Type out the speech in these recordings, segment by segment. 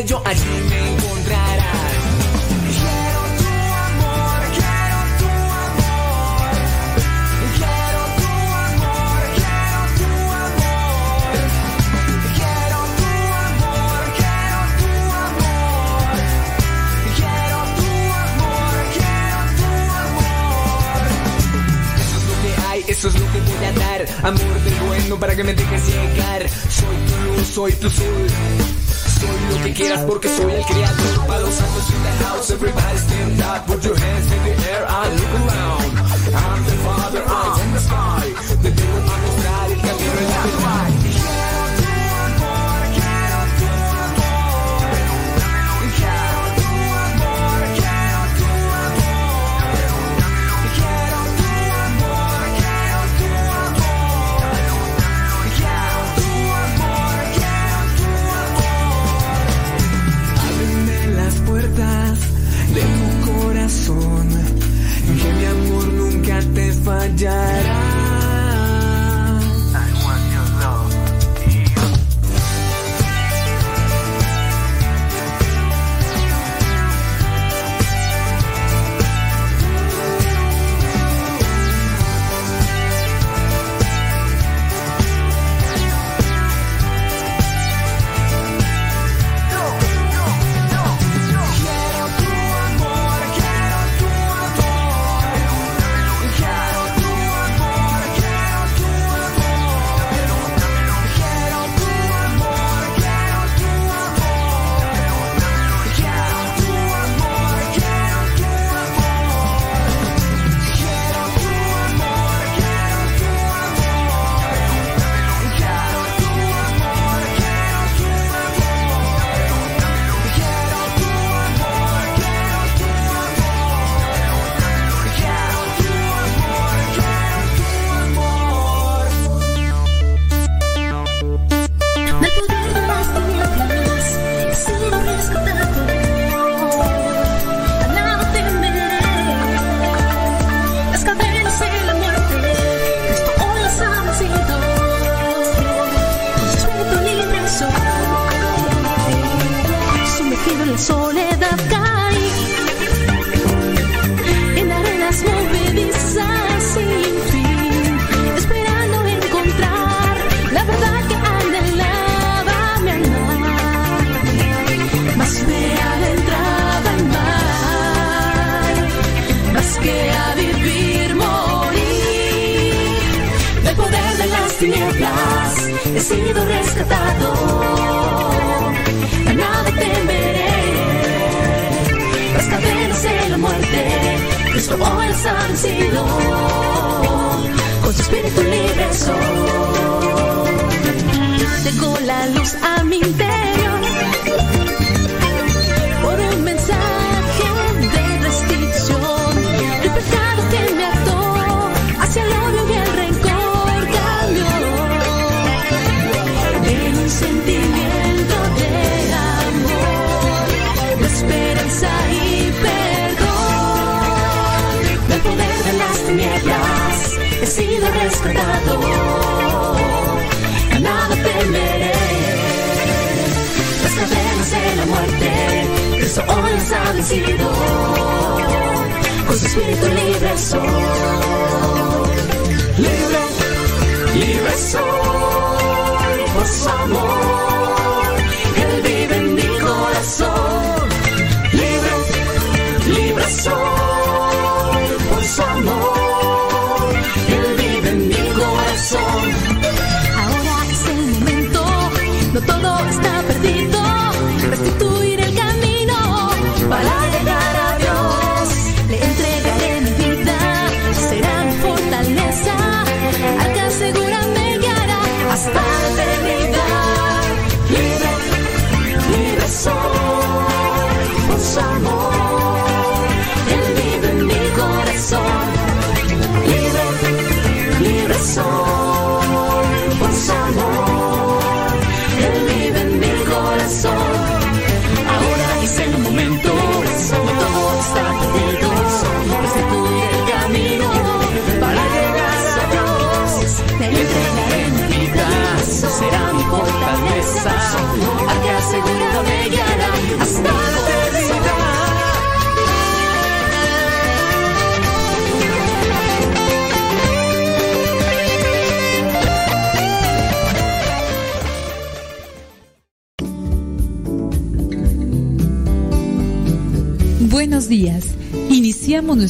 yo allí me encontrarás. Quiero tu amor, quiero tu amor. Quiero tu amor, quiero tu amor. Quiero tu amor, quiero tu amor. Quiero tu amor, quiero tu amor. Eso es lo que hay, eso es lo que voy a dar. Amor de bueno para que me dejes llegar. Soy tu luz, soy tu sol soy lo que quieras porque soy el creador. Para los in the house, everybody stand up, put your hands in the air and look around.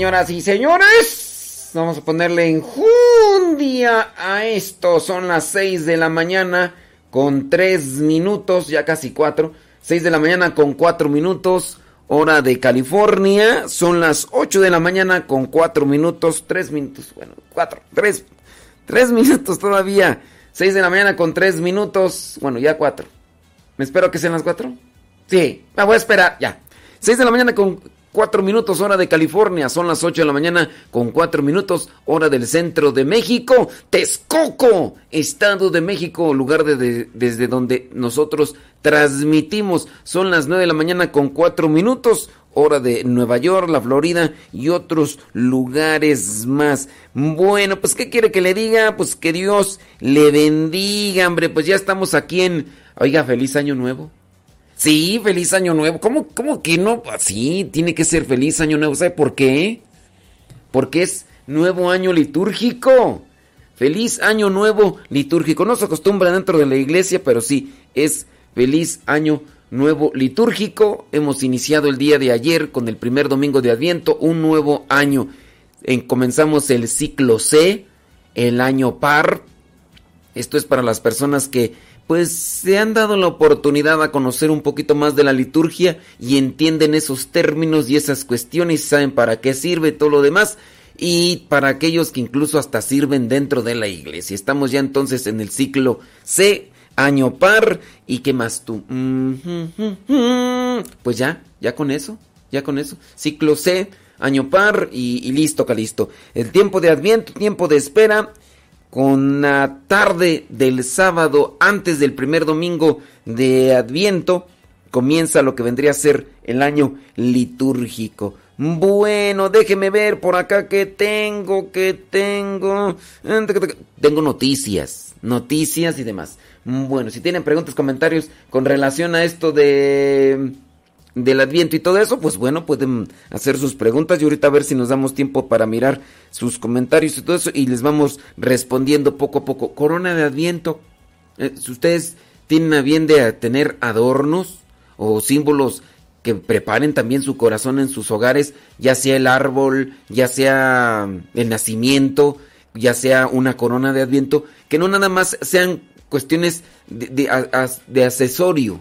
Señoras y señores, vamos a ponerle enjundia a esto. Son las 6 de la mañana con 3 minutos, ya casi 4. 6 de la mañana con 4 minutos, hora de California. Son las 8 de la mañana con 4 minutos, 3 minutos, bueno, 4, 3, 3 minutos todavía. 6 de la mañana con 3 minutos, bueno, ya 4. ¿Me espero que sean las 4? Sí, me voy a esperar, ya. 6 de la mañana con 4 minutos, hora de California. Son las 8 de la mañana con 4 minutos, hora del centro de México. Texcoco, Estado de México, lugar de- de- desde donde nosotros transmitimos. Son las 9 de la mañana con 4 minutos, hora de Nueva York, la Florida y otros lugares más. Bueno, pues ¿qué quiere que le diga? Pues que Dios le bendiga, hombre. Pues ya estamos aquí en... Oiga, feliz año nuevo. Sí, feliz año nuevo. ¿Cómo, cómo que no? Sí, tiene que ser feliz año nuevo. ¿Sabe por qué? Porque es nuevo año litúrgico. Feliz año nuevo litúrgico. No se acostumbra dentro de la iglesia, pero sí, es feliz año nuevo litúrgico. Hemos iniciado el día de ayer con el primer domingo de Adviento, un nuevo año. En- comenzamos el ciclo C, el año par. Esto es para las personas que pues se han dado la oportunidad a conocer un poquito más de la liturgia y entienden esos términos y esas cuestiones saben para qué sirve todo lo demás y para aquellos que incluso hasta sirven dentro de la iglesia. Estamos ya entonces en el ciclo C, año par y qué más tú. Pues ya, ya con eso, ya con eso. Ciclo C, año par y, y listo, calisto. El tiempo de adviento, tiempo de espera con la tarde del sábado antes del primer domingo de Adviento comienza lo que vendría a ser el año litúrgico. Bueno, déjeme ver por acá que tengo, que tengo. Tengo noticias, noticias y demás. Bueno, si tienen preguntas, comentarios con relación a esto de del Adviento y todo eso, pues bueno, pueden hacer sus preguntas y ahorita a ver si nos damos tiempo para mirar sus comentarios y todo eso y les vamos respondiendo poco a poco. Corona de Adviento, eh, si ustedes tienen a bien de tener adornos o símbolos que preparen también su corazón en sus hogares, ya sea el árbol, ya sea el nacimiento, ya sea una corona de Adviento, que no nada más sean cuestiones de, de, as- de accesorio,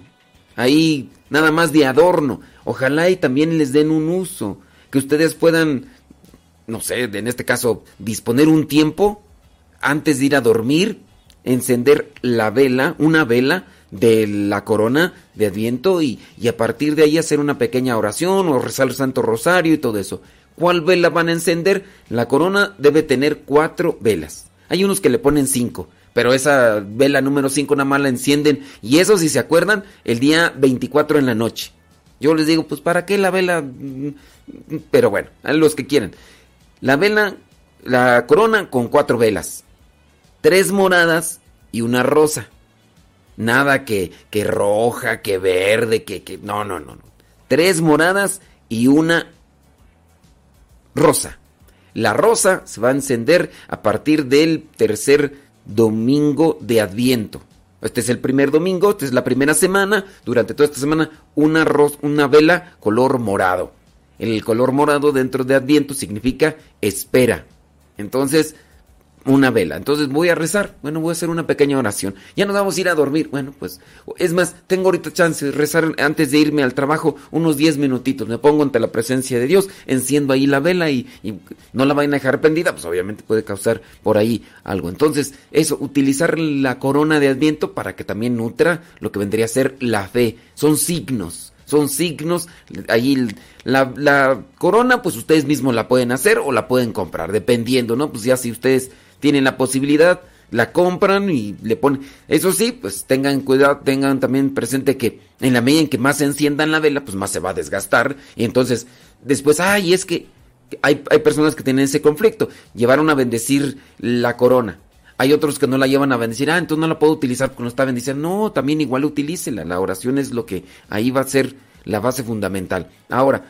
ahí nada más de adorno. Ojalá y también les den un uso, que ustedes puedan, no sé, en este caso, disponer un tiempo antes de ir a dormir, encender la vela, una vela de la corona de Adviento y, y a partir de ahí hacer una pequeña oración o rezar el Santo Rosario y todo eso. ¿Cuál vela van a encender? La corona debe tener cuatro velas. Hay unos que le ponen cinco, pero esa vela número cinco nada más la encienden y eso si se acuerdan el día 24 en la noche. Yo les digo, pues ¿para qué la vela? Mm, Pero bueno, a los que quieran. La vela, la corona con cuatro velas. Tres moradas y una rosa. Nada que, que roja, que verde, que, que... No, no, no, no. Tres moradas y una rosa. La rosa se va a encender a partir del tercer domingo de Adviento. Este es el primer domingo, esta es la primera semana. Durante toda esta semana, una, una vela color morado. El color morado dentro de Adviento significa espera. Entonces, una vela. Entonces voy a rezar. Bueno, voy a hacer una pequeña oración. Ya nos vamos a ir a dormir. Bueno, pues es más, tengo ahorita chance de rezar antes de irme al trabajo unos 10 minutitos. Me pongo ante la presencia de Dios, enciendo ahí la vela y, no la vayan a dejar prendida, pues obviamente puede causar por ahí algo. Entonces, eso, utilizar la corona de Adviento para que también nutra lo que vendría a ser la fe. Son signos. Son signos, ahí la, la corona pues ustedes mismos la pueden hacer o la pueden comprar, dependiendo, ¿no? Pues ya si ustedes tienen la posibilidad, la compran y le ponen. Eso sí, pues tengan cuidado, tengan también presente que en la medida en que más se enciendan la vela, pues más se va a desgastar. Y entonces, después, ay, es que hay, hay personas que tienen ese conflicto. Llevaron a bendecir la corona. Hay otros que no la llevan a bendecir. Ah, entonces no la puedo utilizar porque no está bendecida. No, también igual utilícela. La oración es lo que ahí va a ser la base fundamental. Ahora,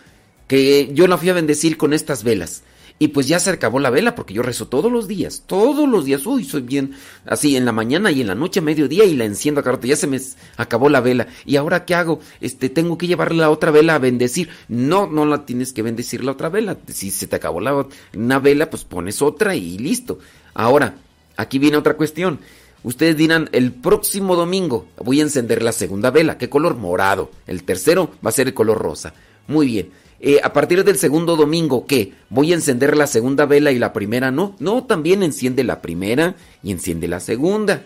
que yo la fui a bendecir con estas velas. Y pues ya se acabó la vela porque yo rezo todos los días, todos los días. Uy, soy bien así en la mañana y en la noche, a mediodía y la enciendo rato. Ya se me acabó la vela. ¿Y ahora qué hago? Este, tengo que llevar la otra vela a bendecir. No, no la tienes que bendecir la otra vela. Si se te acabó la una vela, pues pones otra y listo. Ahora, aquí viene otra cuestión. Ustedes dirán, el próximo domingo voy a encender la segunda vela. ¿Qué color? Morado. El tercero va a ser el color rosa. Muy bien. Eh, a partir del segundo domingo, ¿qué? ¿Voy a encender la segunda vela y la primera no? No, también enciende la primera y enciende la segunda.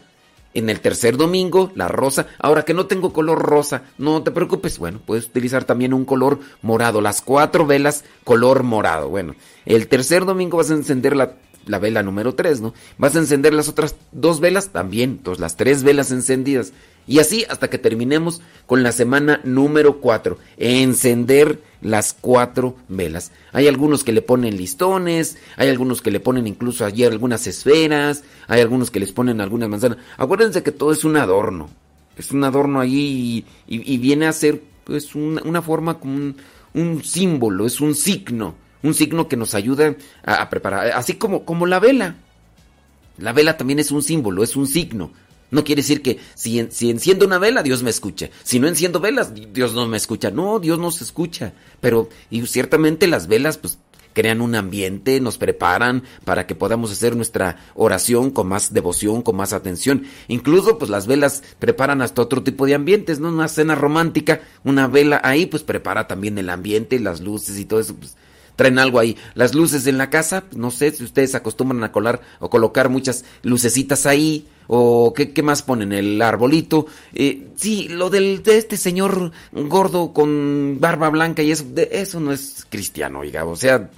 En el tercer domingo, la rosa. Ahora que no tengo color rosa, no te preocupes. Bueno, puedes utilizar también un color morado. Las cuatro velas, color morado. Bueno, el tercer domingo vas a encender la, la vela número 3, ¿no? Vas a encender las otras dos velas también. Entonces, las tres velas encendidas. Y así hasta que terminemos con la semana número 4. Encender las cuatro velas. Hay algunos que le ponen listones, hay algunos que le ponen incluso allí algunas esferas, hay algunos que les ponen algunas manzanas. Acuérdense que todo es un adorno. Es un adorno allí y, viene a ser pues una, forma como un, un símbolo, es un signo. Un signo que nos ayuda a, a preparar. Así como, como la vela. La vela también es un símbolo, es un signo. No quiere decir que si, si enciendo una vela, Dios me escucha. Si no enciendo velas, Dios no me escucha. No, Dios nos escucha. Pero, y ciertamente las velas, pues, crean un ambiente, nos preparan para que podamos hacer nuestra oración con más devoción, con más atención. Incluso, pues, las velas preparan hasta otro tipo de ambientes, ¿no? Una cena romántica, una vela ahí, pues, prepara también el ambiente, las luces y todo eso, pues, traen algo ahí. Las luces en la casa, no sé si ustedes acostumbran a colar o colocar muchas lucecitas ahí. O qué, qué más ponen, el arbolito. Eh, sí, lo del, de este señor gordo con barba blanca y eso, de- eso no es cristiano, oiga. O sea,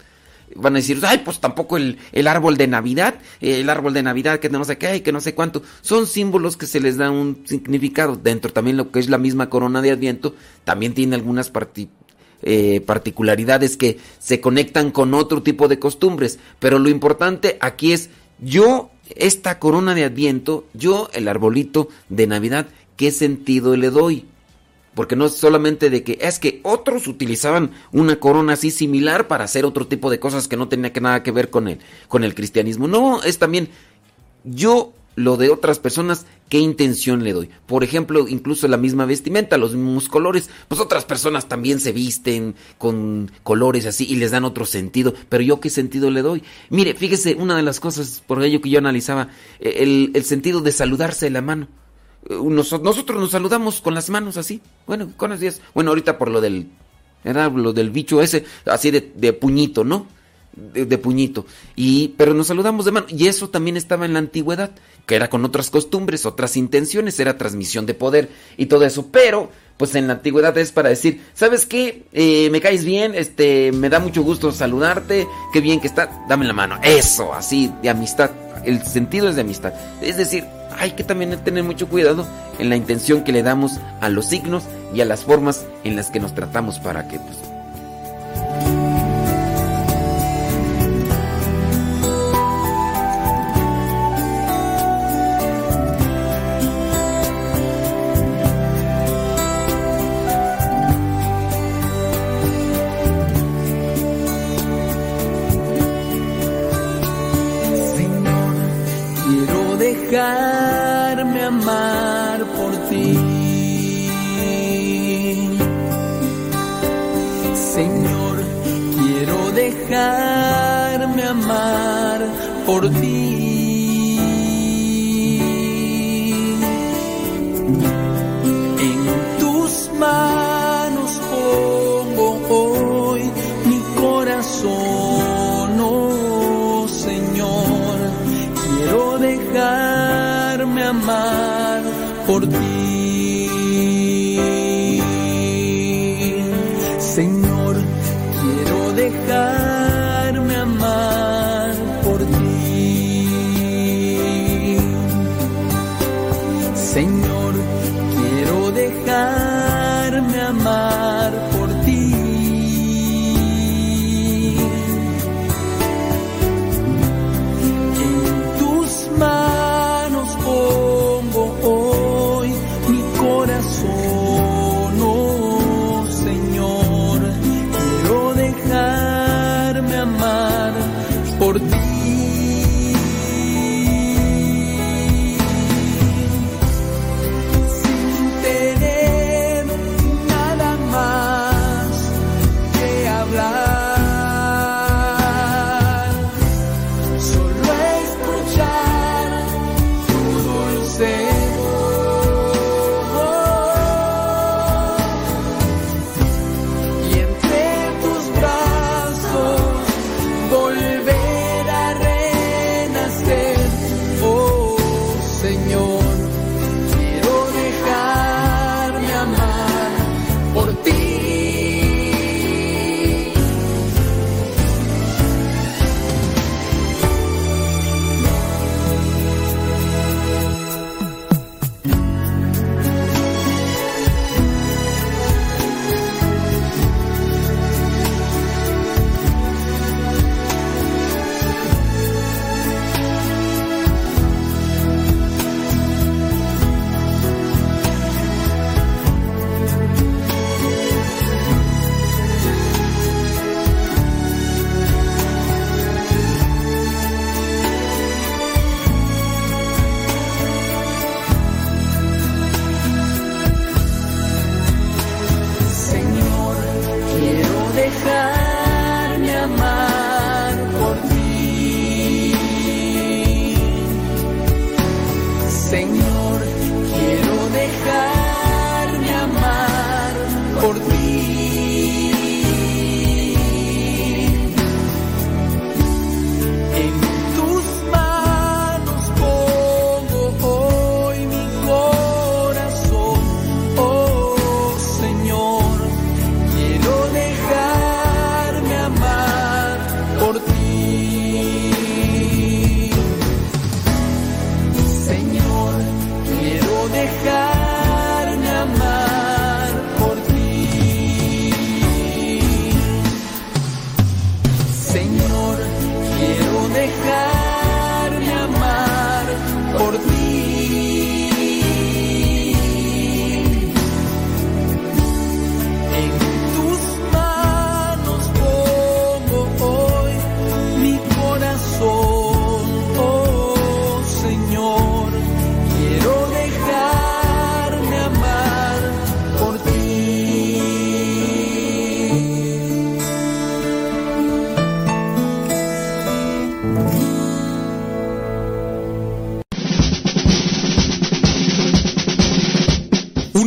van a decir, ay, pues tampoco el, el árbol de Navidad, el árbol de Navidad que no sé qué, que no sé cuánto. Son símbolos que se les da un significado. Dentro también lo que es la misma corona de Adviento, también tiene algunas parti- eh, particularidades que se conectan con otro tipo de costumbres. Pero lo importante aquí es, yo, esta corona de Adviento, yo, el arbolito de Navidad, ¿qué sentido le doy? Porque no es solamente de que es que otros utilizaban una corona así similar para hacer otro tipo de cosas que no tenía que nada que ver con el, con el cristianismo. No, es también yo lo de otras personas, ¿qué intención le doy? Por ejemplo, incluso la misma vestimenta, los mismos colores, pues otras personas también se visten con colores así y les dan otro sentido, pero yo qué sentido le doy? Mire, fíjese, una de las cosas por ello que yo analizaba, eh, el, el sentido de saludarse de la mano. Eh, Nos- nosotros nos saludamos con las manos así, bueno, con las días, bueno, ahorita por lo del, era lo del bicho ese, así de, de puñito, ¿no? De, puñito. Y, pero nos saludamos de mano. Y eso también estaba en la antigüedad, que era con otras costumbres, otras intenciones, era transmisión de poder y todo eso. Pero, pues en la antigüedad es para decir, ¿sabes qué? Eh, me caes bien, este, me da mucho gusto saludarte, qué bien que está, dame la mano. Eso, así, de amistad. El sentido es de amistad. Es decir, hay que también tener mucho cuidado en la intención que le damos a los signos y a las formas en las que nos tratamos para que, pues, dejarme amar por ti. En tus manos pongo hoy mi corazón, oh Señor. Quiero dejarme amar por ti.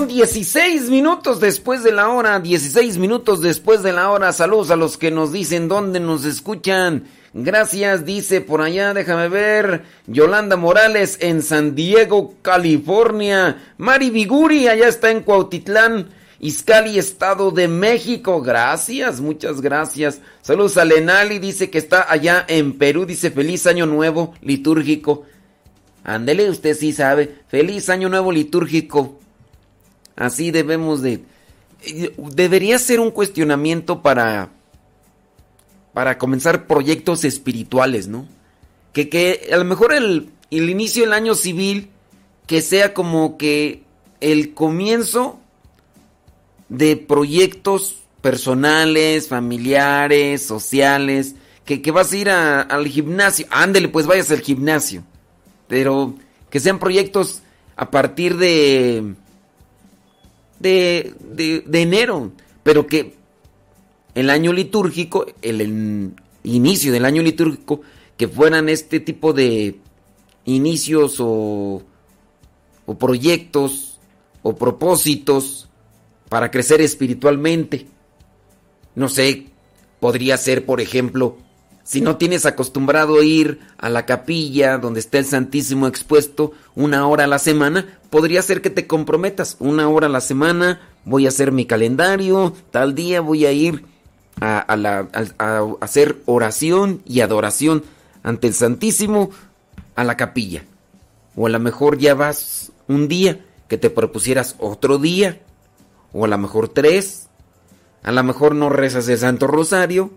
Son 16 minutos después de la hora, 16 minutos después de la hora. Saludos a los que nos dicen dónde nos escuchan. Gracias, dice por allá, déjame ver. Yolanda Morales en San Diego, California. Mari Viguri, allá está en Cuautitlán, Izcali, Estado de México. Gracias, muchas gracias. Saludos a Lenali, dice que está allá en Perú, dice feliz año nuevo litúrgico. Ándele, usted sí sabe. Feliz año nuevo litúrgico. Así debemos de... Debería ser un cuestionamiento para... Para comenzar proyectos espirituales, ¿no? Que, que a lo mejor el, el inicio del año civil, que sea como que el comienzo de proyectos personales, familiares, sociales, que, que vas a ir al gimnasio. Ándele, pues vayas al gimnasio pero que sean proyectos a partir de de, de, enero, pero que el año litúrgico, el, el inicio del año litúrgico, que fueran este tipo de inicios o, o proyectos o propósitos para crecer espiritualmente. No sé, podría ser, por ejemplo, si no tienes acostumbrado a ir a la capilla donde está el Santísimo expuesto una hora a la semana, podría ser que te comprometas una hora a la semana, voy a hacer mi calendario, tal día voy a ir a, a hacer oración y adoración ante el Santísimo a la capilla. O a lo mejor ya vas un día que te propusieras otro día, o a lo mejor tres, a lo mejor no rezas el Santo Rosario,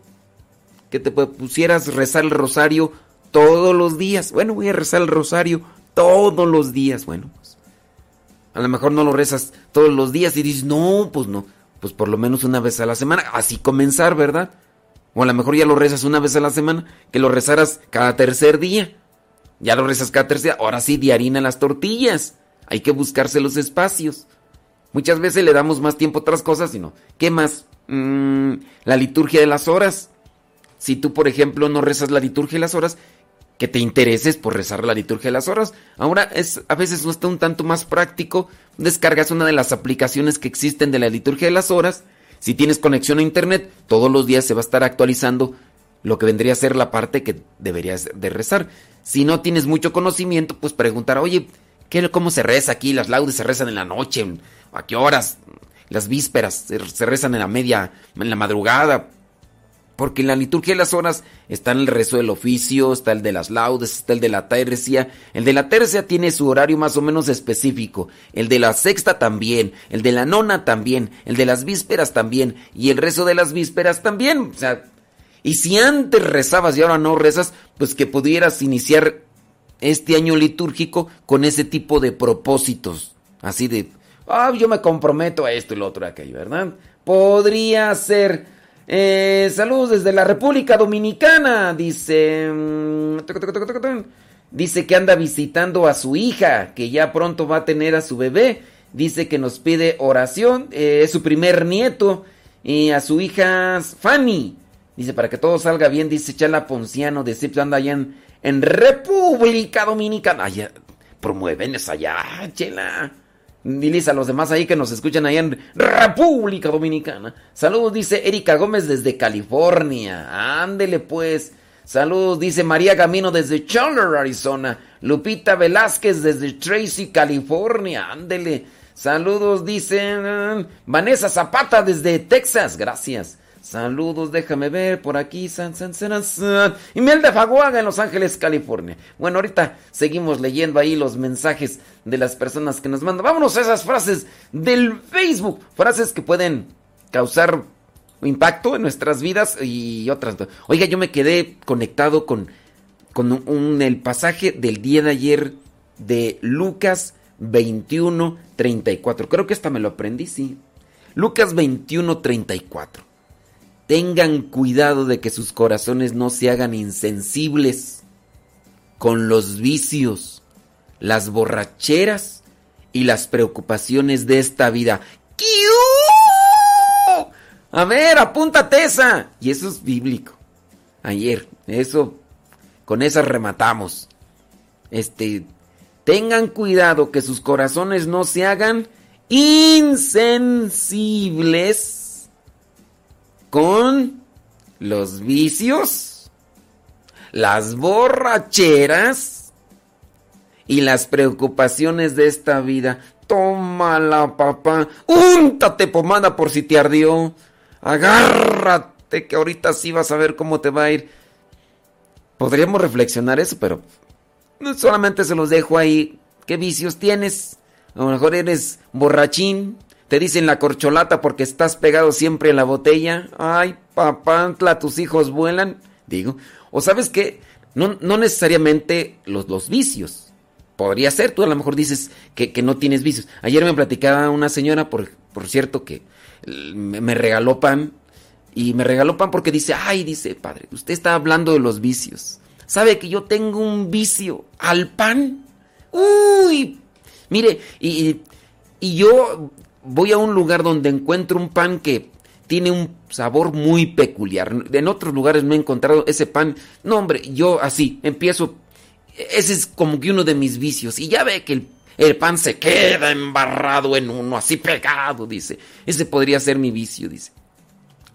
que te pusieras rezar el rosario todos los días. Bueno, voy a rezar el rosario todos los días. Bueno, pues a lo mejor no lo rezas todos los días y dices, no, pues no, pues por lo menos una vez a la semana. Así comenzar, ¿verdad? O a lo mejor ya lo rezas una vez a la semana, que lo rezaras cada tercer día. Ya lo rezas cada tercer día. Ahora sí, de harina las tortillas. Hay que buscarse los espacios. Muchas veces le damos más tiempo a otras cosas, sino, ¿qué más? Mm, la liturgia de las horas. Si tú, por ejemplo, no rezas la liturgia de las horas, que te intereses por rezar la liturgia de las horas. Ahora es a veces no está un tanto más práctico. Descargas una de las aplicaciones que existen de la liturgia de las horas. Si tienes conexión a internet, todos los días se va a estar actualizando lo que vendría a ser la parte que deberías de rezar. Si no tienes mucho conocimiento, pues preguntar, oye, ¿qué, ¿cómo se reza aquí? Las laudes se rezan en la noche, ¿a qué horas? Las vísperas se, rezan en la media, en la madrugada. Porque en la liturgia de las horas está el rezo del oficio, está el de las laudes, está el de la tercia. El de la tercia tiene su horario más o menos específico. El de la sexta también. El de la nona también. El de las vísperas también. Y el rezo de las vísperas también. O sea, y si antes rezabas y ahora no rezas, pues que pudieras iniciar este año litúrgico con ese tipo de propósitos. Así de, ah, yo me comprometo a esto y lo otro, aquello, ¿verdad? Podría ser. Eh, saludos desde la República Dominicana, dice. mm. Dice que anda visitando a su hija, que ya pronto va a tener a su bebé. Dice que nos pide oración, eh, es su primer nieto. Y a su hija Fanny. Dice, para que todo salga bien, dice Chala Ponciano de Cips, anda allá en, en República Dominicana. Allá, promueven eso allá, Chela. Diles a los demás ahí que nos escuchan allá en República Dominicana. Saludos, dice Erika Gómez desde California. Ándele pues. Saludos, dice María Camino desde Chandler, Arizona. Lupita Velázquez desde Tracy, California. Ándele. Saludos, dice mm, Vanessa Zapata desde Texas. Gracias. Saludos, déjame ver por aquí. San, san, san, san. En Los Ángeles, California. Bueno, ahorita seguimos leyendo ahí los mensajes de las personas que nos mandan. Vámonos a esas frases del Facebook. Frases que pueden causar impacto en nuestras vidas y otras. Oiga, yo me quedé conectado con, con el pasaje del día de ayer de Lucas 21, 34. Creo que esta me lo aprendí, sí. Lucas 21, 34. Tengan cuidado de que sus corazones no se hagan insensibles con los vicios, las borracheras y las preocupaciones de esta vida. ¡Kiu! A ver, apúntate esa. Y eso es bíblico. Ayer, eso, con esa rematamos. Este, tengan cuidado que sus corazones no se hagan insensibles con los vicios, las borracheras y las preocupaciones de esta vida. Tómala, papá. Úntate pomada por si te ardió. Agárrate que ahorita sí vas a ver cómo te va a ir. Podríamos reflexionar eso, pero solamente se los dejo ahí. ¿Qué vicios tienes? A lo mejor eres borrachín. Te dicen la corcholata porque estás pegado siempre en la botella. Ay, papantla, tus hijos vuelan. Digo. O sabes qué? No, no necesariamente los, los vicios. Podría ser, tú a lo mejor dices que, que no tienes vicios. Ayer me platicaba una señora, por, por cierto, que me, regaló pan. Y me regaló pan porque dice, ay, dice, padre, usted está hablando de los vicios. ¿Sabe que yo tengo un vicio al pan? Uy, mire, y, y yo voy a un lugar donde encuentro un pan que tiene un sabor muy peculiar. En otros lugares no he encontrado ese pan. No, hombre, yo así empiezo. Ese es como que uno de mis vicios. Y ya ve que el, pan se queda embarrado en uno, así pegado, dice. Ese podría ser mi vicio, dice.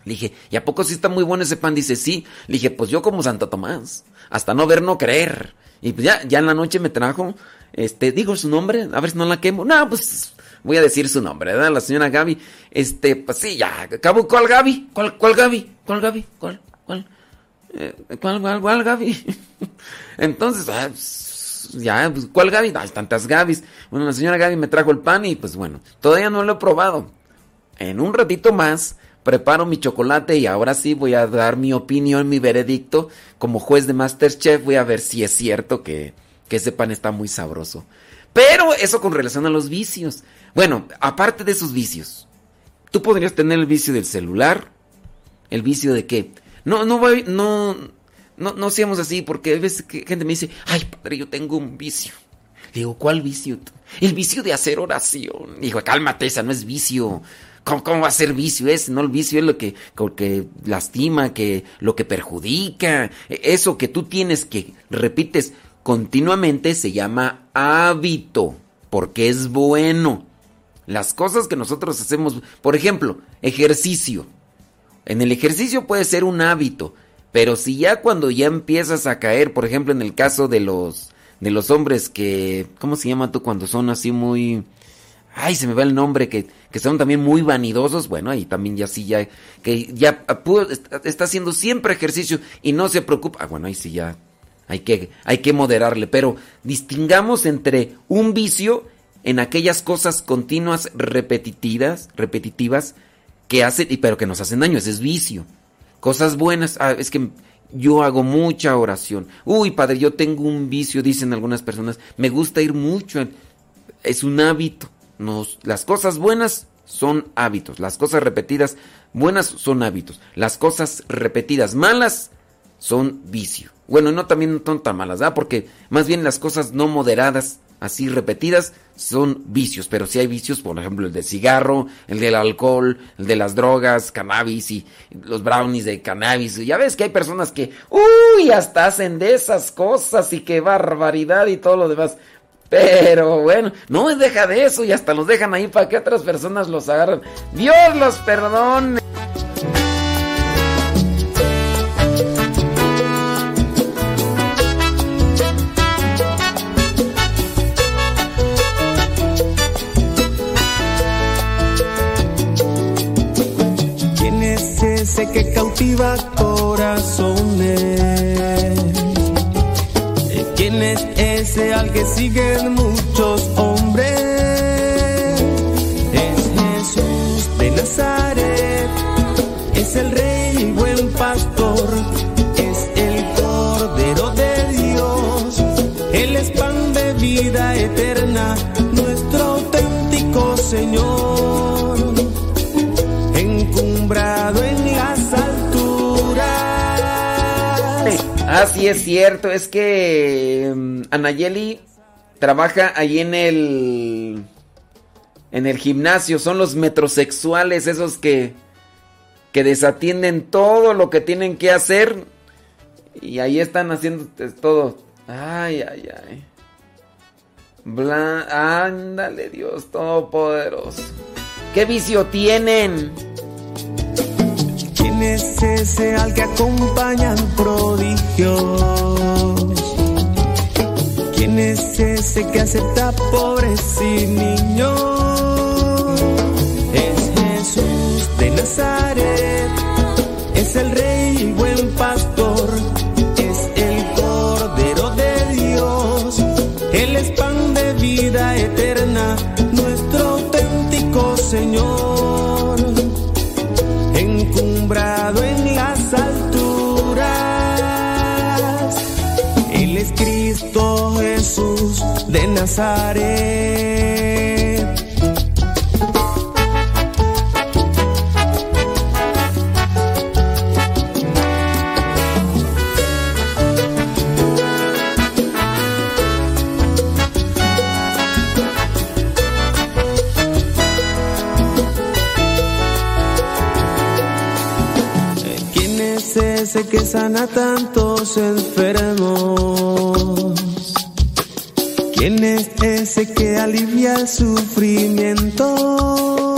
Dije, ¿y a poco sí está muy bueno ese pan? Dice, sí. Le dije, pues yo como Santo Tomás. Hasta no ver, no creer. Y pues ya, ya en la noche me trajo, este, digo su nombre, a ver si no la quemo. No, pues voy a decir su nombre, ¿verdad? La señora Gaby. Este, pues sí, ya. Cabo, ¿Cuál Gaby? ¿Cuál, cuál Gaby? ¿Cuál Gaby? ¿Cuál? ¿Cuál? Eh, ¿Cuál, cuál, cuál Gaby? Entonces, ah, pues, ya, pues, ¿cuál Gaby? Hay tantas Gabys. Bueno, la señora Gaby me trajo el pan y pues bueno, todavía no lo he probado. En un ratito más preparo mi chocolate y ahora sí voy a dar mi opinión, mi veredicto. Como juez de Masterchef voy a ver si es cierto que, que ese pan está muy sabroso. Pero eso con relación a los vicios. Bueno, aparte de esos vicios, tú podrías tener el vicio del celular, el vicio de que no, no no, no, no seamos así, porque a veces que gente me dice, ay padre, yo tengo un vicio. Digo, ¿cuál vicio? El vicio de hacer oración. Digo, cálmate, esa no es vicio. ¿Cómo, cómo va a ser vicio ese? No, el vicio es lo que, que lastima, que, lo que perjudica. Eso que tú tienes que repites continuamente se llama hábito, porque es bueno. Las cosas que nosotros hacemos, por ejemplo, ejercicio. En el ejercicio puede ser un hábito, pero si ya cuando ya empiezas a caer, por ejemplo, en el caso de los de los hombres que ¿cómo se llama tú cuando son así muy ay, se me va el nombre que, que son también muy vanidosos, bueno, ahí también ya sí ya que ya está haciendo siempre ejercicio y no se preocupa. Ah, bueno, ahí sí ya hay que hay que moderarle, pero distingamos entre un vicio en aquellas cosas continuas repetitivas, repetitivas que hacen, pero que nos hacen daño, ese es vicio. Cosas buenas, ah, es que yo hago mucha oración. Uy, padre, yo tengo un vicio, dicen algunas personas. Me gusta ir mucho. Es un hábito. Las cosas buenas son hábitos. Las cosas repetidas buenas son hábitos. Las cosas repetidas malas son vicio. Bueno, no también son tan malas, ¿verdad? Porque más bien las cosas no moderadas, así repetidas, son vicios. Pero sí hay vicios, por ejemplo, el del cigarro, el del alcohol, el de las drogas, cannabis y los brownies de cannabis. Ya ves que hay personas que, uy, hasta hacen de esas cosas y qué barbaridad y todo lo demás. Pero bueno, no deja de eso y hasta los dejan ahí para que otras personas los agarren. Dios los perdone. Corazones? ¿Quién es ese al que siguen muchos Así es cierto, es que mm, Anayeli trabaja ahí en el en el gimnasio, son los metrosexuales esos que que desatienden todo lo que tienen que hacer y ahí están haciendo todo. Ay, ay, ay. Bla- ándale, Dios todopoderoso. ¿Qué vicio tienen? ¿Quién es ese al que acompañan prodigios? ¿Quién es ese que acepta pobres y niños? Es Jesús de Nazaret, es el rey Jesús de Nazaret. ¿Quién es ese que sana tantos enfermos? ¿Quién es ese que alivia el sufrimiento?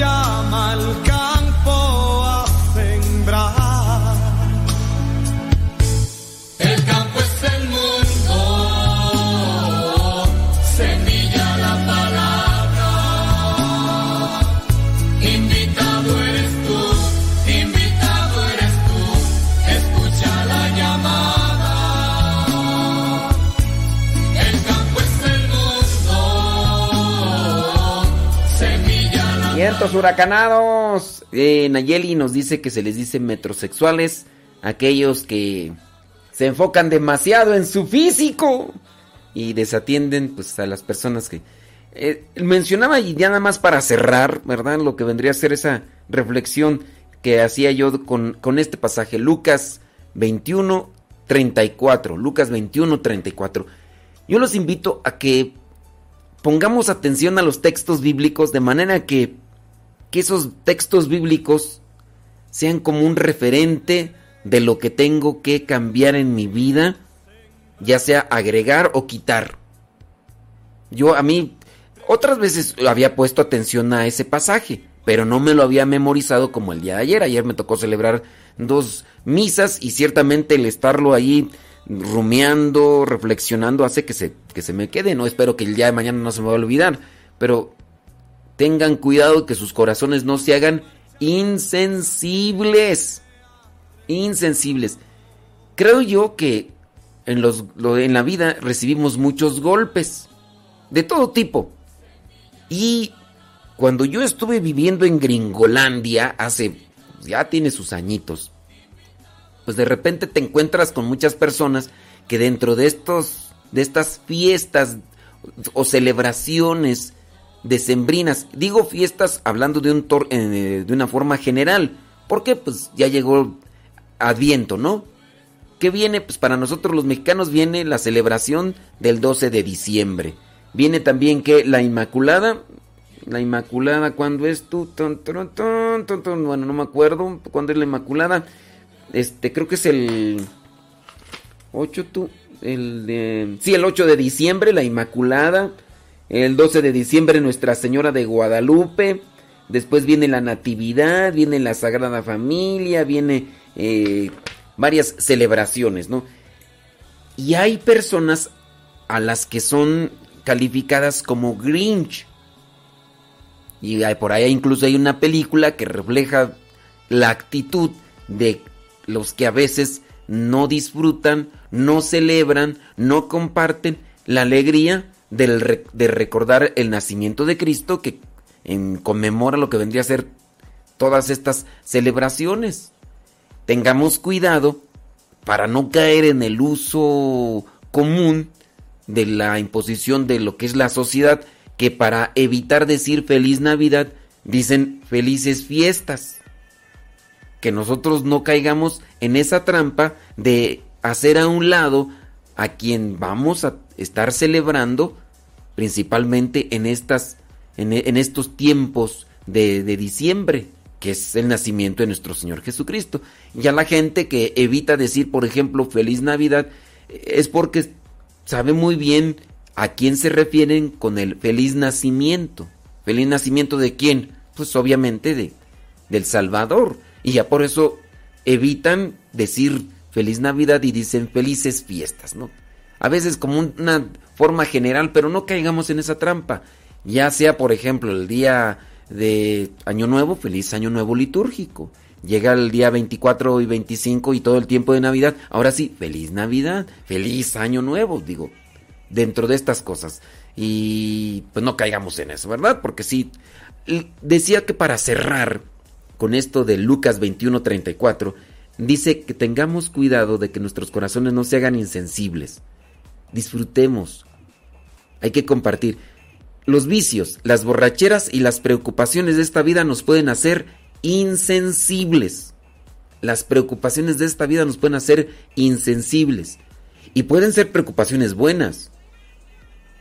Señor Vientos huracanados. Eh, Nayeli nos dice que se les dice metrosexuales aquellos que se enfocan demasiado en su físico y desatienden pues a las personas que Eh, mencionaba y ya nada más para cerrar, ¿verdad? Lo que vendría a ser esa reflexión que hacía yo con, con este pasaje, Lucas 21, 34. Lucas 21, 34. Yo los invito a que pongamos atención a los textos bíblicos de manera que, que esos textos bíblicos sean como un referente de lo que tengo que cambiar en mi vida, ya sea agregar o quitar. Yo a mí otras veces había puesto atención a ese pasaje, pero no me lo había memorizado como el día de ayer. Ayer me tocó celebrar dos misas y ciertamente el estarlo ahí rumiando, reflexionando, hace que se, que se me quede. No espero que el día de mañana no se me va a olvidar, pero tengan cuidado que sus corazones no se hagan insensibles. Insensibles. Creo yo que en, los, lo- en la vida recibimos muchos golpes, de todo tipo. Y cuando yo estuve viviendo en Gringolandia, hace, ya tiene sus añitos, pues de repente te encuentras con muchas personas que dentro de estos, de estas fiestas o celebraciones decembrinas, digo fiestas hablando de, un tor- eh, de una forma general, porque pues ya llegó Adviento, ¿no? ¿Qué viene? Pues para nosotros los mexicanos viene la celebración del 12 de diciembre. Viene también que la Inmaculada, la Inmaculada, ¿cuándo es tú? Bueno, no me acuerdo cuándo es la Inmaculada. Este, creo que es el 8 tú, el sí, el 8 de diciembre la Inmaculada, el 12 de diciembre Nuestra Señora de Guadalupe, después viene la Natividad, viene la Sagrada Familia, viene eh, varias celebraciones, ¿no? Y hay personas a las que son calificadas como Grinch. Y hay- por ahí incluso hay una película que refleja la actitud de los que a veces no disfrutan, no celebran, no comparten la alegría del de recordar el nacimiento de Cristo que conmemora lo que vendría a ser todas estas celebraciones. Tengamos cuidado para no caer en el uso común de la imposición de lo que es la sociedad, que para evitar decir feliz Navidad, dicen felices fiestas. Que nosotros no caigamos en esa trampa de hacer a un lado a quien vamos a estar celebrando, principalmente en, estas, en, estos tiempos de, diciembre, que es el nacimiento de nuestro Señor Jesucristo. Ya la gente que evita decir, por ejemplo, feliz Navidad, es porque sabe muy bien a quién se refieren con el feliz nacimiento. ¿Feliz nacimiento de quién? Pues obviamente de, del Salvador. Y ya por eso evitan decir feliz Navidad y dicen felices fiestas, ¿no? A veces como una forma general, pero no caigamos en esa trampa. Ya sea, por ejemplo, el día de Año Nuevo, feliz Año Nuevo litúrgico. Llega el día 24 y 25 y todo el tiempo de Navidad. Ahora sí, feliz Navidad, feliz Año Nuevo, digo, dentro de estas cosas. Y pues no caigamos en eso, ¿verdad? Porque sí, decía que para cerrar con esto de Lucas 21:34, dice que tengamos cuidado de que nuestros corazones no se hagan insensibles. Disfrutemos. Hay que compartir. Los vicios, las borracheras y las preocupaciones de esta vida nos pueden hacer insensibles. Las preocupaciones de esta vida nos pueden hacer insensibles. Y pueden ser preocupaciones buenas,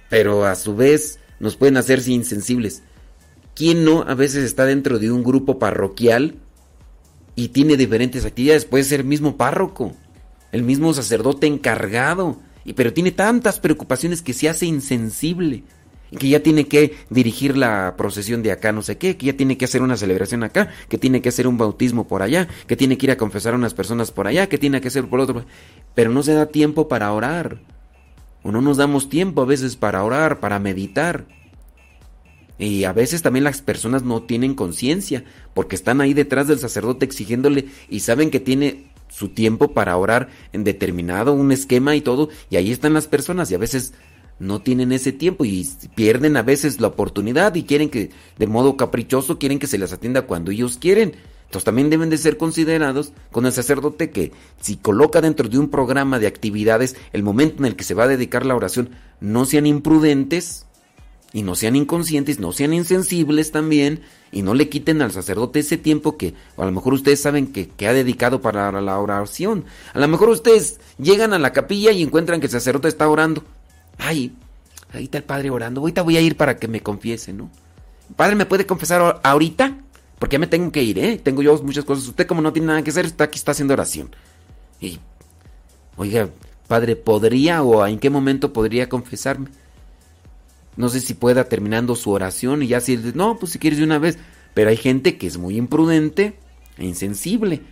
pero a su vez nos pueden hacer insensibles. ¿Quién no a veces está dentro de un grupo parroquial y tiene diferentes actividades? Puede ser el mismo párroco, el mismo sacerdote encargado, pero tiene tantas preocupaciones que se hace insensible. Que ya tiene que dirigir la procesión de acá, no sé qué, que ya tiene que hacer una celebración acá, que tiene que hacer un bautismo por allá, que tiene que ir a confesar a unas personas por allá, que tiene que hacer por otro. Pero no se da tiempo para orar. O no nos damos tiempo a veces para orar, para meditar. Y a veces también las personas no tienen conciencia, porque están ahí detrás del sacerdote exigiéndole y saben que tiene su tiempo para orar en determinado un esquema y todo, y ahí están las personas y a veces no tienen ese tiempo y pierden a veces la oportunidad y quieren que de modo caprichoso quieren que se les atienda cuando ellos quieren. Entonces también deben de ser considerados con el sacerdote que si coloca dentro de un programa de actividades el momento en el que se va a dedicar la oración, no sean imprudentes Y no sean inconscientes, no sean insensibles también, y no le quiten al sacerdote ese tiempo que a lo mejor ustedes saben que, que ha dedicado para la oración. A lo mejor ustedes llegan a la capilla y encuentran que el sacerdote está orando. Ay, ahí está el padre orando. Ahorita voy a ir para que me confiese, ¿no? Padre, ¿me puede confesar ahorita? Porque ya me tengo que ir, ¿eh? Tengo yo muchas cosas. Usted como no tiene nada que hacer, está aquí, está haciendo oración. Y, oiga, padre, ¿podría o en qué momento podría confesarme? No sé si pueda terminando su oración y ya si no, pues si quieres de una vez. Pero hay gente que es muy imprudente e insensible.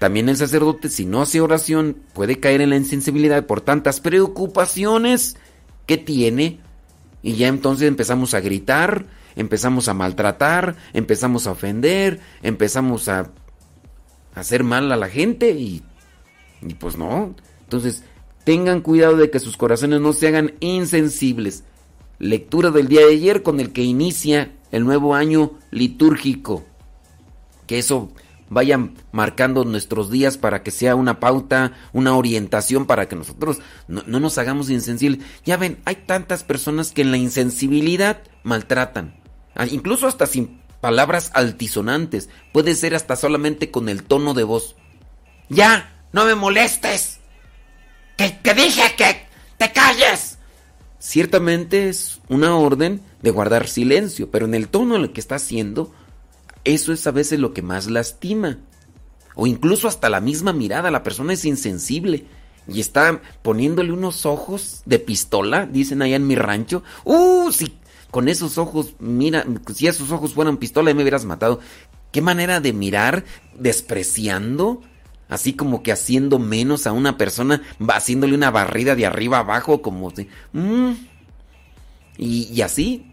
También el sacerdote, si no hace oración, puede caer en la insensibilidad por tantas preocupaciones que tiene. Y ya entonces empezamos a gritar, empezamos a maltratar, empezamos a ofender, empezamos a hacer mal a la gente y, y pues no. Entonces, tengan cuidado de que sus corazones no se hagan insensibles lectura del día de ayer con el que inicia el nuevo año litúrgico. Que eso vaya marcando nuestros días para que sea una pauta, una orientación para que nosotros no, nos hagamos insensibles. Ya ven, hay tantas personas que en la insensibilidad maltratan. Incluso hasta sin palabras altisonantes. Puede ser hasta solamente con el tono de voz. Ya, no me molestes. Que, que dije que te calles ciertamente es una orden de guardar silencio, pero en el tono en el que está haciendo, eso es a veces lo que más lastima. O incluso hasta la misma mirada, la persona es insensible y está poniéndole unos ojos de pistola, dicen allá en mi rancho. ¡Uh! Si con esos ojos, mira, si esos ojos fueran pistola, ya me hubieras matado. ¿Qué manera de mirar despreciando? Así como que haciendo menos a una persona, haciéndole una barrida de arriba abajo, como si... Mm. Y, y, así,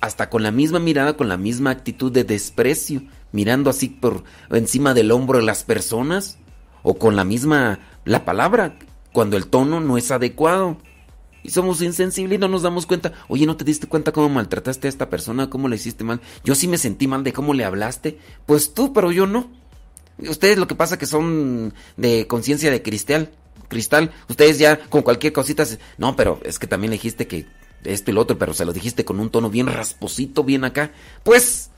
hasta con la misma mirada, con la misma actitud de desprecio, mirando así por encima del hombro de las personas, o con la misma, la palabra, cuando el tono no es adecuado. Y somos insensibles y no nos damos cuenta. Oye, ¿no te diste cuenta cómo maltrataste a esta persona? ¿Cómo le hiciste mal? Yo sí me sentí mal de cómo le hablaste. Pues tú, pero yo no. Ustedes lo que pasa que son de conciencia de cristal, cristal. Ustedes ya con cualquier cosita, no, pero es que también le dijiste que esto y lo otro, pero se lo dijiste con un tono bien rasposito, bien acá. Pues,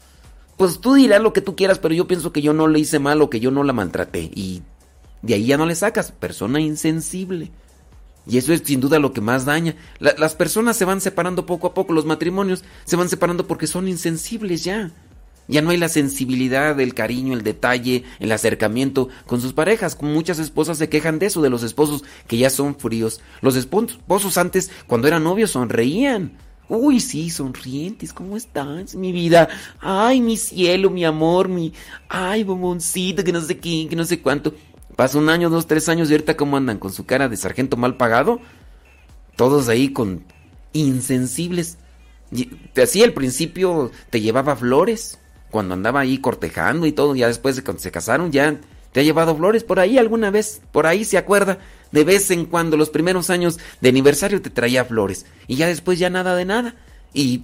pues tú dirás lo que tú quieras, pero yo pienso que yo no le hice mal o que yo no la maltraté. Y de ahí ya no le sacas, persona insensible. Y eso es sin duda lo que más daña. las personas se van separando poco a poco, los matrimonios se van separando porque son insensibles ya. Ya no hay la sensibilidad, el cariño, el detalle, el acercamiento con sus parejas. Muchas esposas se quejan de eso, de los esposos que ya son fríos. Los esposos antes, cuando eran novios, sonreían. Uy, sí, sonrientes, ¿cómo estás, mi vida? Ay, mi cielo, mi amor, mi... Ay, bomboncito, que no sé qué, que no sé cuánto. Pasa un año, dos, tres años y ahorita cómo andan con su cara de sargento mal pagado. Todos ahí con insensibles. Así al principio te llevaba flores cuando andaba ahí cortejando y todo, ya después de cuando se casaron, ya te ha llevado flores por ahí alguna vez, por ahí se acuerda, de vez en cuando, los primeros años de aniversario te traía flores, y ya después ya nada de nada, y,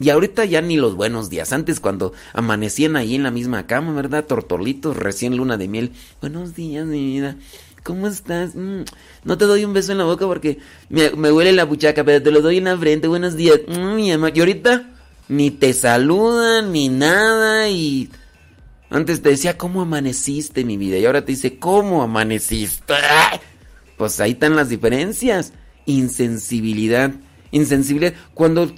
y ahorita ya ni los buenos días, antes cuando amanecían ahí en la misma cama, ¿verdad? Tortolitos, recién luna de miel, buenos días mi vida. ¿Cómo estás? Mm, no te doy un beso en la boca porque me, huele la buchaca, pero te lo doy en la frente. Buenos días. Mm, mi amor. Y ahorita ni te saludan, ni nada, y antes te decía, ¿cómo amaneciste, mi vida? Y ahora te dice, ¿cómo amaneciste? Pues ahí están las diferencias. Insensibilidad. Insensibilidad. Cuando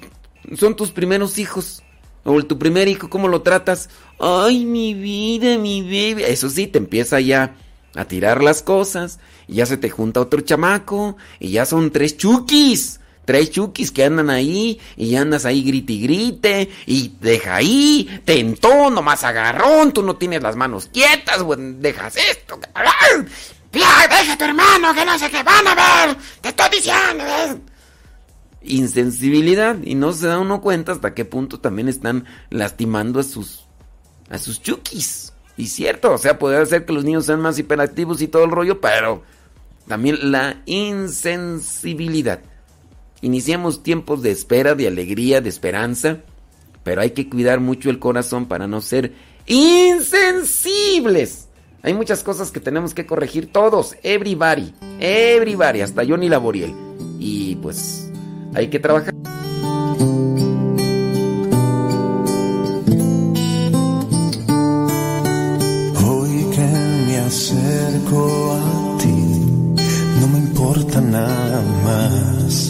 son tus primeros hijos, o tu primer hijo, ¿cómo lo tratas? Ay, mi vida, mi bebé. Eso sí, te empieza ya a tirar las cosas, y ya se te junta otro chamaco, y ya son tres chukis tres chukis que andan ahí y andas ahí grite y grite y deja ahí, tentó, nomás agarrón, tú no tienes las manos quietas, dejas esto. Deja tu hermano que no sé qué van a ver, te estoy diciendo. Insensibilidad y no se da uno cuenta hasta qué punto también están lastimando a sus a sus chukis. Y cierto, o sea, puede ser que los niños sean más hiperactivos y todo el rollo, pero también la insensibilidad. Iniciamos tiempos de espera, de alegría, de esperanza, pero hay que cuidar mucho el corazón para no ser insensibles. Hay muchas cosas que tenemos que corregir todos, everybody, everybody, hasta yo Johnny Laboriel. Y pues hay que trabajar. Hoy que me acerco a ti, no me importa nada más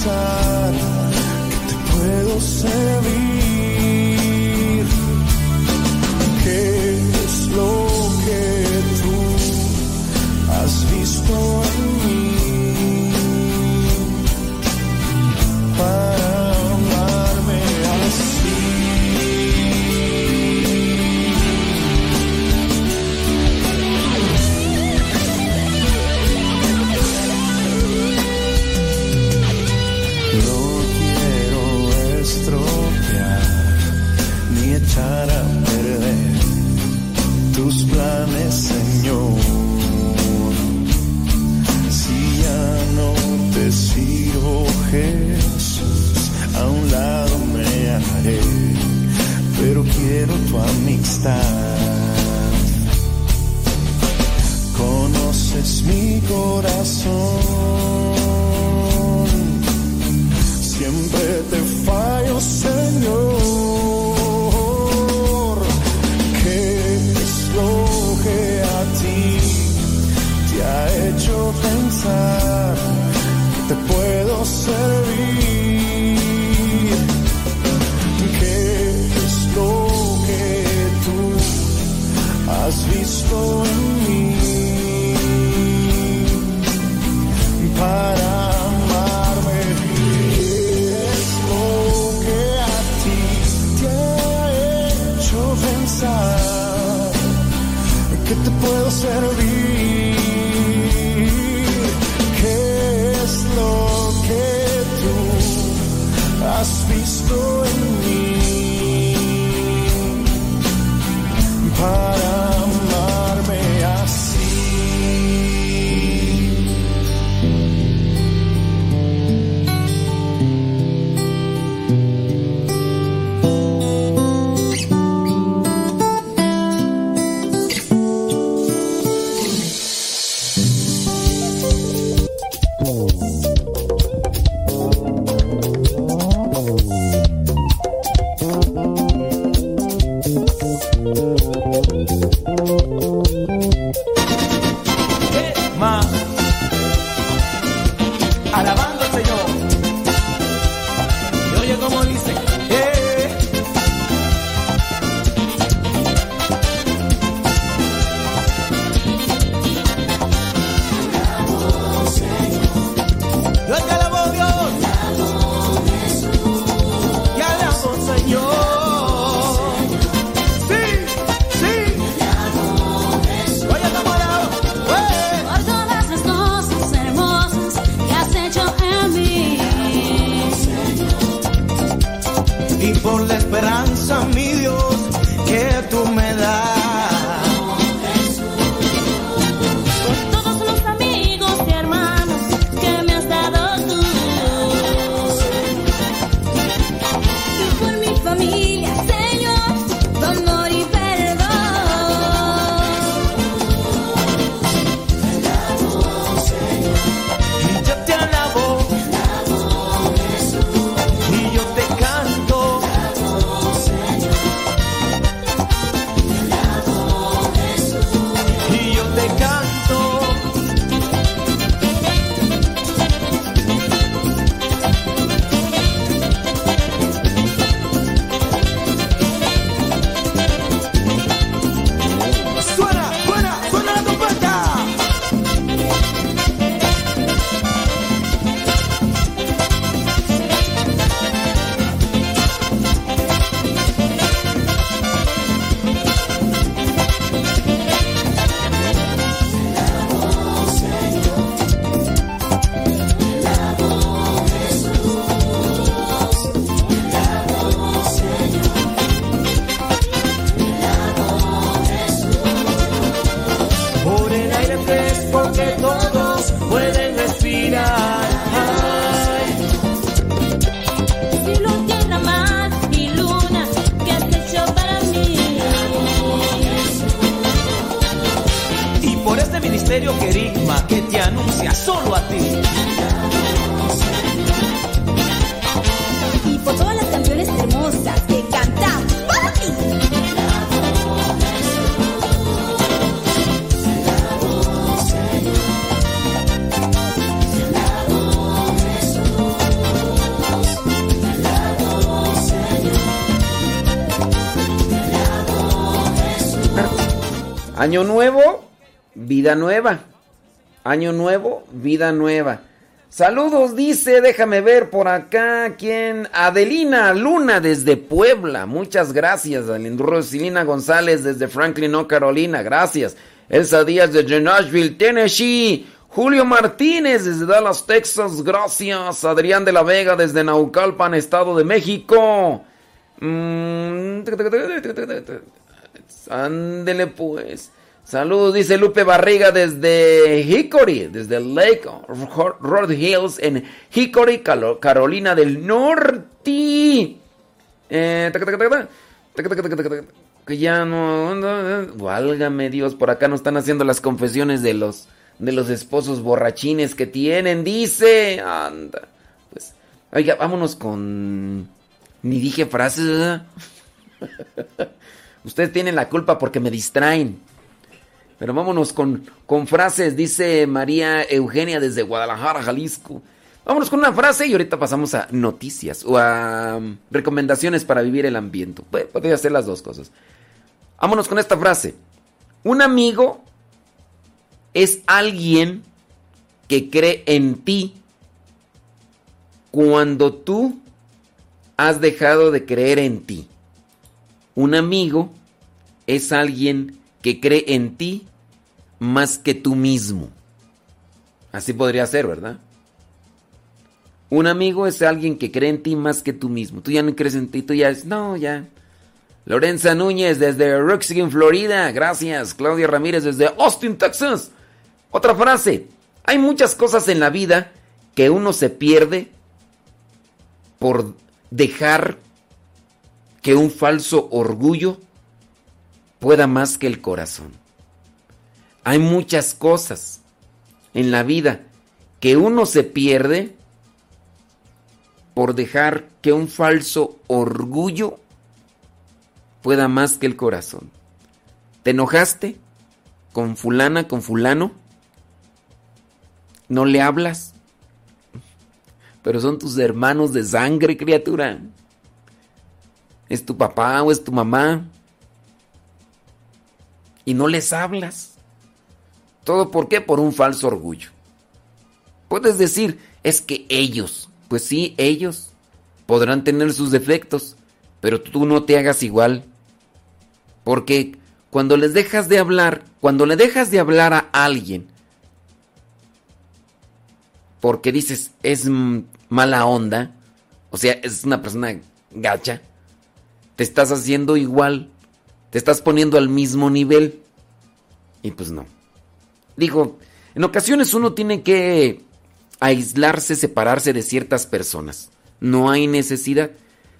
Pensar que te puedo servir? Conoces mi corazón siempre te fallo, Señor. ¿Qué es lo que a ti te ha hecho pensar que te puedo servir? Visto en mí? para amarme. ¿Qué es lo que a ti te ha hecho pensar que te puedo servir? Año nuevo, vida nueva. Año nuevo, vida nueva. Saludos, dice, déjame ver por acá, ¿quién? Adelina Luna desde Puebla. Muchas gracias. Rosilina González desde Franklin, no Carolina. Gracias. Elsa Díaz desde Nashville, Tennessee. Julio Martínez desde Dallas, Texas. Gracias. Adrián de la Vega desde Naucalpan, Estado de México. Mm, Ándele pues. Saludos, dice Lupe Barriga desde Hickory, desde Lake Road Hills en Hickory, Carolina del Norte. Eh, que ya no, no, no, válgame Dios, por acá nos están haciendo las confesiones de los de los esposos borrachines que tienen, dice. Anda. Pues, oiga, vámonos con ni dije frases. Ustedes tienen la culpa porque me distraen. Pero vámonos con, con frases, dice María Eugenia desde Guadalajara, Jalisco. Vámonos con una frase y ahorita pasamos a noticias o a um, recomendaciones para vivir el ambiente. Podría ser las dos cosas. Vámonos con esta frase. Un amigo es alguien que cree en ti cuando tú has dejado de creer en ti. Un amigo es alguien que cree en ti más que tú mismo. Así podría ser, ¿verdad? Un amigo es alguien que cree en ti más que tú mismo. Tú ya no crees en ti, tú ya es, no, ya. Lorenza Núñez desde Ruxin, Florida. Gracias. Claudia Ramírez desde Austin, Texas. Otra frase. Hay muchas cosas en la vida que uno se pierde por dejar que un falso orgullo pueda más que el corazón. Hay muchas cosas en la vida que uno se pierde por dejar que un falso orgullo pueda más que el corazón. ¿Te enojaste con fulana, con fulano? ¿No le hablas? Pero son tus hermanos de sangre, criatura. ¿Es tu papá o es tu mamá? Y no les hablas. ¿Todo por qué? Por un falso orgullo. Puedes decir, es que ellos, pues sí, ellos podrán tener sus defectos, pero tú no te hagas igual. Porque cuando les dejas de hablar, cuando le dejas de hablar a alguien, porque dices, es mala onda, o sea, es una persona gacha, te estás haciendo igual, te estás poniendo al mismo nivel. Y pues no. Digo, en ocasiones uno tiene que aislarse, separarse de ciertas personas. No hay necesidad.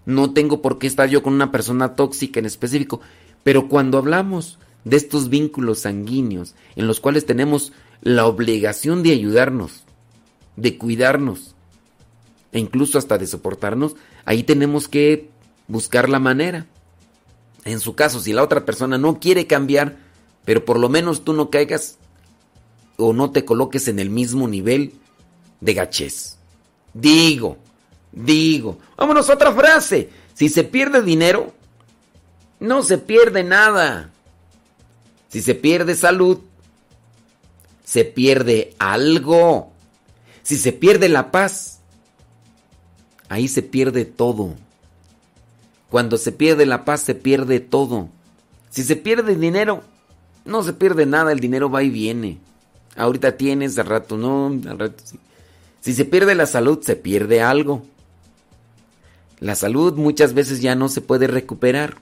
No tengo por qué estar yo con una persona tóxica en específico. Pero cuando hablamos de estos vínculos sanguíneos en los cuales tenemos la obligación de ayudarnos, de cuidarnos e incluso hasta de soportarnos, ahí tenemos que buscar la manera. En su caso, si la otra persona no quiere cambiar, pero por lo menos tú no caigas o no te coloques en el mismo nivel de gachez. Digo, digo. Vámonos a otra frase. Si se pierde dinero, no se pierde nada. Si se pierde salud, se pierde algo. Si se pierde la paz, ahí se pierde todo. Cuando se pierde la paz, se pierde todo. Si se pierde dinero, no se pierde nada, el dinero va y viene. Ahorita tienes, al rato no, al rato sí. Si se pierde la salud, se pierde algo. La salud muchas veces ya no se puede recuperar.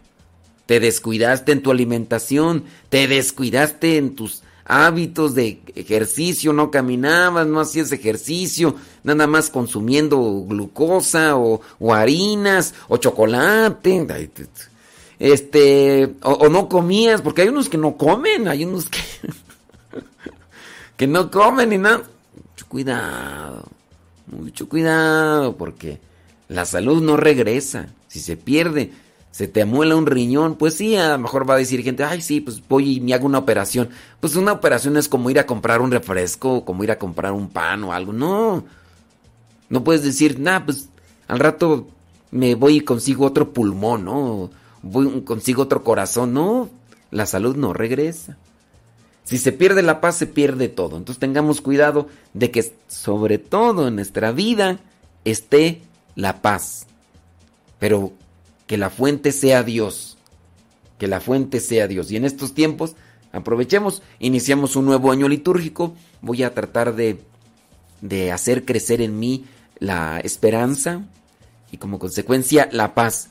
Te descuidaste en tu alimentación, te descuidaste en tus hábitos de ejercicio, no caminabas, no hacías ejercicio, nada más consumiendo glucosa o, o harinas o chocolate. Este, o, o no comías, porque hay unos que no comen, hay unos que que no comen ni nada. Mucho cuidado, mucho cuidado, porque la salud no regresa. Si se pierde, se te amuela un riñón, pues sí, a lo mejor va a decir gente, ay, sí, pues voy y me hago una operación. Pues una operación es como ir a comprar un refresco, como ir a comprar un pan o algo. No, no puedes decir, nah, pues al rato me voy y consigo otro pulmón, ¿no? Voy, consigo otro corazón. No, la salud no regresa. Si se pierde la paz, se pierde todo. Entonces tengamos cuidado de que sobre todo en nuestra vida esté la paz. Pero que la fuente sea Dios. Que la fuente sea Dios. Y en estos tiempos, aprovechemos, iniciamos un nuevo año litúrgico. Voy a tratar de, de hacer crecer en mí la esperanza y como consecuencia la paz.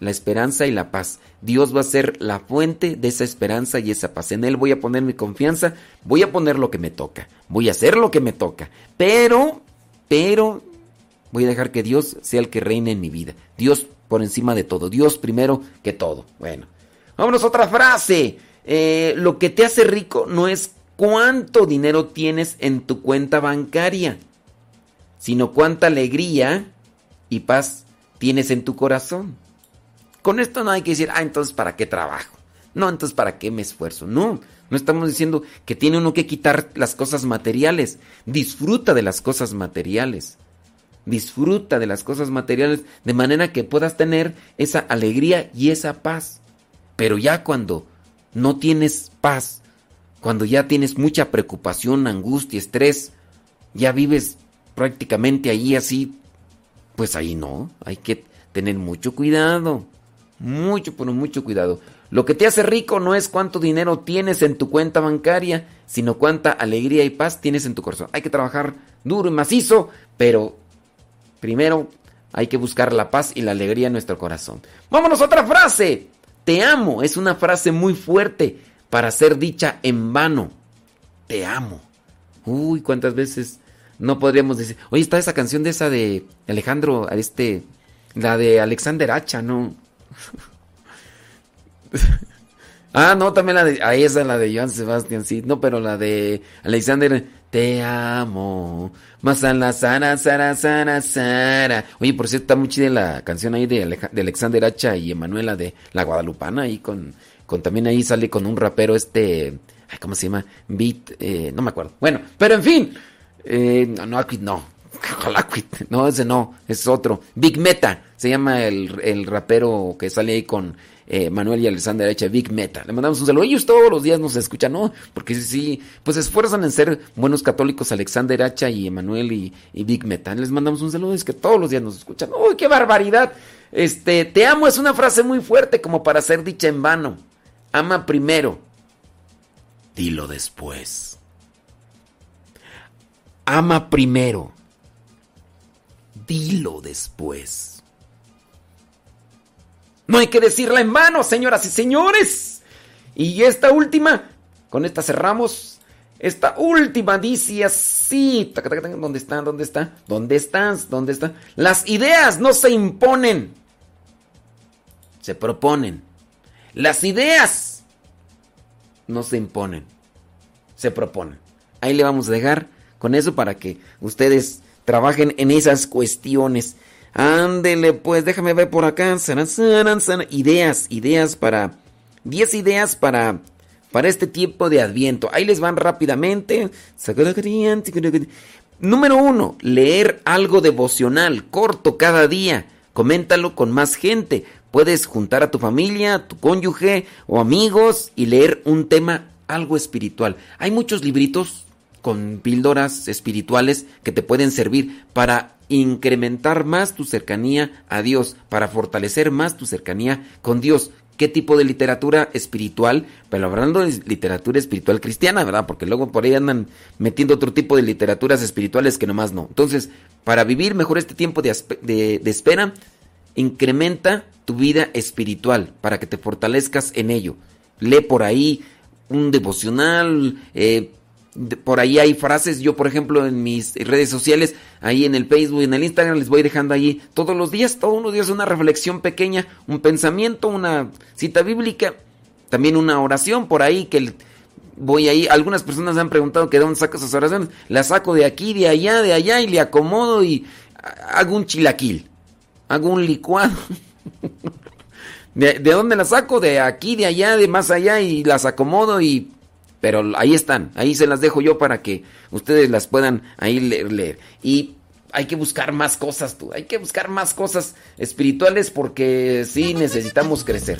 La esperanza y la paz. Dios va a ser la fuente de esa esperanza y esa paz. En Él voy a poner mi confianza, voy a poner lo que me toca, voy a hacer lo que me toca. Pero, pero, voy a dejar que Dios sea el que reine en mi vida. Dios por encima de todo. Dios primero que todo. Bueno, vámonos a otra frase. Eh, lo que te hace rico no es cuánto dinero tienes en tu cuenta bancaria, sino cuánta alegría y paz tienes en tu corazón. Con esto no hay que decir, ah, entonces ¿para qué trabajo? No, entonces ¿para qué me esfuerzo? No, no estamos diciendo que tiene uno que quitar las cosas materiales. Disfruta de las cosas materiales. Disfruta de las cosas materiales de manera que puedas tener esa alegría y esa paz. Pero ya cuando no tienes paz, cuando ya tienes mucha preocupación, angustia, estrés, ya vives prácticamente ahí así, pues ahí no, hay que tener mucho cuidado. Mucho, pero mucho cuidado. Lo que te hace rico no es cuánto dinero tienes en tu cuenta bancaria, sino cuánta alegría y paz tienes en tu corazón. Hay que trabajar duro y macizo, pero primero hay que buscar la paz y la alegría en nuestro corazón. Vámonos a otra frase. Te amo es una frase muy fuerte para ser dicha en vano. Te amo. Uy, cuántas veces no podríamos decir. Oye, está esa canción de esa de Alejandro, este, la de Alexander Hacha, ¿no? ah, no, también la de. Ahí esa la de Joan Sebastián, sí. No, pero la de Alexander. Te amo. Más a la Sara, Sara, Sara, Sara. Oye, por cierto, está muy chida la canción ahí de, Alexander Hacha y Emanuela de La Guadalupana. Ahí con. También ahí sale con un rapero este. ¿cómo se llama? Beat. eh, no me acuerdo. Bueno, pero en fin. Eh, no, no, no. No, ese no. Es otro. Big Meta. Se llama el, el rapero que sale ahí con eh, Manuel y Alexander Hacha. Big Meta. Le mandamos un saludo. Ellos todos los días nos escuchan, ¿no? Porque sí, pues esfuerzan en ser buenos católicos Alexander Hacha y Emanuel y, y Big Meta. Les mandamos un saludo. Es que todos los días nos escuchan. ¡Uy, qué barbaridad! Este, te amo es una frase muy fuerte como para ser dicha en vano. Ama primero. Dilo después. Ama primero. Dilo después. No hay que decirla en vano, señoras y señores. Y esta última, con esta cerramos. Esta última dice así. ¿Dónde está? ¿Dónde está? ¿Dónde estás? ¿Dónde está? Las ideas no se imponen. Se proponen. Las ideas no se imponen. Se proponen. Ahí le vamos a dejar con eso para que ustedes trabajen en esas cuestiones. Ándele, pues déjame ver por acá. Ideas, ideas para. 10 ideas para. Para este tiempo de Adviento. Ahí les van rápidamente. Número uno, leer algo devocional, corto cada día. Coméntalo con más gente. Puedes juntar a tu familia, tu cónyuge o amigos y leer un tema algo espiritual. Hay muchos libritos con píldoras espirituales que te pueden servir para incrementar más tu cercanía a Dios, para fortalecer más tu cercanía con Dios. ¿Qué tipo de literatura espiritual? Pero hablando de literatura espiritual cristiana, ¿verdad? Porque luego por ahí andan metiendo otro tipo de literaturas espirituales que nomás no. Entonces, para vivir mejor este tiempo de, de- espera, incrementa tu vida espiritual para que te fortalezcas en ello. Lee por ahí un devocional, eh, por ahí hay frases, yo por ejemplo en mis redes sociales, ahí en el Facebook y en el Instagram les voy dejando ahí todos los días, todos los días una reflexión pequeña, un pensamiento, una cita bíblica, también una oración por ahí que voy ahí. Algunas personas me han preguntado que de dónde saco esas oraciones. Las saco de aquí, de allá, de allá y le acomodo y hago un chilaquil. Hago un licuado. ¿De, de dónde las saco? De aquí, de allá, de más allá y las acomodo y... Pero ahí están, ahí se las dejo yo para que ustedes las puedan ahí leer. leer. Y hay que buscar más cosas, tú. Hay que buscar más cosas espirituales porque sí necesitamos crecer.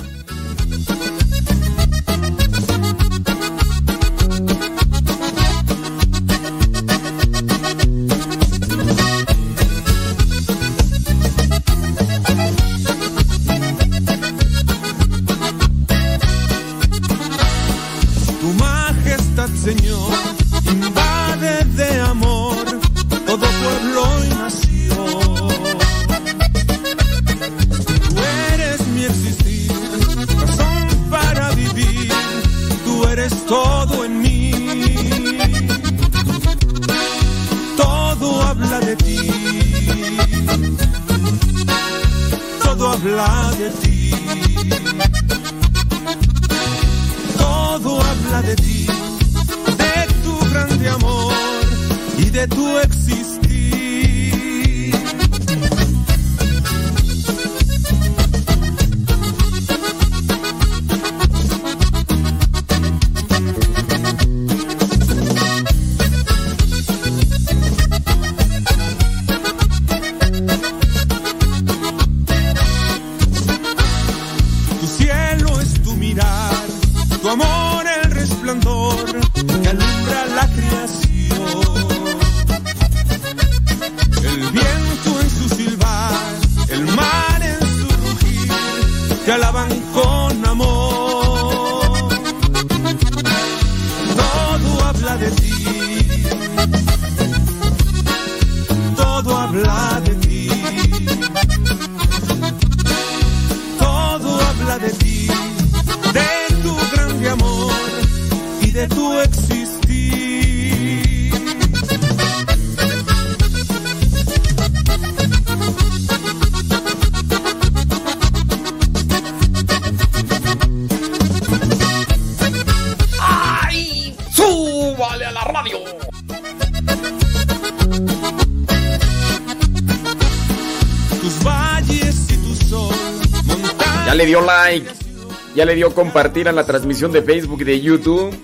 Le dio compartir a la transmisión de Facebook y de YouTube.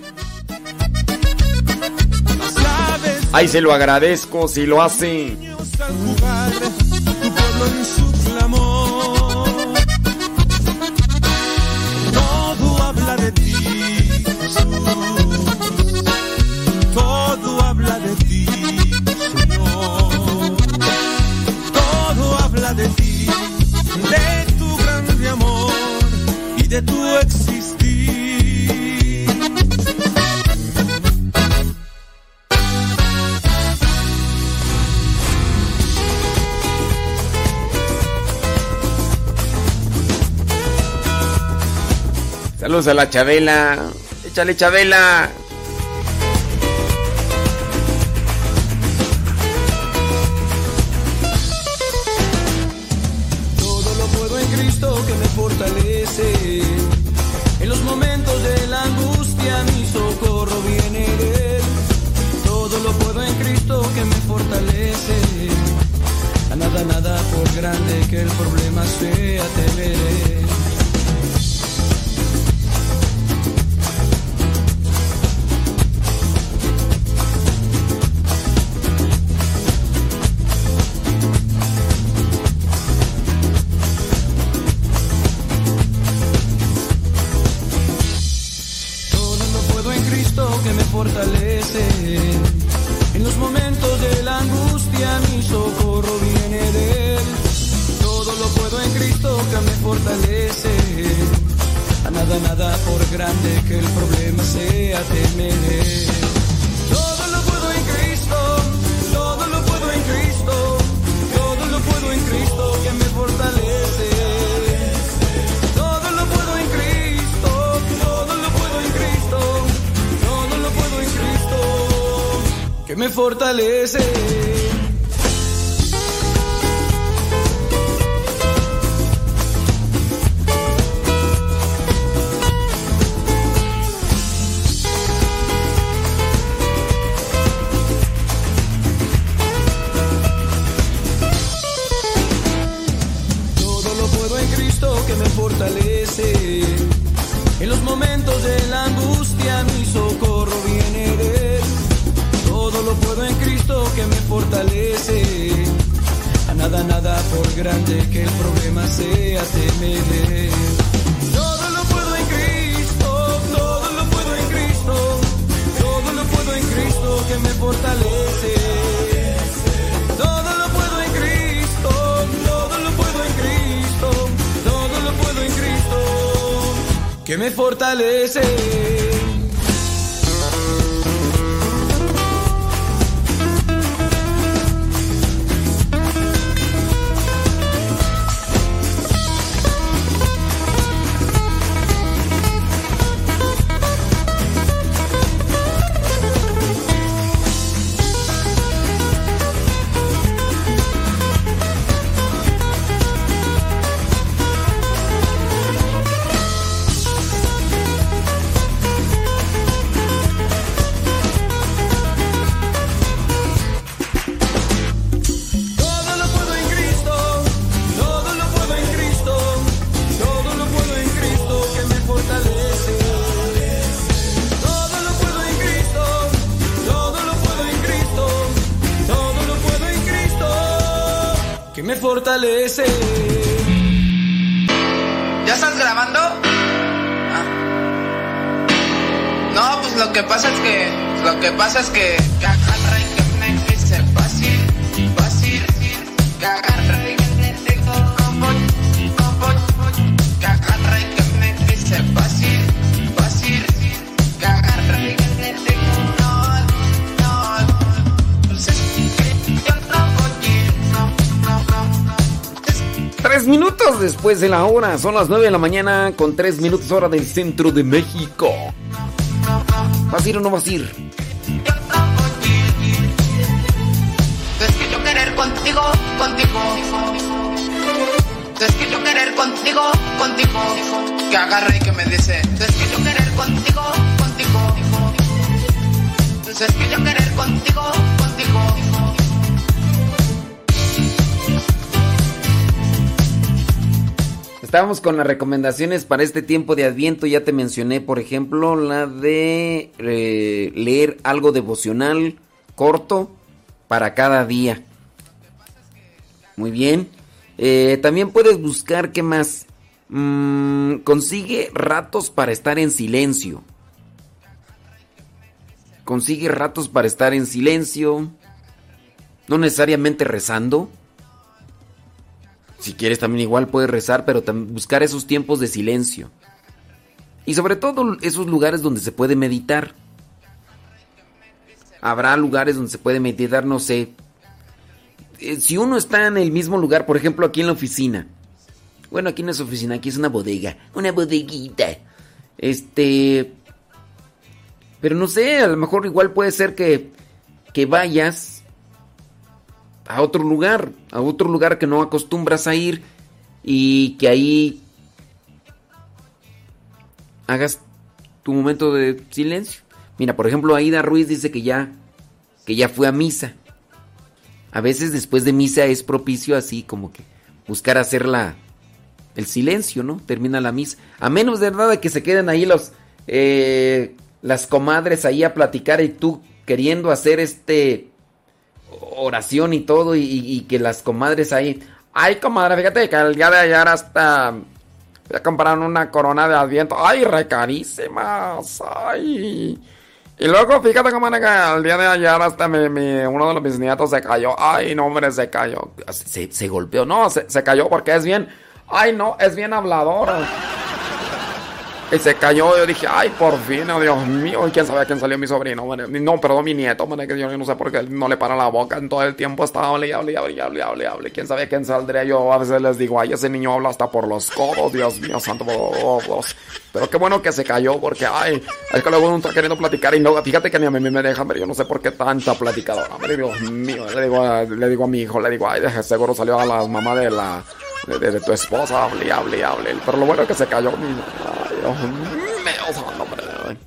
Ay, se lo agradezco si lo hace. A la Chabela. Échale, Chabela. ¿Ya estás grabando? Ah. No, pues lo que pasa es que. Lo que pasa es que Tres minutos después de la hora. Son las nueve de la mañana con tres minutos hora del centro de México. ¿Vas a ir o no vas a ir? Es que yo querer contigo, contigo. Es que yo querer contigo, contigo. Que agarre y que me dice. Es que yo querer contigo, contigo. Es que yo querer contigo, contigo. Estábamos con las recomendaciones para este tiempo de Adviento. Ya te mencioné, por ejemplo, la de eh, leer algo devocional corto para cada día. Muy bien. Eh, también puedes buscar, ¿qué más? Mm, consigue ratos para estar en silencio. Consigue ratos para estar en silencio. No necesariamente rezando. Si quieres también igual puedes rezar, pero buscar esos tiempos de silencio. Y sobre todo esos lugares donde se puede meditar. Habrá lugares donde se puede meditar, no sé. Eh, Si uno está en el mismo lugar, por ejemplo aquí en la oficina. Bueno, aquí no es oficina, aquí es una bodega. Una bodeguita. Este... Pero no sé, a lo mejor igual puede ser que, que vayas a otro lugar, a otro lugar que no acostumbras a ir y que ahí hagas tu momento de silencio. Mira, por ejemplo, Aida Ruiz dice que ya que ya fue a misa. A veces después de misa es propicio así como que buscar hacer la el silencio, ¿no? Termina la misa. A menos de de que se queden ahí los eh, las comadres ahí a platicar y tú queriendo hacer este oración y todo y, que las comadres ahí ay comadre fíjate que el día de ayer hasta ya compraron una corona de adviento ay re carísimas ay. Y luego fíjate comadre que el día de ayer hasta mi, uno de mis nietos se cayó ay no hombre se cayó se, se golpeó no se, se cayó porque es bien ay no es bien hablador y se cayó, yo dije, ay, por fin, oh, Dios mío, ¿y quién sabe quién salió mi sobrino? No, perdón, mi nieto, man, que yo no sé por qué no le para la boca, en todo el tiempo estaba hable, y hable, y hable, y hable, hable. ¿Quién sabe quién saldría? Yo a veces les digo, ay, ese niño habla hasta por los codos, Dios mío, santo. Pero qué bueno que se cayó, porque, ay, es que luego uno está queriendo platicar y no, fíjate que ni a mí me dejan, pero yo no sé por qué tanta platicadora, hombre, Dios mío, le digo, a, le digo a mi hijo, le digo, ay, seguro salió a la mamá de la, de, de- de tu esposa, hable, hable, hable. Pero lo bueno es que se cayó, ay.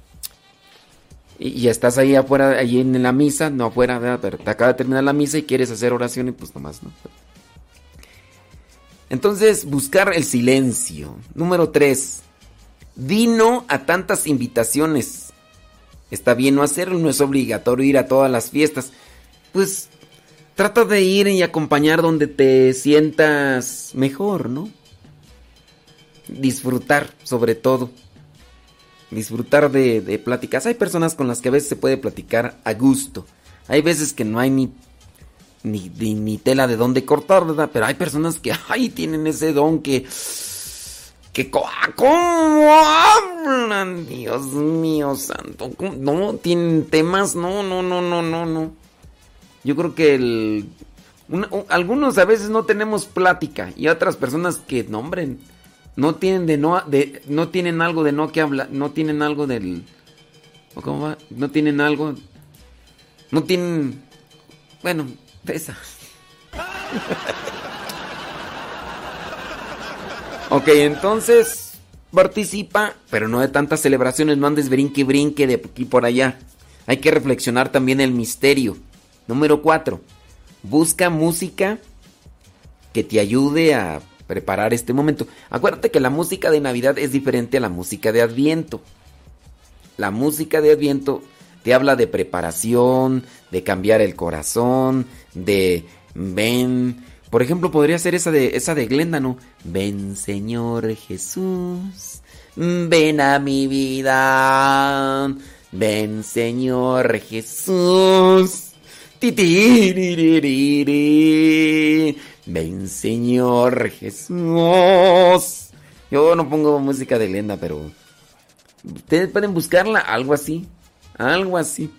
Y, y estás ahí afuera, ahí en la misa, no afuera, te acaba de terminar la misa y quieres hacer oración y pues nomás, ¿no? Entonces, buscar el silencio. Número 3. Di no a tantas invitaciones. Está bien no hacerlo, no es obligatorio ir a todas las fiestas. Pues trata de ir y acompañar donde te sientas mejor, ¿no? Disfrutar, sobre todo. Disfrutar de, pláticas. Hay personas con las que a veces se puede platicar a gusto. Hay veces que no hay ni, ni, ni, tela de dónde cortar, ¿verdad? Pero hay personas que, ay, tienen ese don que... que co- ¿Cómo hablan? Dios mío santo. No, tienen temas, no, no, no, no, no, no. Yo creo que el... algunos a veces no tenemos plática y otras personas que nombren no tienen de no de no tienen algo de no que habla no tienen algo del ¿o cómo va? no tienen algo no tienen bueno esa. Ok entonces participa pero no de tantas celebraciones no andes brinque brinque de aquí por allá. Hay que reflexionar también el misterio número 4 busca música que te ayude a preparar este momento. Acuérdate que la música de Navidad es diferente a la música de Adviento. La música de Adviento te habla de preparación, de cambiar el corazón, de ven. Por ejemplo, podría ser esa de esa de Glenda, ¿no? Ven, Señor Jesús. Ven a mi vida. Ven, Señor Jesús. Ven, Señor Jesús. Yo no pongo música de Glenda, pero ustedes pueden buscarla, algo así. Algo así.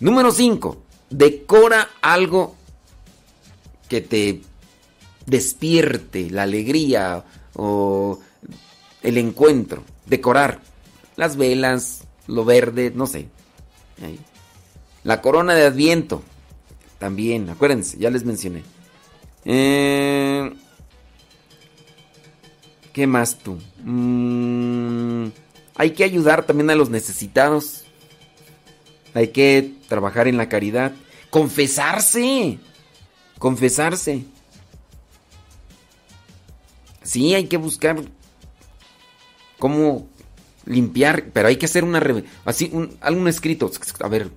Número 5. Decora algo que te despierte la alegría o el encuentro. Decorar. Las velas, lo verde, no sé. Ahí. La corona de Adviento. También, acuérdense, ya les mencioné. Eh, ¿Qué más tú? Mm, hay que ayudar también a los necesitados. Hay que trabajar en la caridad. Confesarse. Confesarse. Sí, hay que buscar cómo limpiar, pero hay que hacer una así un algún escrito. A ver,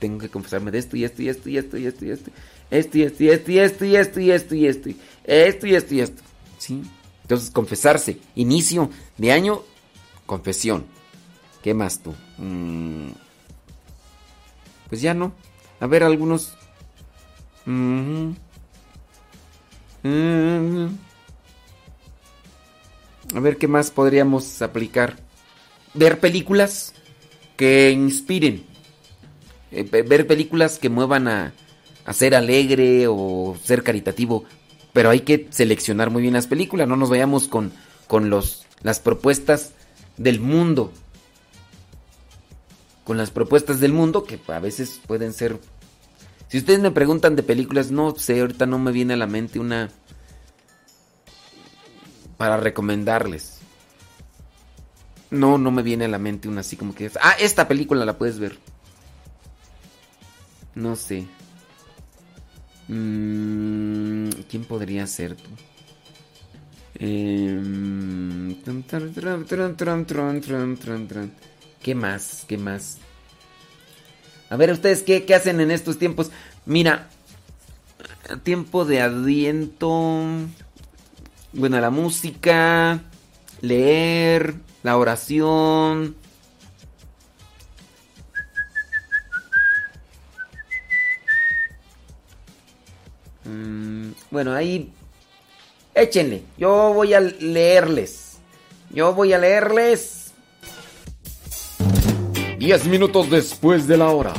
tengo que confesarme de esto y esto y esto y esto y esto y esto. Esto y esto y esto y esto y esto y esto y esto y esto y esto y esto. ¿Sí? Entonces, confesarse. Inicio de año, confesión. ¿Qué más tú? Mm, Pues ya no. A ver, algunos. Mm, mm, A ver, ¿qué más podríamos aplicar? Ver películas que inspiren. Eh, ve- ver películas que muevan a, a ser alegre o ser caritativo. Pero hay que seleccionar muy bien las películas. No nos vayamos con, con los, las propuestas del mundo. Con las propuestas del mundo que a veces pueden ser... Si ustedes me preguntan de películas, no sé, ahorita no me viene a la mente una para recomendarles. No, no me viene a la mente una así como que... Ah, esta película la puedes ver. No sé. Mm, ¿Quién podría ser tú? Eh, ¿Qué más? ¿Qué más? A ver, ¿ustedes qué, qué hacen en estos tiempos? Mira, tiempo de adviento. Bueno, la música, leer, la oración, Mm, bueno, ahí échenle. Yo voy a leerles. Yo voy a leerles. Diez minutos después de la hora.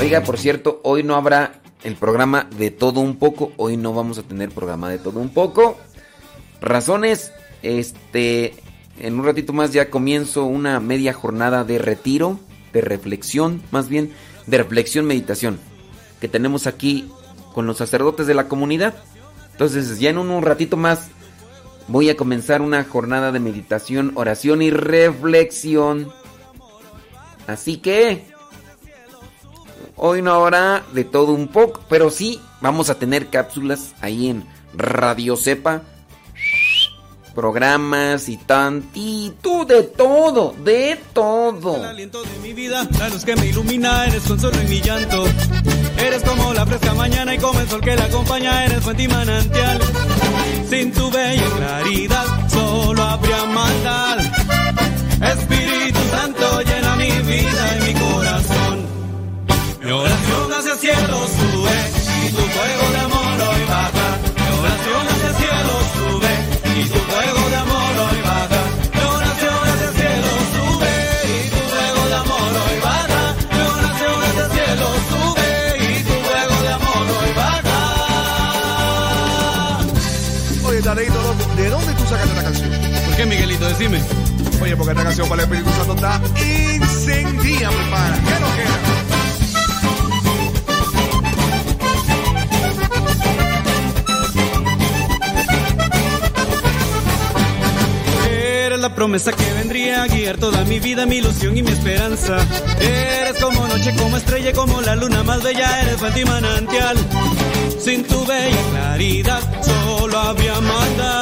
Oiga, por cierto, hoy no habrá el programa de todo un poco. Hoy no vamos a tener programa de todo un poco. Razones, este, en un ratito más ya comienzo una media jornada de retiro, de reflexión, más bien, de reflexión, meditación, que tenemos aquí con los sacerdotes de la comunidad. Entonces, ya en un, ratito más voy a comenzar una jornada de meditación, oración y reflexión. Así que Hoy no habrá de todo un poco, pero sí vamos a tener cápsulas ahí en Radio Cepa. Programas y tantito de todo, de todo. El aliento de mi vida, la luz que me ilumina, eres consuelo en mi llanto. Eres como la fresca mañana y como el sol que la acompaña, eres fuente y manantial. Sin tu bella claridad, solo habría maldad. Espíritu Santo llena mi vida y mi corazón. Mi oración hacia el cielo sube y tu fuego de amor Oye, porque esta canción para el Espíritu Santo está incendida, prepara. ¿Qué no queda? Eres la promesa que vendría a guiar toda mi vida, mi ilusión y mi esperanza. Eres como noche, como estrella, como la luna más bella, eres fuente y manantial. Sin tu bella claridad, solo habría maldad.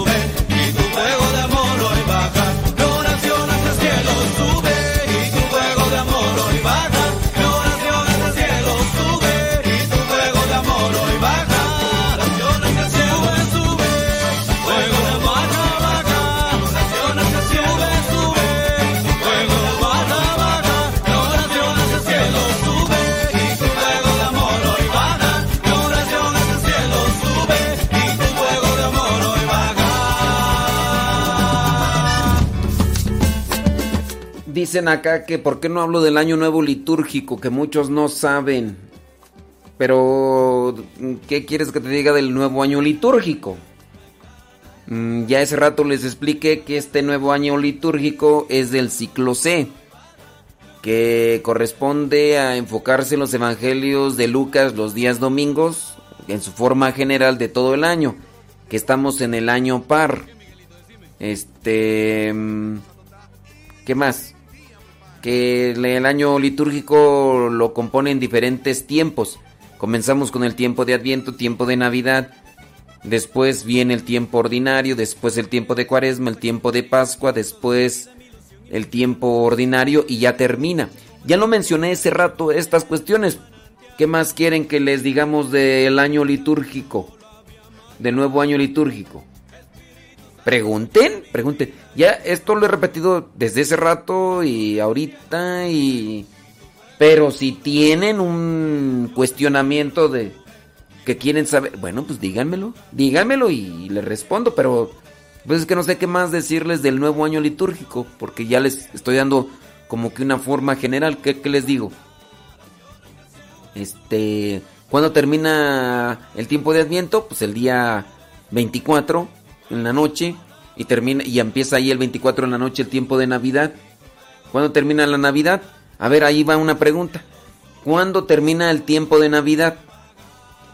Dicen acá que por qué no hablo del año nuevo litúrgico, que muchos no saben. Pero, ¿qué quieres que te diga del nuevo año litúrgico? Mm, Ya ese rato les expliqué que este nuevo año litúrgico es del ciclo C, que corresponde a enfocarse en los evangelios de Lucas los días domingos, en su forma general de todo el año, que estamos en el año par. Este... mm, ¿Qué más? Que el- año litúrgico lo compone en diferentes tiempos. Comenzamos con el tiempo de Adviento, tiempo de Navidad. Después viene el tiempo ordinario, después el tiempo de Cuaresma, el tiempo de Pascua, después el tiempo ordinario y ya termina. Ya lo mencioné ese rato estas cuestiones. ¿Qué más quieren que les digamos del año litúrgico? Del nuevo año litúrgico. Pregunten, pregunten. Ya esto lo he repetido desde ese rato y ahorita y... Pero si tienen un cuestionamiento de que quieren saber, bueno, pues díganmelo, díganmelo y les respondo, pero pues es que no sé qué más decirles del nuevo año litúrgico, porque ya les estoy dando como que una forma general, ¿qué, qué les digo? Este, ¿cuándo termina el tiempo de Adviento? Pues el día 24 en la noche y termina y empieza ahí el 24 en la noche el tiempo de Navidad. ¿Cuándo termina la Navidad? A ver, ahí va una pregunta. ¿Cuándo termina el tiempo de Navidad?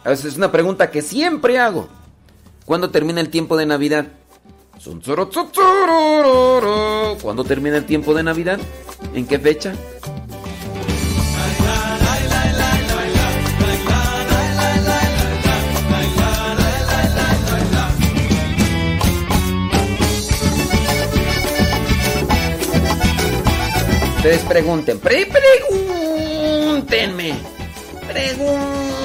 Es una pregunta que siempre hago. ¿Cuándo termina el tiempo de Navidad? ¿Cuándo termina el tiempo de Navidad? ¿En qué fecha? Pregunten, pre pregúntenme. Pregúntenme.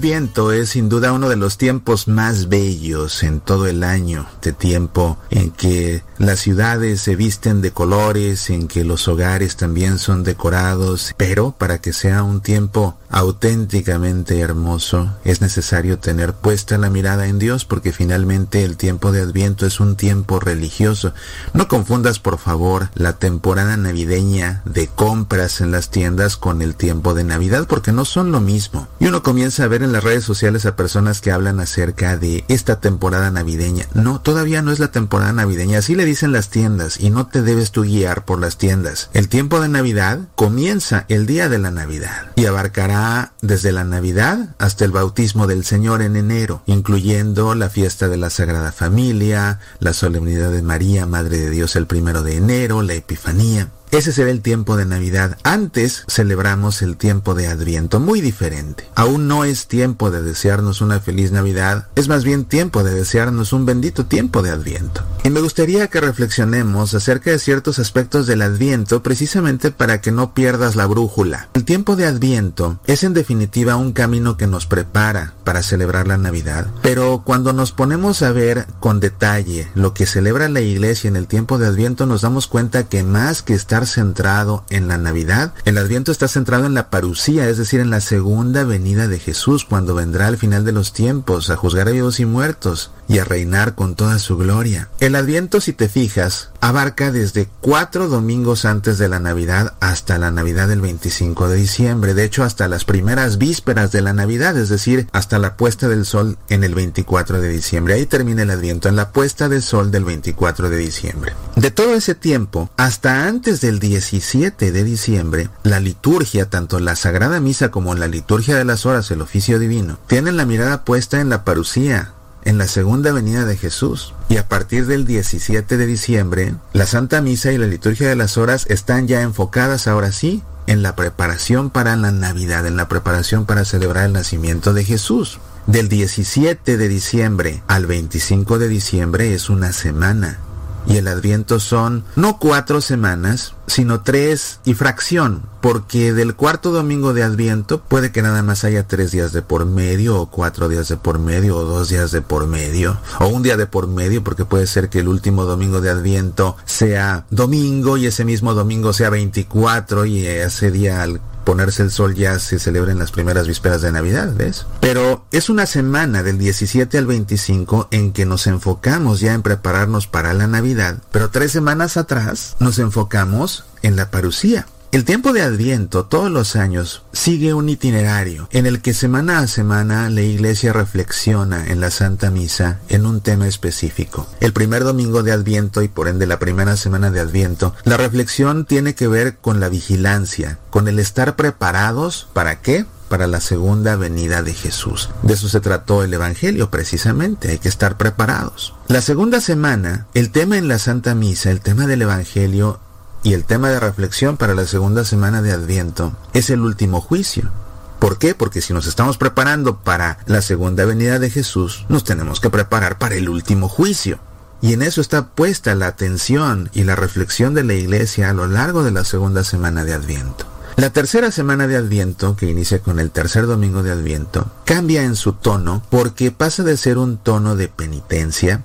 El Adviento es sin duda uno de los tiempos más bellos en todo el año, de tiempo en que las ciudades se visten de colores, en que los hogares también son decorados, pero para que sea un tiempo auténticamente hermoso es necesario tener puesta la mirada en Dios porque finalmente el tiempo de Adviento es un tiempo religioso. No confundas por favor la temporada navideña de compras en las tiendas con el tiempo de Navidad porque no son lo mismo. Y uno comienza a ver en las redes sociales a personas que hablan acerca de esta temporada navideña. No, todavía no es la temporada navideña, así le dicen las tiendas y no te debes tú guiar por las tiendas. El tiempo de Navidad comienza el día de la Navidad y abarcará desde la Navidad hasta el bautismo del Señor en enero, incluyendo la fiesta de la Sagrada Familia, la solemnidad de María, Madre de Dios el primero de enero, la Epifanía. Ese será el tiempo de Navidad. Antes celebramos el tiempo de Adviento, muy diferente. Aún no es tiempo de desearnos una feliz Navidad, es más bien tiempo de desearnos un bendito tiempo de Adviento. Y me gustaría que reflexionemos acerca de ciertos aspectos del Adviento precisamente para que no pierdas la brújula. El tiempo de Adviento es en definitiva un camino que nos prepara para celebrar la Navidad, pero cuando nos ponemos a ver con detalle lo que celebra la iglesia en el tiempo de Adviento nos damos cuenta que más que estar centrado en la Navidad, el Adviento está centrado en la parucía, es decir, en la segunda venida de Jesús, cuando vendrá al final de los tiempos a juzgar a vivos y muertos y a reinar con toda su gloria. El Adviento, si te fijas, abarca desde cuatro domingos antes de la Navidad hasta la Navidad del 25 de diciembre, de hecho hasta las primeras vísperas de la Navidad, es decir, hasta la puesta del sol en el 24 de diciembre. Ahí termina el Adviento, en la puesta del sol del 24 de diciembre. De todo ese tiempo, hasta antes del 17 de diciembre, la liturgia, tanto la Sagrada Misa como la liturgia de las horas, el oficio divino, tienen la mirada puesta en la parucía, en la segunda venida de Jesús. Y a partir del 17 de diciembre, la Santa Misa y la liturgia de las horas están ya enfocadas ahora sí en la preparación para la Navidad, en la preparación para celebrar el nacimiento de Jesús. Del 17 de diciembre al 25 de diciembre es una semana. Y el adviento son no cuatro semanas, sino tres y fracción, porque del cuarto domingo de adviento puede que nada más haya tres días de por medio, o cuatro días de por medio, o dos días de por medio, o un día de por medio, porque puede ser que el último domingo de adviento sea domingo y ese mismo domingo sea 24 y ese día al ponerse el sol ya se celebra en las primeras vísperas de Navidad, ¿ves? Pero es una semana del 17 al 25 en que nos enfocamos ya en prepararnos para la Navidad, pero tres semanas atrás nos enfocamos en la parucía. El tiempo de Adviento todos los años sigue un itinerario en el que semana a semana la iglesia reflexiona en la Santa Misa en un tema específico. El primer domingo de Adviento y por ende la primera semana de Adviento, la reflexión tiene que ver con la vigilancia, con el estar preparados para qué? para la segunda venida de Jesús. De eso se trató el Evangelio precisamente, hay que estar preparados. La segunda semana, el tema en la Santa Misa, el tema del Evangelio y el tema de reflexión para la segunda semana de Adviento es el último juicio. ¿Por qué? Porque si nos estamos preparando para la segunda venida de Jesús, nos tenemos que preparar para el último juicio. Y en eso está puesta la atención y la reflexión de la iglesia a lo largo de la segunda semana de Adviento. La tercera semana de Adviento, que inicia con el tercer domingo de Adviento, cambia en su tono porque pasa de ser un tono de penitencia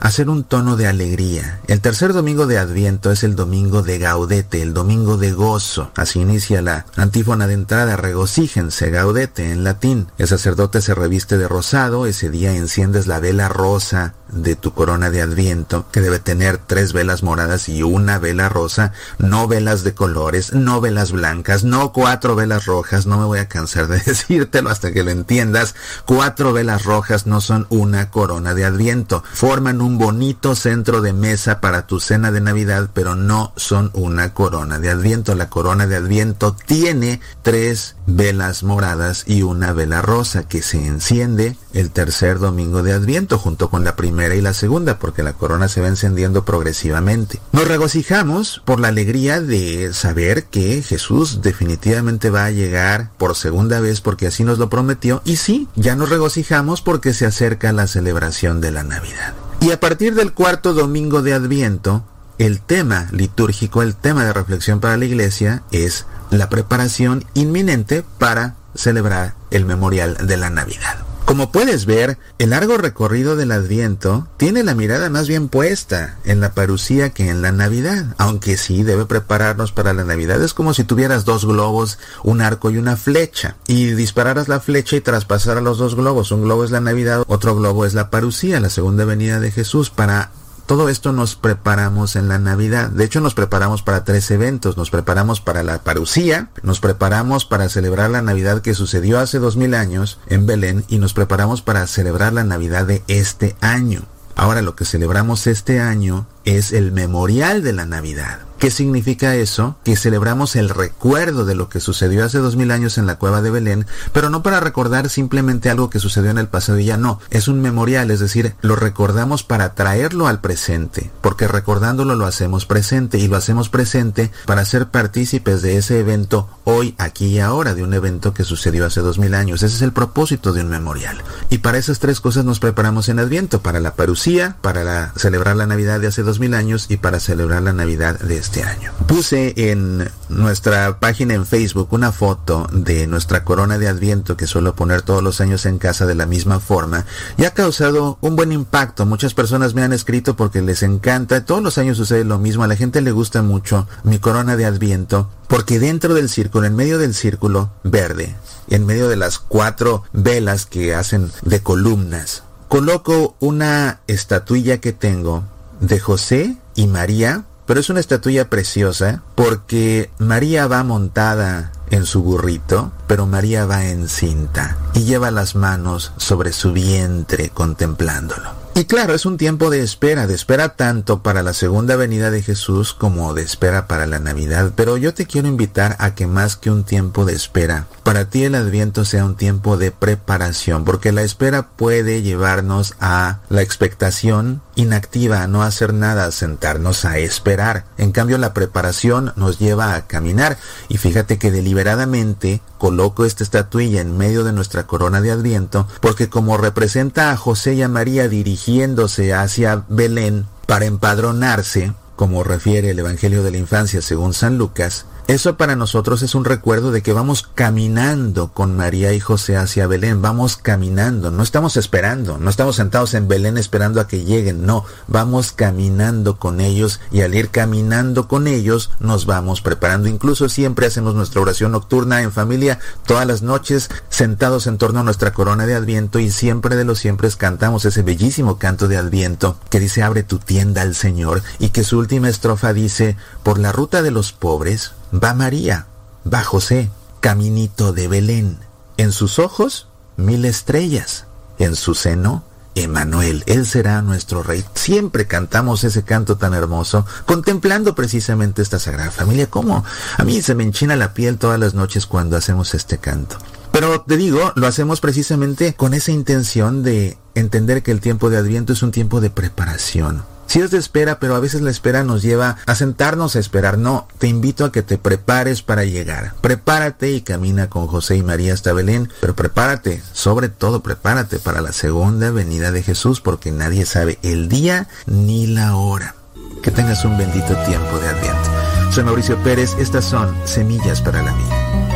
a ser un tono de alegría. El tercer domingo de Adviento es el domingo de gaudete, el domingo de gozo. Así inicia la antífona de entrada, regocíjense, gaudete en latín. El sacerdote se reviste de rosado, ese día enciendes la vela rosa de tu corona de Adviento, que debe tener tres velas moradas y una vela rosa, no velas de colores, no velas blancas, no cuatro velas rojas, no me voy a cansar de decírtelo hasta que lo entiendas, cuatro velas rojas no son una corona de Adviento, forman un bonito centro de mesa para tu cena de Navidad, pero no son una corona de Adviento. La corona de Adviento tiene tres velas moradas y una vela rosa que se enciende el tercer domingo de Adviento junto con la primera y la segunda porque la corona se va encendiendo progresivamente. Nos regocijamos por la alegría de saber que Jesús definitivamente va a llegar por segunda vez porque así nos lo prometió y sí, ya nos regocijamos porque se acerca la celebración de la Navidad. Y a partir del cuarto domingo de Adviento, el tema litúrgico, el tema de reflexión para la iglesia es la preparación inminente para celebrar el memorial de la Navidad. Como puedes ver, el largo recorrido del Adviento tiene la mirada más bien puesta en la parucía que en la Navidad, aunque sí debe prepararnos para la Navidad. Es como si tuvieras dos globos, un arco y una flecha, y dispararas la flecha y traspasaras los dos globos. Un globo es la Navidad, otro globo es la parucía, la segunda venida de Jesús, para todo esto nos preparamos en la Navidad. De hecho, nos preparamos para tres eventos. Nos preparamos para la parucía, nos preparamos para celebrar la Navidad que sucedió hace dos mil años en Belén y nos preparamos para celebrar la Navidad de este año. Ahora lo que celebramos este año es el memorial de la Navidad. ¿Qué significa eso? Que celebramos el recuerdo de lo que sucedió hace dos mil años en la cueva de Belén, pero no para recordar simplemente algo que sucedió en el pasado y ya no. Es un memorial, es decir, lo recordamos para traerlo al presente, porque recordándolo lo hacemos presente y lo hacemos presente para ser partícipes de ese evento hoy, aquí y ahora, de un evento que sucedió hace dos mil años. Ese es el propósito de un memorial. Y para esas tres cosas nos preparamos en Adviento, para la parucía, para celebrar la Navidad de hace dos mil años y para celebrar la Navidad de este año. Puse en nuestra página en Facebook una foto de nuestra corona de Adviento que suelo poner todos los años en casa de la misma forma y ha causado un buen impacto. Muchas personas me han escrito porque les encanta. Todos los años sucede lo mismo. A la gente le gusta mucho mi corona de Adviento porque dentro del círculo, en medio del círculo verde, en medio de las cuatro velas que hacen de columnas, coloco una estatuilla que tengo de José y María, pero es una estatuilla preciosa porque María va montada en su burrito, pero María va encinta y lleva las manos sobre su vientre contemplándolo. Y claro, es un tiempo de espera, de espera tanto para la segunda venida de Jesús como de espera para la Navidad, pero yo te quiero invitar a que más que un tiempo de espera, para ti el adviento sea un tiempo de preparación, porque la espera puede llevarnos a la expectación inactiva, a no hacer nada, a sentarnos a esperar. En cambio, la preparación nos lleva a caminar y fíjate que deliberadamente coloco esta estatuilla en medio de nuestra corona de adviento, porque como representa a José y a María dirigiéndose hacia Belén para empadronarse, como refiere el Evangelio de la Infancia según San Lucas, eso para nosotros es un recuerdo de que vamos caminando con María y José hacia Belén, vamos caminando, no estamos esperando, no estamos sentados en Belén esperando a que lleguen, no, vamos caminando con ellos y al ir caminando con ellos nos vamos preparando. Incluso siempre hacemos nuestra oración nocturna en familia todas las noches sentados en torno a nuestra corona de Adviento y siempre de los siempre cantamos ese bellísimo canto de Adviento que dice abre tu tienda al Señor y que su última estrofa dice por la ruta de los pobres va María, va José, caminito de Belén. En sus ojos, mil estrellas. En su seno, Emanuel. Él será nuestro rey. Siempre cantamos ese canto tan hermoso, contemplando precisamente esta Sagrada Familia. ¿Cómo? A mí se me enchina la piel todas las noches cuando hacemos este canto. Pero te digo, lo hacemos precisamente con esa intención de entender que el tiempo de Adviento es un tiempo de preparación. Si es de espera, pero a veces la espera nos lleva a sentarnos a esperar. No, te invito a que te prepares para llegar. Prepárate y camina con José y María hasta Belén, pero prepárate, sobre todo prepárate para la segunda venida de Jesús, porque nadie sabe el día ni la hora. Que tengas un bendito tiempo de Adviento. Soy Mauricio Pérez, estas son Semillas para la Vida.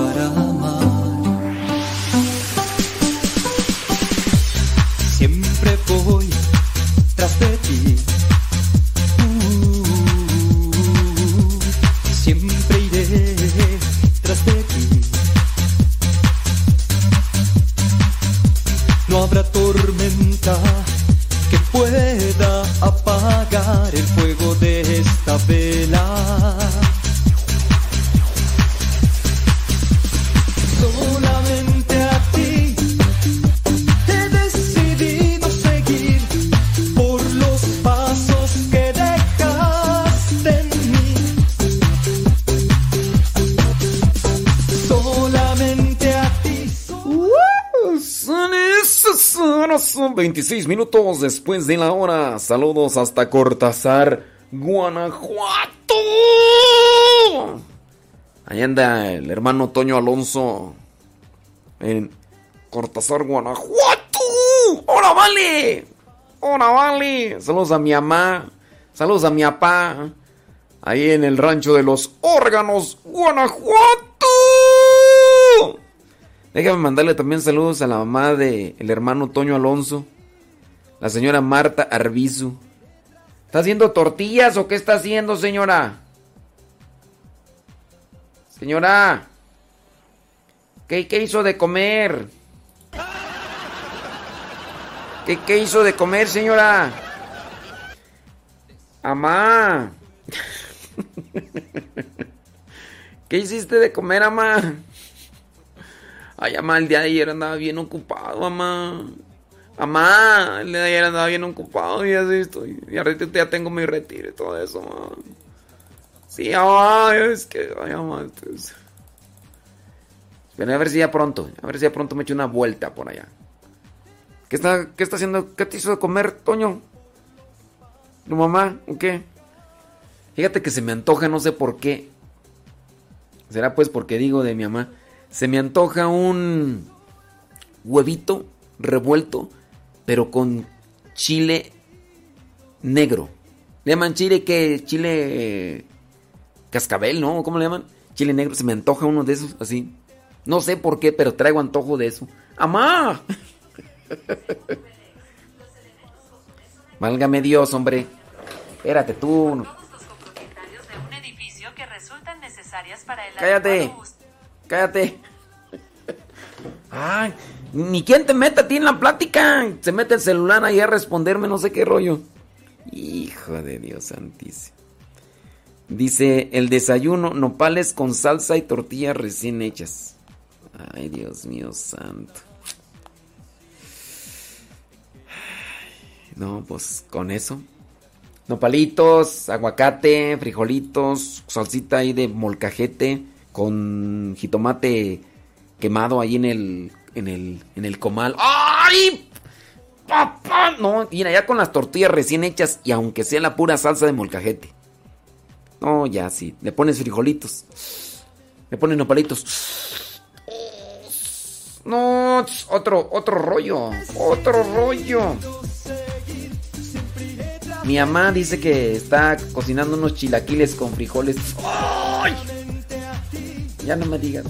Uh, siempre iré tras de ti. No habrá tormenta que pueda apagar el fuego de esta vela. Son 26 minutos después de la hora. Saludos hasta Cortázar, Guanajuato. Ahí anda el hermano Toño Alonso en Cortázar, Guanajuato. ¡Hola, vale! ¡Hola, vale! Saludos a mi mamá. Saludos a mi papá. Ahí en el rancho de los órganos, Guanajuato. Déjame mandarle también saludos a la mamá del el hermano Toño Alonso, la señora Marta Arbizu. ¿Está haciendo tortillas o qué está haciendo, señora? Señora, ¿qué, qué hizo de comer? ¿Qué, ¿Qué hizo de comer, señora? Amá. ¿Qué hiciste de comer, amá? Ay, amá, el día de ayer andaba bien ocupado, amá. Amá, el día de ayer andaba bien ocupado y así estoy. Y ahorita ya tengo mi retiro y todo eso, amá. Sí, amá, es que, ay, amá. Entonces... Pero a ver si ya pronto, a ver si ya pronto me echo una vuelta por allá. ¿Qué está, qué está haciendo? ¿Qué te hizo de comer, Toño? ¿Tu mamá? ¿O qué? Fíjate que se me antoja, no sé por qué. Será pues porque digo de mi mamá. Se me antoja un huevito revuelto, pero con chile negro. Le llaman chile que chile cascabel, ¿no? ¿Cómo le llaman? Chile negro. Se me antoja uno de esos así. No sé por qué, pero traigo antojo de eso. ¡Amá! Válgame Dios, hombre. Espérate tú. Cállate. Cállate. Ay, ni quien te meta a ti en la plática. Se mete el celular ahí a responderme, no sé qué rollo. Hijo de Dios santísimo. Dice el desayuno, nopales con salsa y tortillas recién hechas. Ay, Dios mío santo. No, pues con eso. Nopalitos, aguacate, frijolitos, salsita ahí de molcajete con jitomate quemado ahí en el en el en el comal. ¡Ay! Papá, no, y allá con las tortillas recién hechas y aunque sea la pura salsa de molcajete. No, ya sí, le pones frijolitos. Le pones nopalitos. No, otro otro rollo, otro rollo. Mi mamá dice que está cocinando unos chilaquiles con frijoles. ¡Ay! Ya no me digas.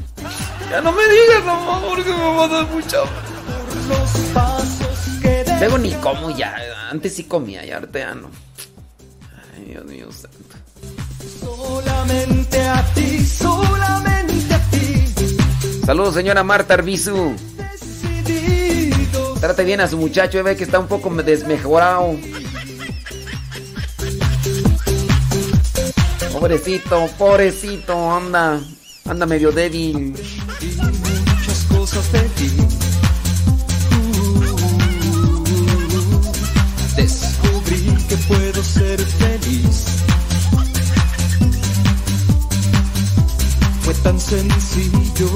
Ya no me digas, mamá, porque me va a dar mucha Luego ni como ya. Antes sí comía, ya ahorita ya no. Ay, Dios mío santo. Solamente a ti, solamente a ti. Saludos, señora Marta Arbizu. Trate bien a su muchacho, ve que está un poco desmejorado. Pobrecito, pobrecito, anda, anda medio débil. Muchas cosas de. Descubrí que puedo ser feliz. Fue tan sencillo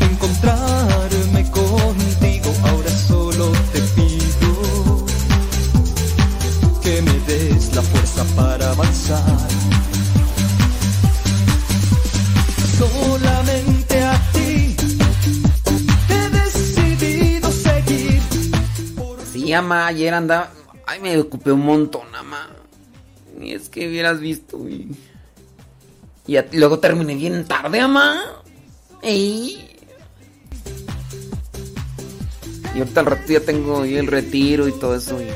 encontrarme contigo. Ahora solo te pido que me des la fuerza para avanzar. Sí, ama, ayer andaba. Ay, me ocupé un montón, ama. Y es que hubieras visto. Y, y luego terminé bien tarde, ama. Ey. Y ahorita al rato ya tengo el retiro y todo eso. y-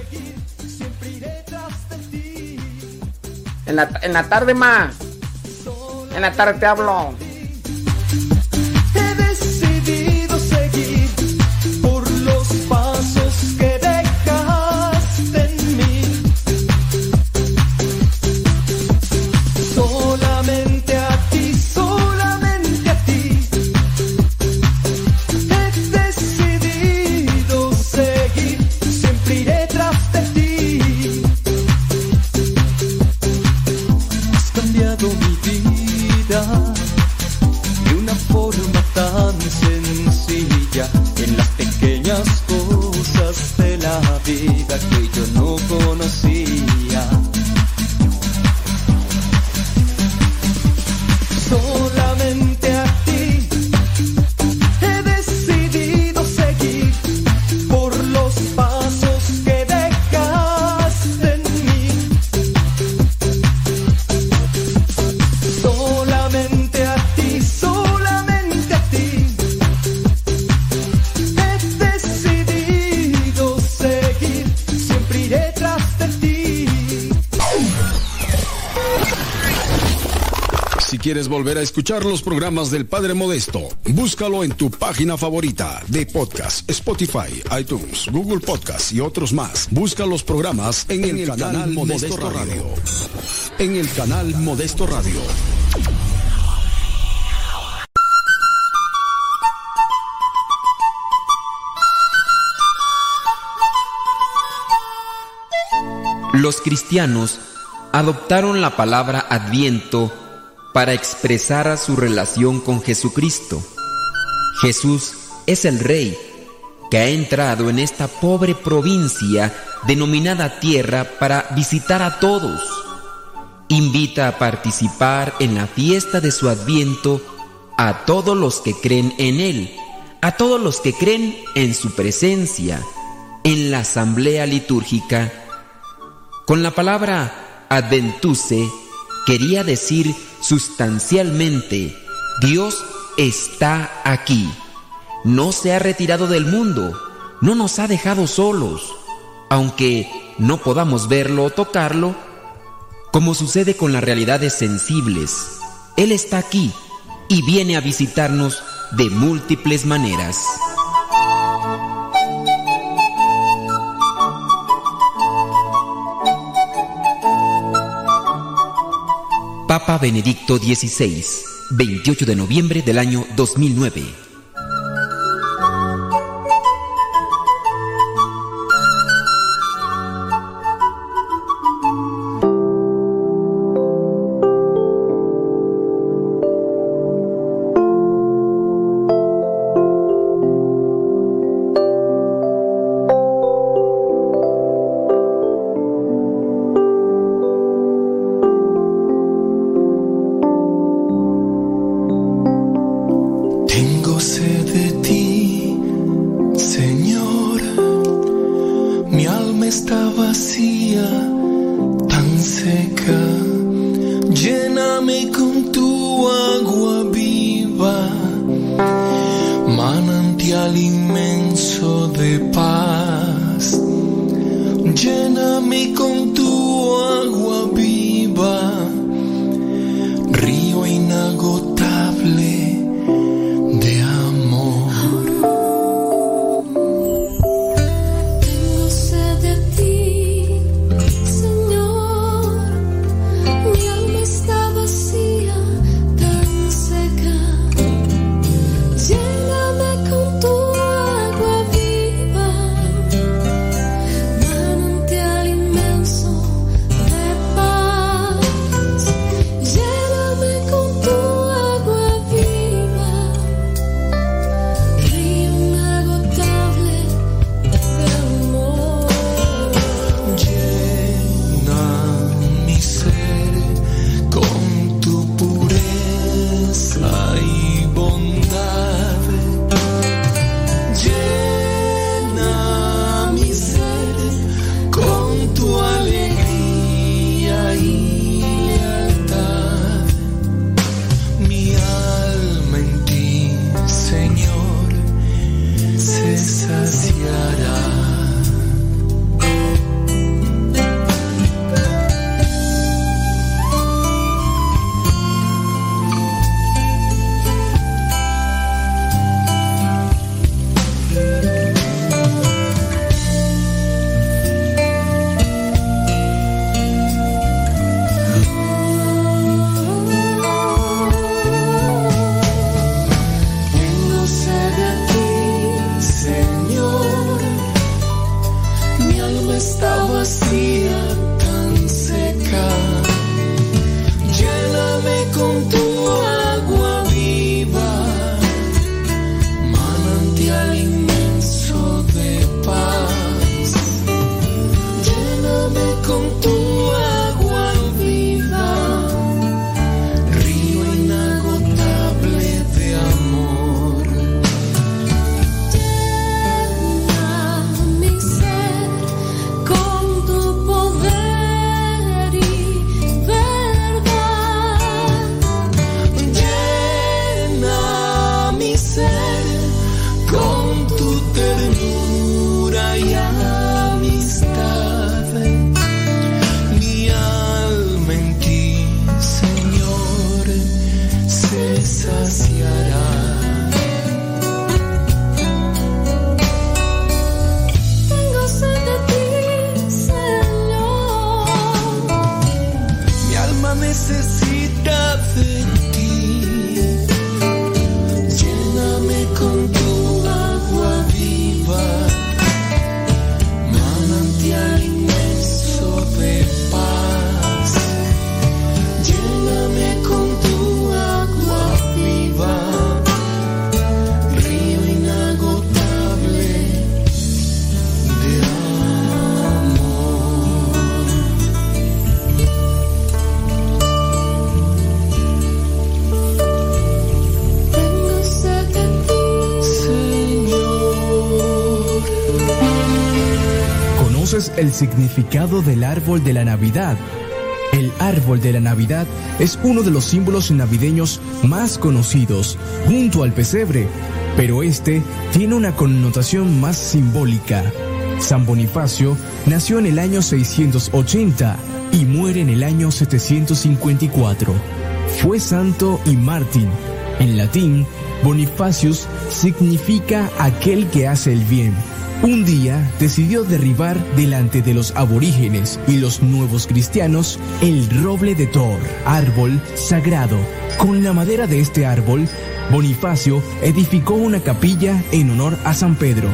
En la, en la tarde, ma. En la tarde te hablo. Volver a escuchar los programas del Padre Modesto, búscalo en tu página favorita de podcast, Spotify, iTunes, Google Podcast y otros más. Busca los programas en, el, canal, Modesto, Radio. En el canal Modesto Radio. Los cristianos adoptaron la palabra adviento para expresar su relación con Jesucristo. Jesús es el Rey que ha entrado en esta pobre provincia denominada tierra para visitar a todos. Invita a participar en la fiesta de su adviento a todos los que creen en Él, a todos los que creen en su presencia, en la asamblea litúrgica. Con la palabra adventuse quería decir sustancialmente, Dios está aquí. No se ha retirado del mundo, no nos ha dejado solos, aunque no podamos verlo o tocarlo, como sucede con las realidades sensibles. Él está aquí y viene a visitarnos de múltiples maneras. Papa Benedicto XVI, 28 de noviembre del año 2009. Significado del árbol de la Navidad. El árbol de la Navidad es uno de los símbolos navideños más conocidos, junto al pesebre, pero este tiene una connotación más simbólica. San Bonifacio nació en el año 680 y muere en el año 754. Fue santo y mártir. En latín, Bonifacius significa aquel que hace el bien. Un día decidió derribar delante de los aborígenes y los nuevos cristianos el roble de Thor, árbol sagrado. Con la madera de este árbol, Bonifacio edificó una capilla en honor a San Pedro.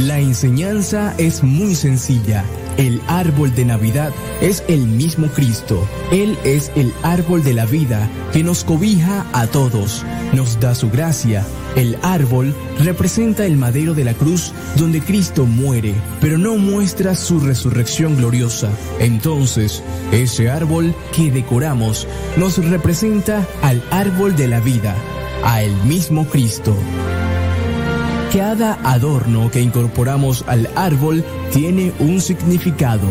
La enseñanza es muy sencilla. El árbol de Navidad es el mismo Cristo. Él es el árbol de la vida que nos cobija a todos, nos da su gracia. El árbol representa el madero de la cruz donde Cristo muere, pero no muestra su resurrección gloriosa. Entonces, ese árbol que decoramos nos representa al árbol de la vida, a el mismo Cristo. Cada adorno que incorporamos al árbol tiene un significado.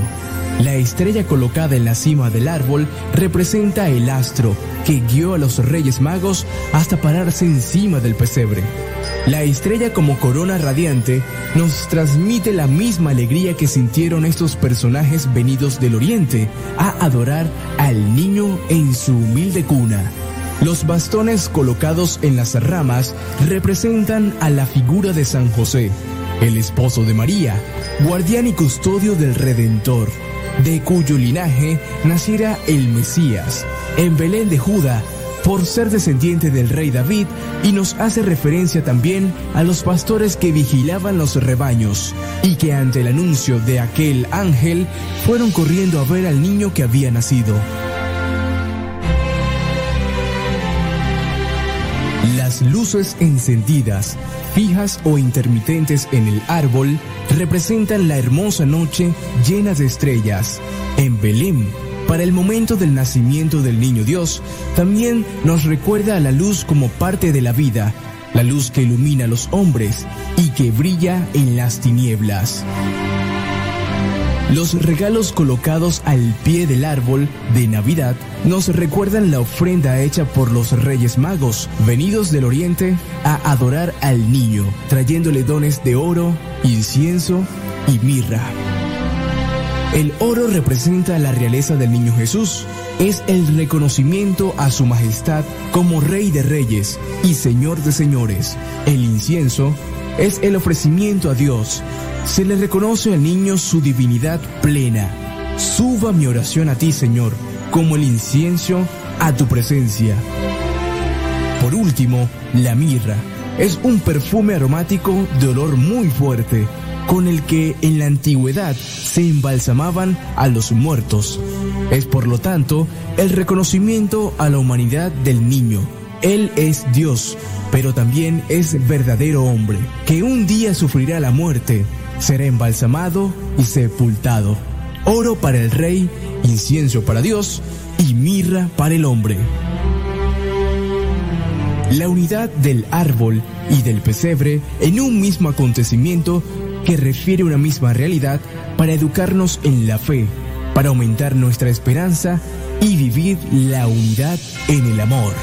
La estrella colocada en la cima del árbol representa el astro que guió a los Reyes Magos hasta pararse encima del pesebre. La estrella como corona radiante nos transmite la misma alegría que sintieron estos personajes venidos del oriente a adorar al niño en su humilde cuna. Los bastones colocados en las ramas representan a la figura de San José, el esposo de María, guardián y custodio del Redentor, de cuyo linaje naciera el Mesías, en Belén de Judá, por ser descendiente del rey David, y nos hace referencia también a los pastores que vigilaban los rebaños, y que ante el anuncio de aquel ángel fueron corriendo a ver al niño que había nacido. Luces encendidas, fijas o intermitentes en el árbol, representan la hermosa noche llena de estrellas. En Belén, para el momento del nacimiento del niño Dios, también nos recuerda a la luz como parte de la vida, la luz que ilumina a los hombres y que brilla en las tinieblas. Los regalos colocados al pie del árbol de Navidad nos recuerdan la ofrenda hecha por los Reyes Magos, venidos del Oriente a adorar al niño, trayéndole dones de oro, incienso y mirra. El oro representa la realeza del niño Jesús. Es el reconocimiento a su majestad como Rey de Reyes y Señor de Señores. El incienso es el ofrecimiento a Dios. Se le reconoce al niño su divinidad plena. Suba mi oración a ti, Señor, como el incienso a tu presencia. Por último, la mirra es un perfume aromático de olor muy fuerte, con el que en la antigüedad se embalsamaban a los muertos. Es por lo tanto el reconocimiento a la humanidad del niño. Él es Dios, pero también es verdadero hombre, que un día sufrirá la muerte, será embalsamado y sepultado. Oro para el rey, incienso para Dios y mirra para el hombre. La unidad del árbol y del pesebre en un mismo acontecimiento que refiere una misma realidad para educarnos en la fe, para aumentar nuestra esperanza y vivir la unidad en el amor.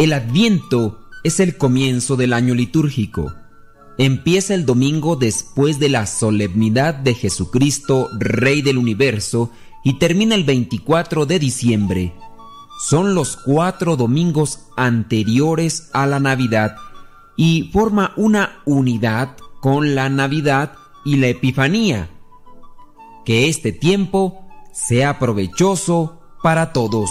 El Adviento es el comienzo del año litúrgico. Empieza el domingo después de la solemnidad de Jesucristo, Rey del Universo, y termina el 24 de diciembre. Son los cuatro domingos anteriores a la Navidad y forma una unidad con la Navidad y la Epifanía. Que este tiempo sea provechoso para todos.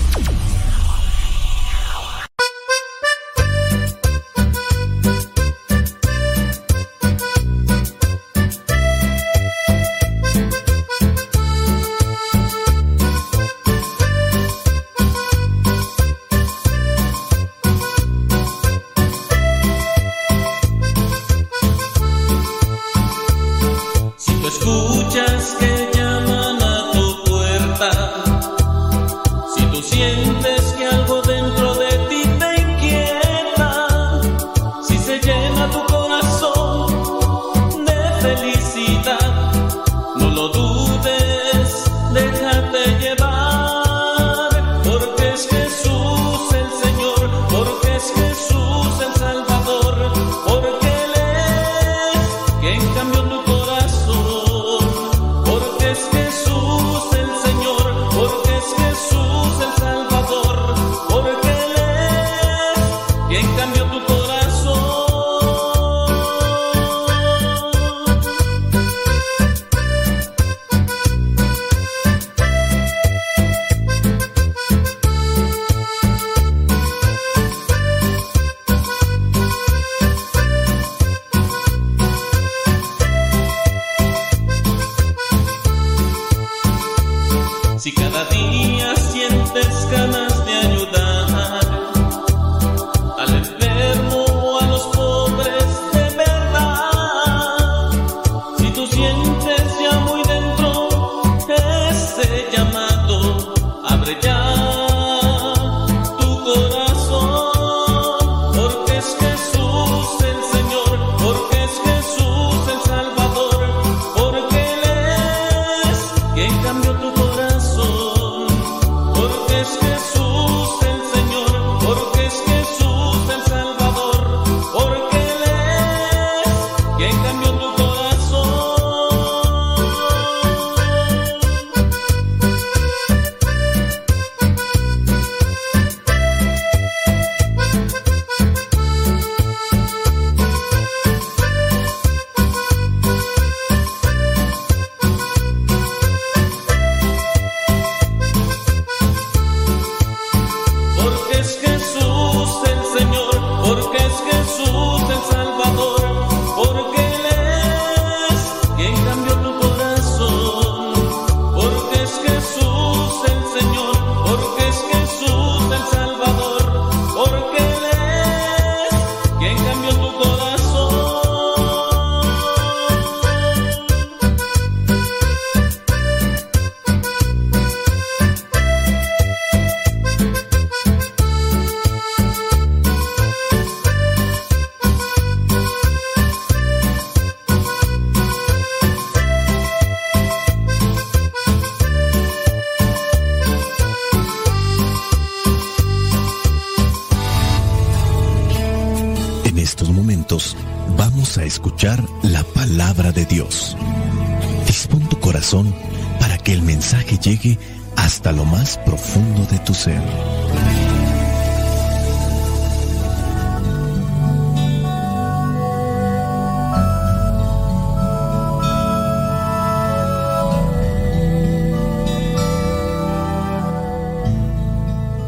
Mensaje llegue hasta lo más profundo de tu ser.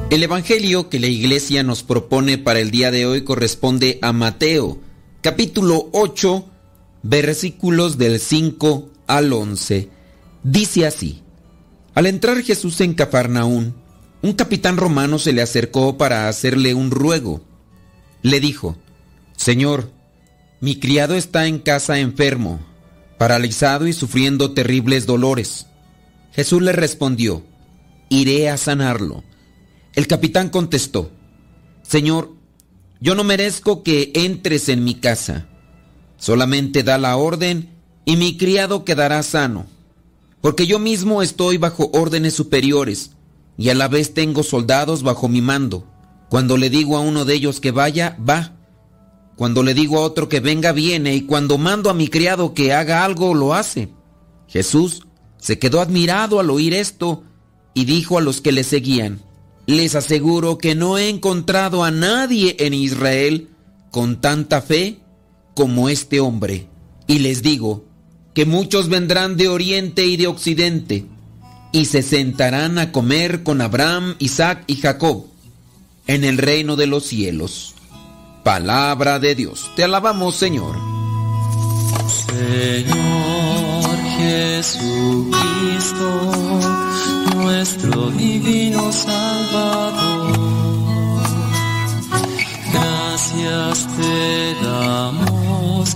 El Evangelio que la Iglesia nos propone para el día de hoy corresponde a Mateo, capítulo 8, versículos del 5 al 11. Dice así, Al entrar Jesús en Cafarnaún, un capitán romano se le acercó para hacerle un ruego. Le dijo, Señor, mi criado está en casa enfermo, paralizado y sufriendo terribles dolores. Jesús le respondió, Iré a sanarlo. El capitán contestó, Señor, yo no merezco que entres en mi casa. Solamente da la orden y mi criado quedará sano. Porque yo mismo estoy bajo órdenes superiores y a la vez tengo soldados bajo mi mando. Cuando le digo a uno de ellos que vaya, va. Cuando le digo a otro que venga, viene. Y cuando mando a mi criado que haga algo, lo hace. Jesús se quedó admirado al oír esto y dijo a los que le seguían, Les aseguro que no he encontrado a nadie en Israel con tanta fe como este hombre. Y les digo que muchos vendrán de oriente y de occidente y se sentarán a comer con Abraham, Isaac y Jacob en el reino de los cielos. Palabra de Dios. Te alabamos, Señor. Señor Jesucristo, nuestro divino Salvador, gracias te damos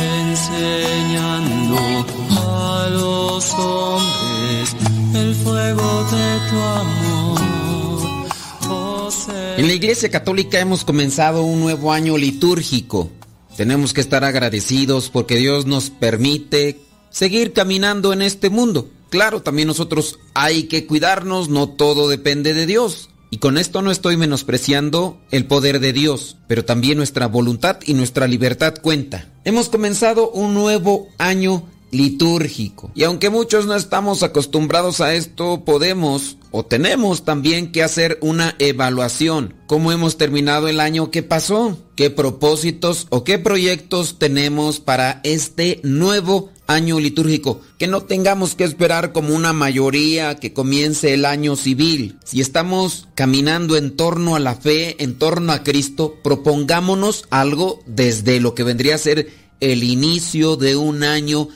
enseñando a los hombres el fuego de tu amor. Oh, En la Iglesia Católica hemos comenzado un nuevo año litúrgico. Tenemos que estar agradecidos porque Dios nos permite seguir caminando en este mundo. Claro, también nosotros hay que cuidarnos, no todo depende de Dios. Y con esto no estoy menospreciando el poder de Dios, pero también nuestra voluntad y nuestra libertad cuenta. Hemos comenzado un nuevo año litúrgico. Y aunque muchos no estamos acostumbrados a esto, podemos o tenemos también que hacer una evaluación. ¿Cómo hemos terminado el año que pasó? ¿Qué propósitos o qué proyectos tenemos para este nuevo año litúrgico? Que no tengamos que esperar como una mayoría que comience el año civil. Si estamos caminando en torno a la fe, en torno a Cristo, propongámonos algo desde lo que vendría a ser el inicio de un año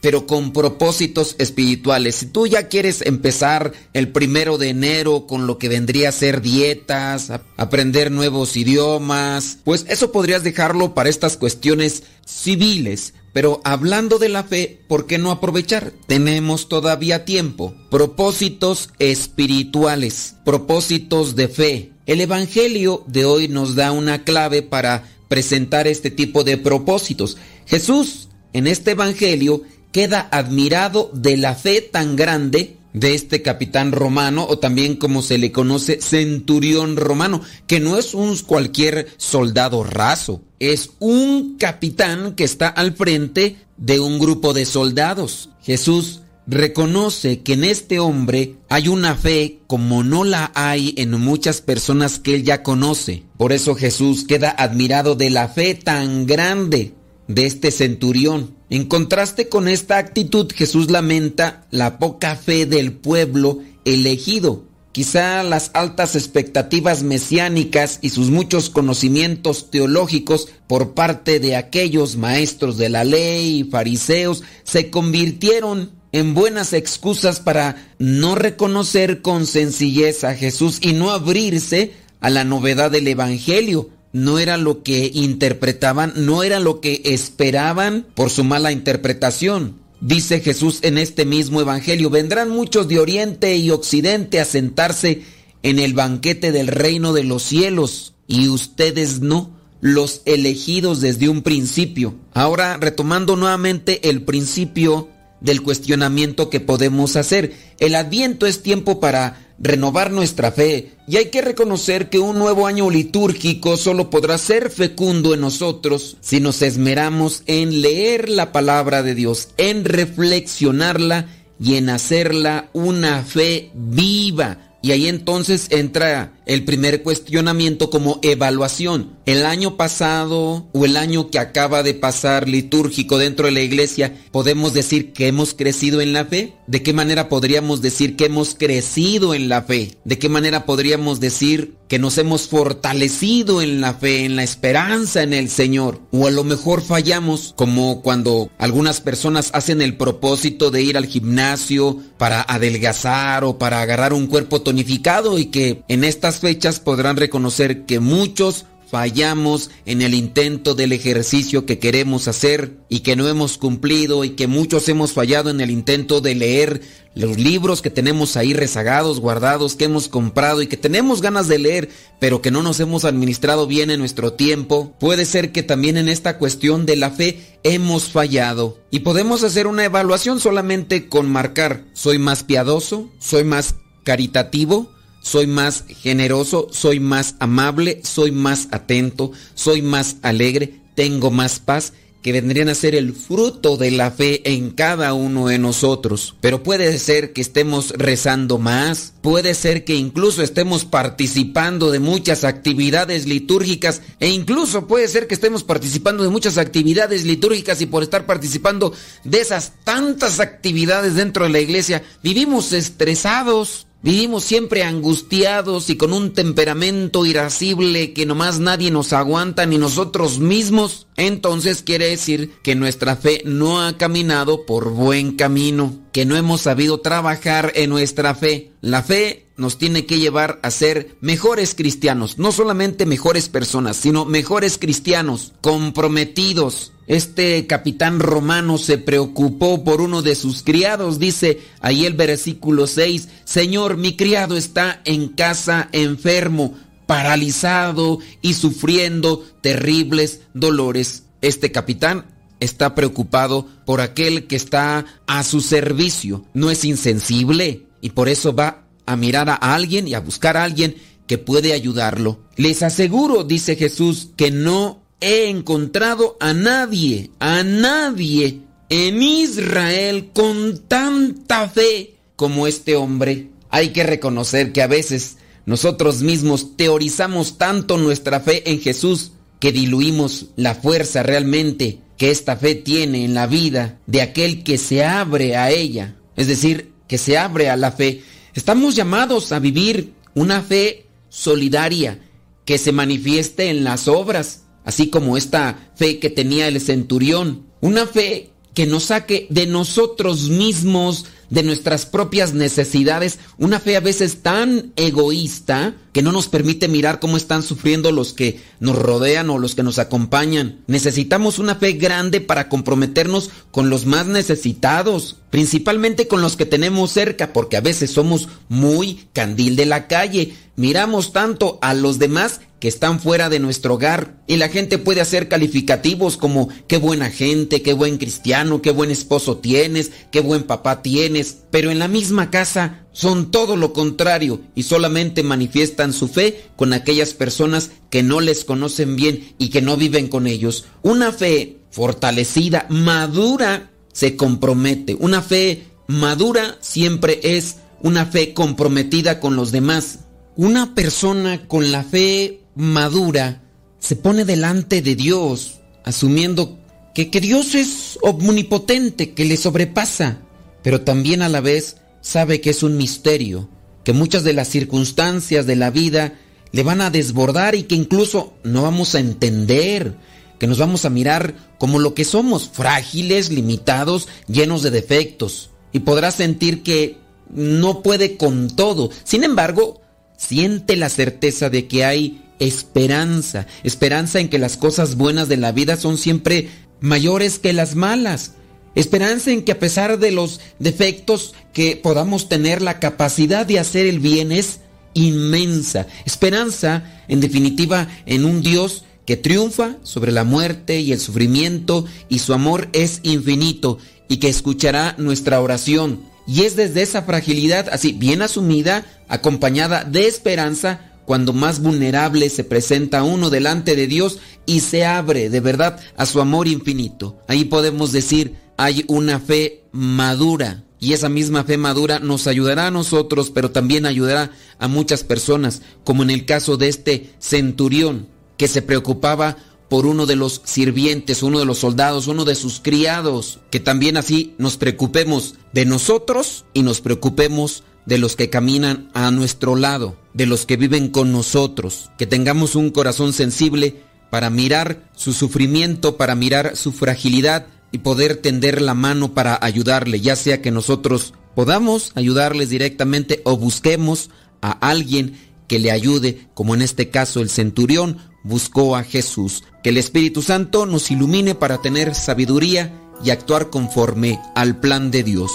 pero con propósitos espirituales. Si tú ya quieres empezar el primero de enero con lo que vendría a ser dietas, aprender nuevos idiomas, pues eso podrías dejarlo para estas cuestiones civiles. Pero hablando de la fe, ¿por qué no aprovechar? Tenemos todavía tiempo. Propósitos espirituales, propósitos de fe. El Evangelio de hoy nos da una clave para presentar este tipo de propósitos. Jesús en este Evangelio queda admirado de la fe tan grande de este capitán romano o también como se le conoce centurión romano, que no es un cualquier soldado raso, es un capitán que está al frente de un grupo de soldados. Jesús reconoce que en este hombre hay una fe como no la hay en muchas personas que él ya conoce. Por eso Jesús queda admirado de la fe tan grande de este centurión. En contraste con esta actitud, Jesús lamenta la poca fe del pueblo elegido. Quizá las altas expectativas mesiánicas y sus muchos conocimientos teológicos por parte de aquellos maestros de la ley y fariseos se convirtieron en buenas excusas para no reconocer con sencillez a Jesús y no abrirse a la novedad del Evangelio no era lo que interpretaban, no era lo que esperaban por su mala interpretación. Dice Jesús en este mismo Evangelio, vendrán muchos de Oriente y Occidente a sentarse en el banquete del reino de los cielos, y ustedes no, los elegidos desde un principio. Ahora, retomando nuevamente el principio del cuestionamiento que podemos hacer, el adviento es tiempo para renovar nuestra fe y hay que reconocer que un nuevo año litúrgico solo podrá ser fecundo en nosotros si nos esmeramos en leer la palabra de Dios, en reflexionarla y en hacerla una fe viva. Y ahí entonces entra el primer cuestionamiento como evaluación. El año pasado o el año que acaba de pasar litúrgico dentro de la iglesia, ¿podemos decir que hemos crecido en la fe? ¿De qué manera podríamos decir que hemos crecido en la fe? ¿De qué manera podríamos decir que nos hemos fortalecido en la fe, en la esperanza en el Señor? O a lo mejor fallamos, como cuando algunas personas hacen el propósito de ir al gimnasio para adelgazar o para agarrar un cuerpo tonificado y que en estas fechas podrán reconocer que muchos fallamos en el intento del ejercicio que queremos hacer y que no hemos cumplido y que muchos hemos fallado en el intento de leer los libros que tenemos ahí rezagados, guardados, que hemos comprado y que tenemos ganas de leer, pero que no nos hemos administrado bien en nuestro tiempo. Puede ser que también en esta cuestión de la fe hemos fallado. Y podemos hacer una evaluación solamente con marcar, soy más piadoso, soy más caritativo, soy más generoso, soy más amable, soy más atento, soy más alegre, tengo más paz, que vendrían a ser el fruto de la fe en cada uno de nosotros. Pero puede ser que estemos rezando más, puede ser que incluso estemos participando de muchas actividades litúrgicas e incluso puede ser que estemos participando de muchas actividades litúrgicas y por estar participando de esas tantas actividades dentro de la iglesia, vivimos estresados, Vivimos siempre angustiados y con un temperamento irascible que nomás nadie nos aguanta ni nosotros mismos. Entonces quiere decir que nuestra fe no ha caminado por buen camino, que no hemos sabido trabajar en nuestra fe. La fe nos tiene que llevar a ser mejores cristianos, no solamente mejores personas, sino mejores cristianos, comprometidos. Este capitán romano se preocupó por uno de sus criados, dice ahí el versículo 6, Señor, mi criado está en casa enfermo, paralizado y sufriendo terribles dolores. Este capitán está preocupado por aquel que está a su servicio, no es insensible y por eso va a mirar a alguien y a buscar a alguien que puede ayudarlo. Les aseguro, dice Jesús, que no he encontrado a nadie, a nadie en Israel con tanta fe como este hombre. Hay que reconocer que a veces nosotros mismos teorizamos tanto nuestra fe en Jesús que diluimos la fuerza realmente que esta fe tiene en la vida de aquel que se abre a ella, es decir, que se abre a la fe. Estamos llamados a vivir una fe solidaria que se manifieste en las obras, así como esta fe que tenía el centurión, una fe que nos saque de nosotros mismos, de nuestras propias necesidades, una fe a veces tan egoísta que no nos permite mirar cómo están sufriendo los que nos rodean o los que nos acompañan. Necesitamos una fe grande para comprometernos con los más necesitados, principalmente con los que tenemos cerca, porque a veces somos muy candil de la calle. Miramos tanto a los demás que están fuera de nuestro hogar y la gente puede hacer calificativos como qué buena gente, qué buen cristiano, qué buen esposo tienes, qué buen papá tienes, pero en la misma casa son todo lo contrario y solamente manifiestan su fe con aquellas personas que no les conocen bien y que no viven con ellos. Una fe fortalecida, madura, se compromete. Una fe madura siempre es una fe comprometida con los demás. Una persona con la fe madura se pone delante de Dios, asumiendo que, que, Dios es omnipotente, que le sobrepasa, pero también a la vez sabe que es un misterio, que muchas de las circunstancias de la vida le van a desbordar y que incluso no vamos a entender, que nos vamos a mirar como lo que somos, frágiles, limitados, llenos de defectos, y podrá sentir que no puede con todo. Sin embargo, siente la certeza de que hay esperanza, esperanza en que las cosas buenas de la vida son siempre mayores que las malas. Esperanza en que a pesar de los defectos que podamos tener, la capacidad de hacer el bien es inmensa. Esperanza, en definitiva, en un Dios que triunfa sobre la muerte y el sufrimiento y su amor es infinito y que escuchará nuestra oración. Y es desde esa fragilidad, así bien asumida, acompañada de esperanza, cuando más vulnerable se presenta uno delante de Dios y se abre de verdad a su amor infinito. Ahí podemos decir, hay una fe madura. Y esa misma fe madura nos ayudará a nosotros, pero también ayudará a muchas personas, como en el caso de este centurión, que se preocupaba por uno de los sirvientes, uno de los soldados, uno de sus criados, que también así nos preocupemos de nosotros y nos preocupemos de los que caminan a nuestro lado, de los que viven con nosotros, que tengamos un corazón sensible para mirar su sufrimiento, para mirar su fragilidad y poder tender la mano para ayudarle, ya sea que nosotros podamos ayudarles directamente o busquemos a alguien que le ayude, como en este caso el centurión, buscó a Jesús. Que el Espíritu Santo nos ilumine para tener sabiduría y actuar conforme al plan de Dios.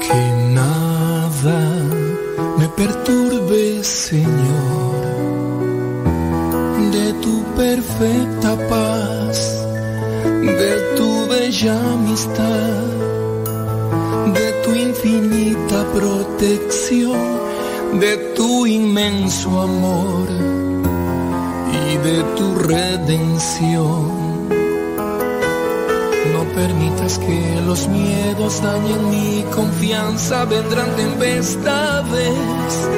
Que nada me perturbe, Señor, de tu perfecta paz, de tu bella amistad, de tu infinita protección, de tu inmenso amor y de tu redención. No permitas que los miedos dañen mi confianza, vendrán tempestades.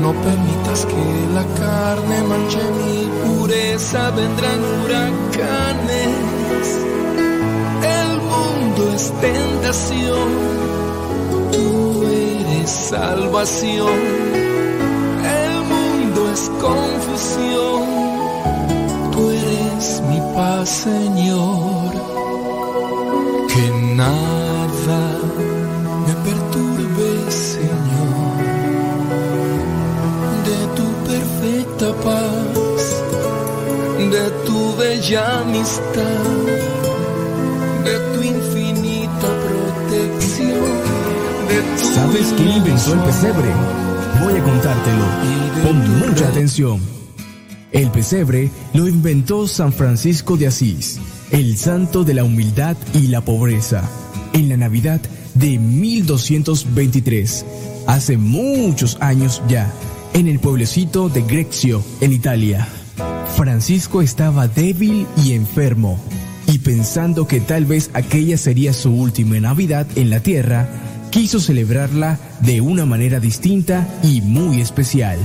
No permitas que la carne manche mi pureza, vendrán huracanes. El mundo es tentación, salvación. El mundo es confusión, tú eres mi paz, Señor. Que nada me perturbe, Señor, de tu perfecta paz, de tu bella amistad, ¿Sabes quién inventó el pesebre? Voy a contártelo. Pon mucha atención. El pesebre lo inventó San Francisco de Asís, el santo de la humildad y la pobreza, en la Navidad de 1223, hace muchos años ya, en el pueblecito de Greccio, en Italia. Francisco estaba débil y enfermo, y pensando que tal vez aquella sería su última Navidad en la tierra, quiso celebrarla de una manera distinta y muy especial.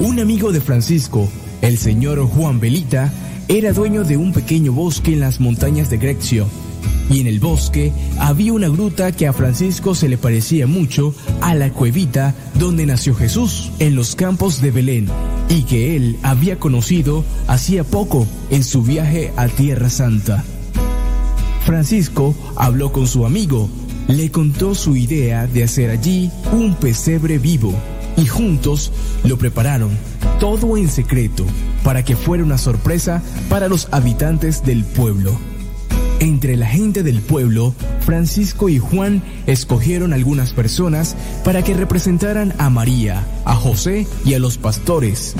Un amigo de Francisco, el señor Juan Belita, era dueño de un pequeño bosque en las montañas de Greccio. Y en el bosque había una gruta que a Francisco se le parecía mucho a la cuevita donde nació Jesús, en los campos de Belén, y que él había conocido hacía poco en su viaje a Tierra Santa. Francisco habló con su amigo, le contó su idea de hacer allí un pesebre vivo y juntos lo prepararon, todo en secreto, para que fuera una sorpresa para los habitantes del pueblo. Entre la gente del pueblo, Francisco y Juan escogieron algunas personas para que representaran a María, a José y a los pastores.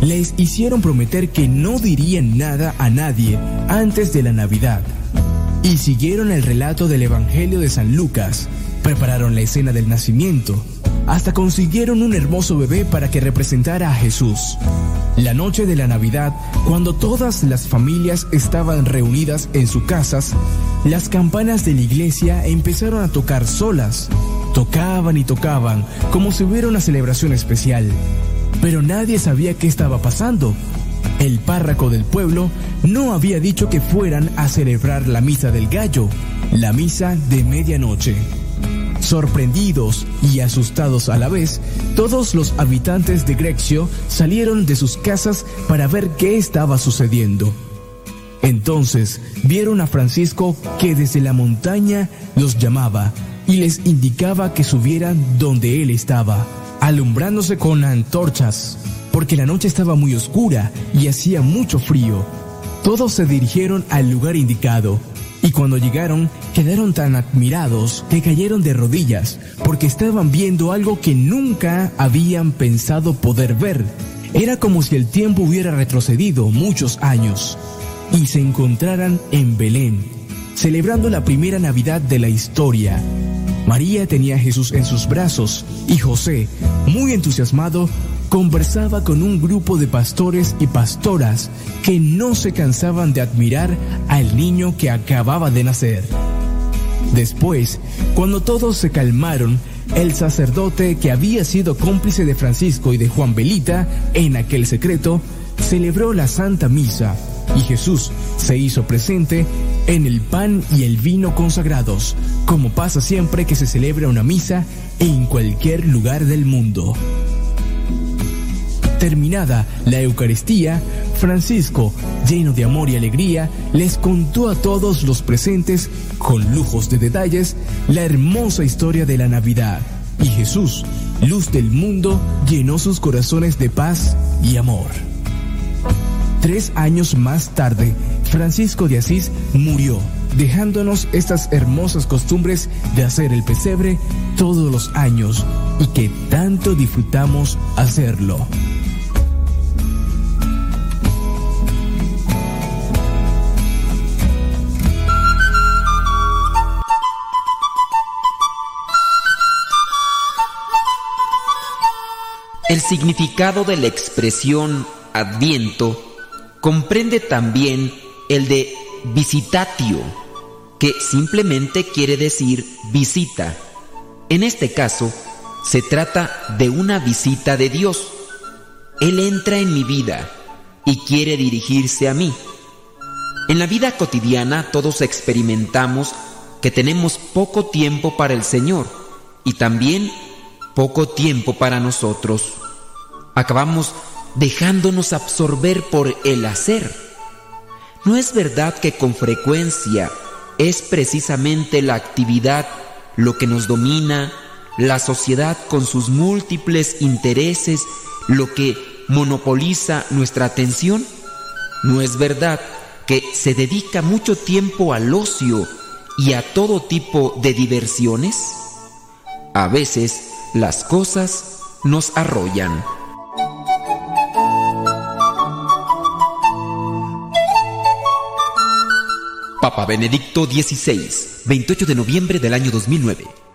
Les hicieron prometer que no dirían nada a nadie antes de la Navidad y siguieron el relato del Evangelio de San Lucas. Prepararon la escena del nacimiento. Hasta consiguieron un hermoso bebé para que representara a Jesús. La noche de la Navidad, cuando todas las familias estaban reunidas en sus casas, las campanas de la iglesia empezaron a tocar solas. Tocaban y tocaban, como si hubiera una celebración especial. Pero nadie sabía qué estaba pasando. El párroco del pueblo no había dicho que fueran a celebrar la misa del gallo, la misa de medianoche. Sorprendidos y asustados a la vez, todos los habitantes de Greccio salieron de sus casas para ver qué estaba sucediendo. Entonces vieron a Francisco que desde la montaña los llamaba y les indicaba que subieran donde él estaba, alumbrándose con antorchas, porque la noche estaba muy oscura y hacía mucho frío. Todos se dirigieron al lugar indicado y cuando llegaron quedaron tan admirados que cayeron de rodillas porque estaban viendo algo que nunca habían pensado poder ver. Era como si el tiempo hubiera retrocedido muchos años y se encontraran en Belén, celebrando la primera Navidad de la historia. María tenía a Jesús en sus brazos y José, muy entusiasmado, conversaba con un grupo de pastores y pastoras que no se cansaban de admirar al niño que acababa de nacer. Después, cuando todos se calmaron, el sacerdote que había sido cómplice de Francisco y de Juan Belita en aquel secreto, celebró la Santa Misa y Jesús se hizo presente en el pan y el vino consagrados, como pasa siempre que se celebra una misa en cualquier lugar del mundo. Terminada la Eucaristía, Francisco, lleno de amor y alegría, les contó a todos los presentes, con lujos de detalles, la hermosa historia de la Navidad Y Jesús, luz del mundo, llenó sus corazones de paz y amor. Tres años más tarde, Francisco de Asís murió, dejándonos estas hermosas costumbres de hacer el pesebre todos los años y que tanto disfrutamos hacerlo. El significado de la expresión adviento comprende también el de visitatio, que simplemente quiere decir visita. En este caso, se trata de una visita de Dios. Él entra en mi vida y quiere dirigirse a mí. En la vida cotidiana todos experimentamos que tenemos poco tiempo para el Señor y también poco tiempo para nosotros. Acabamos dejándonos absorber por el hacer. ¿No es verdad que con frecuencia es precisamente la actividad lo que nos domina, la sociedad con sus múltiples intereses lo que monopoliza nuestra atención? ¿No es verdad que se dedica mucho tiempo al ocio y a todo tipo de diversiones? A veces las cosas nos arrollan. Papa Benedicto XVI, 28 de noviembre del año 2009.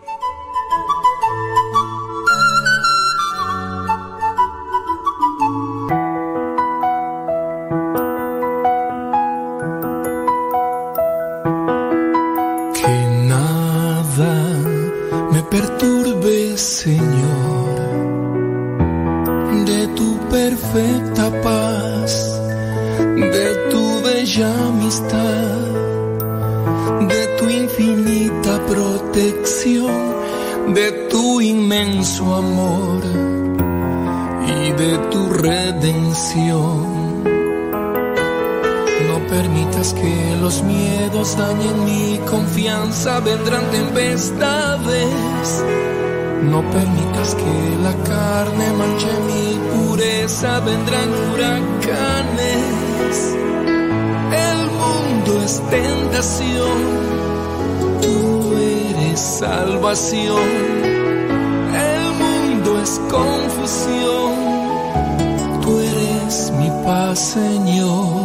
El mundo es confusión, tú eres mi paz, Señor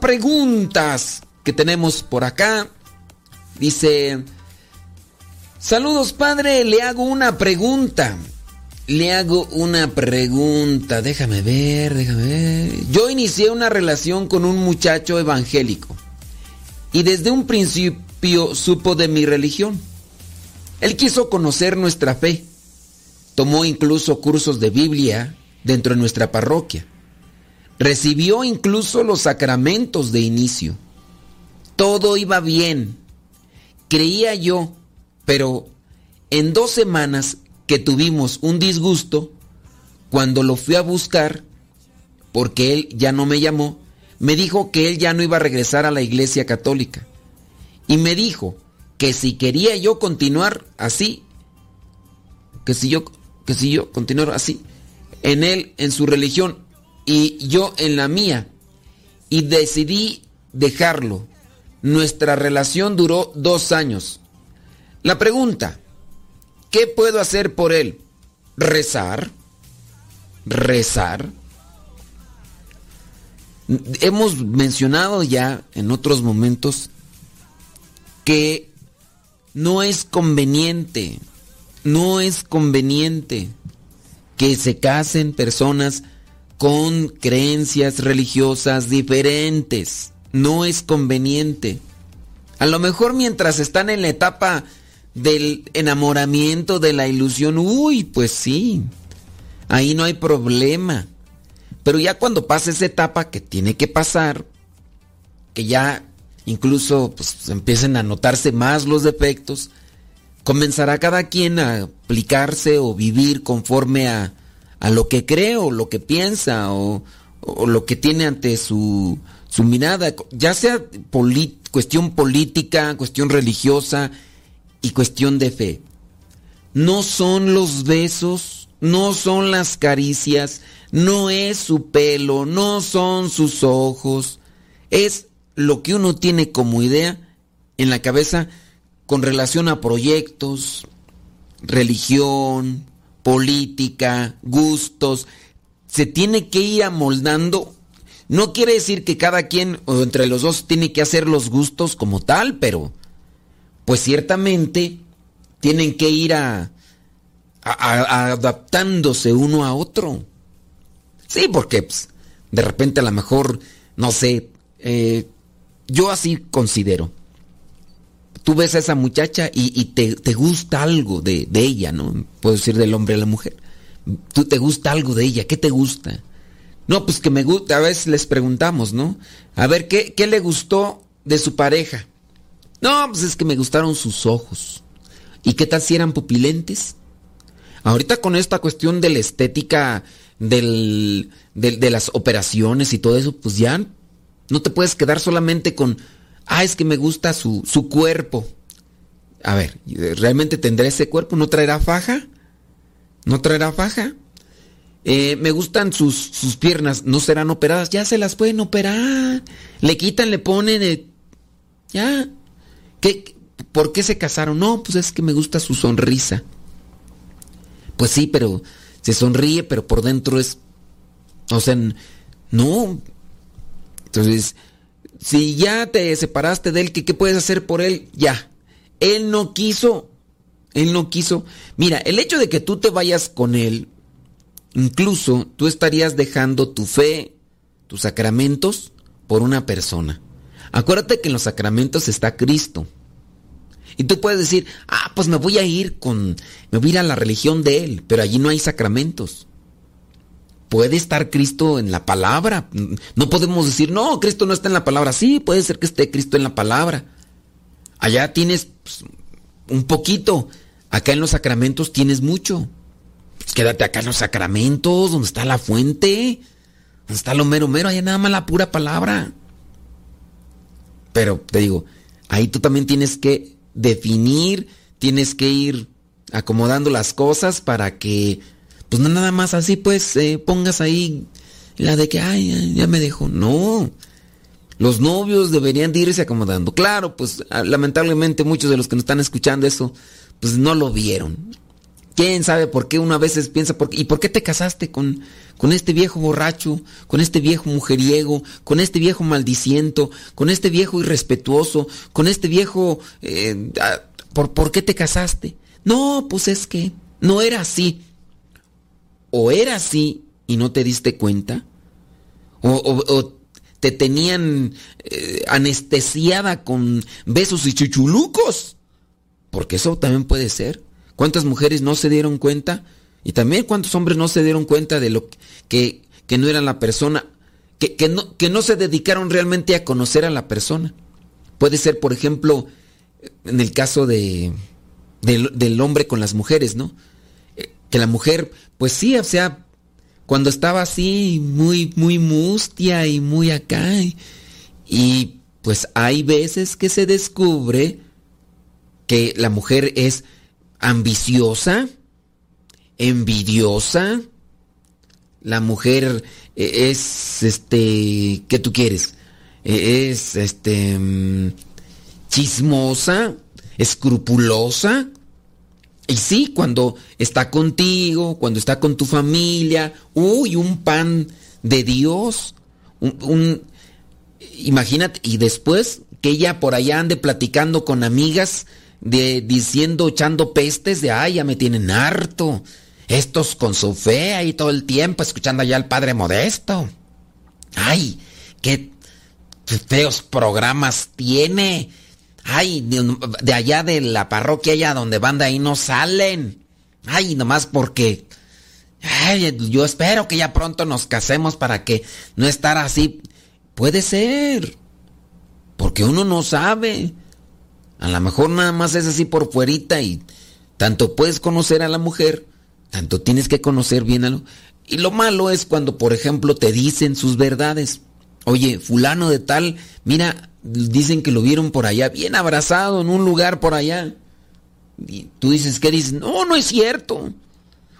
preguntas que tenemos por acá. Dice, saludos padre, le hago una pregunta. Le hago una pregunta, déjame ver, déjame ver. Yo inicié una relación con un muchacho evangélico y desde un principio supo de mi religión. Él quiso conocer nuestra fe. Tomó incluso cursos de Biblia dentro de nuestra parroquia. Recibió incluso los sacramentos de inicio. Todo iba bien. Creía yo, pero en dos semanas que tuvimos un disgusto, cuando lo fui a buscar, porque él ya no me llamó, me dijo que él ya no iba a regresar a la iglesia católica. Y me dijo que si quería yo continuar así, que si yo, que si yo continuar así, en él, en su religión, y yo en la mía, y decidí dejarlo. Nuestra relación duró dos años. La pregunta, ¿qué puedo hacer por él? ¿Rezar? ¿Rezar? Hemos mencionado ya en otros momentos que no es conveniente, no es conveniente que se casen personas con creencias religiosas diferentes. No es conveniente. A lo mejor mientras están en la etapa del enamoramiento, de la ilusión, uy, pues sí, ahí no hay problema. Pero ya cuando pasa esa etapa que tiene que pasar, que ya incluso pues, empiecen a notarse más los defectos, comenzará cada quien a aplicarse o vivir conforme a, a lo que cree o lo que piensa o, lo que tiene ante su mirada, ya sea cuestión política, cuestión religiosa y cuestión de fe. No son los besos, no son las caricias, no es su pelo, no son sus ojos, es lo que uno tiene como idea en la cabeza con relación a proyectos, religión, política, gustos. Se tiene que ir amoldando. No quiere decir que cada quien o entre los dos tiene que hacer los gustos como tal, pero pues ciertamente tienen que ir a, adaptándose uno a otro. Sí, porque pues, de repente a lo mejor, no sé, eh, yo así considero. Tú ves a esa muchacha y, te, te gusta algo de, de ella, ¿no? Puedo decir del hombre a la mujer. Tú te gusta algo de ella, ¿qué te gusta? No, pues que me gusta, a veces les preguntamos, ¿no? A ver, ¿qué, qué le gustó de su pareja? No, pues es que me gustaron sus ojos. ¿Y qué tal si eran pupilentes? Ahorita con esta cuestión de la estética de las operaciones y todo eso, pues ya no te puedes quedar solamente con, ah, es que me gusta su, su cuerpo. A ver, ¿realmente tendrá ese cuerpo? ¿No traerá faja? ¿No traerá faja? Eh, me gustan sus, sus piernas, ¿no serán operadas? Ya se las pueden operar. Le quitan, le ponen, eh, ya. ¿Qué, ¿Por qué se casaron? No, pues es que me gusta su sonrisa. Pues sí, pero se sonríe, pero por dentro es... O sea, no. Entonces, si ya te separaste de él, ¿qué, puedes hacer por él? Ya. Él no quiso. Él no quiso. Mira, el hecho de que tú te vayas con él, incluso tú estarías dejando tu fe, tus sacramentos, por una persona. Acuérdate que en los sacramentos está Cristo. Y tú puedes decir, ah, pues me voy a ir con, me voy a ir a la religión de él, pero allí no hay sacramentos. Puede estar Cristo en la palabra. No podemos decir, no, Cristo no está en la palabra. Sí, puede ser que esté Cristo en la palabra. Allá tienes pues, un poquito. Acá en los sacramentos tienes mucho. Pues quédate acá en los sacramentos, donde está la fuente, donde está lo mero mero, allá nada más la pura palabra. Pero te digo, ahí tú también tienes que definir, tienes que ir acomodando las cosas para que, pues no nada más así, pues eh, pongas ahí la de que, ay, ya me dejó. No. Los novios deberían de irse acomodando. Claro, pues ah, lamentablemente muchos de los que nos están escuchando eso, pues no lo vieron. ¿Quién sabe por qué uno a veces piensa, por qué- ¿y por qué te casaste con, con este viejo borracho, con este viejo mujeriego, con este viejo maldiciento, con este viejo irrespetuoso, con este viejo... eh, ah, ¿por, ¿Por qué te casaste? No, pues es que no era así. O era así y no te diste cuenta, o, o- te tenían eh, anestesiada con besos y chuchulucos. Porque eso también puede ser. ¿Cuántas mujeres no se dieron cuenta? Y también cuántos hombres no se dieron cuenta de lo que, que no era la persona, que, que no, que no se dedicaron realmente a conocer a la persona. Puede ser, por ejemplo, en el caso de, del hombre con las mujeres, ¿no? Que la mujer, pues sí, o sea, cuando estaba así, muy, muy mustia y muy acá, y, pues hay veces que se descubre que la mujer es ambiciosa, envidiosa, la mujer eh, es, este, ¿qué tú quieres? Eh, Es, este, mm, chismosa, escrupulosa. Y sí, cuando está contigo, cuando está con tu familia, uy, un pan de Dios, un, un- imagínate, y después que ella por allá ande platicando con amigas, de, diciendo, echando pestes de, ay, ya me tienen harto, estos con su fe ahí todo el tiempo, escuchando allá al Padre Modesto. Ay, qué feos programas tiene. Ay, de, allá de la parroquia allá donde van de ahí no salen. Ay, nomás porque... Ay, yo espero que ya pronto nos casemos para que no estar así. Puede ser. Porque uno no sabe. A lo mejor nada más es así por fuerita y tanto puedes conocer a la mujer, tanto tienes que conocer bien a lo... Y lo malo es cuando, por ejemplo, te dicen sus verdades. Oye, fulano de tal, mira, dicen que lo vieron por allá, bien abrazado en un lugar por allá. Y tú dices, ¿qué dices? No, no es cierto.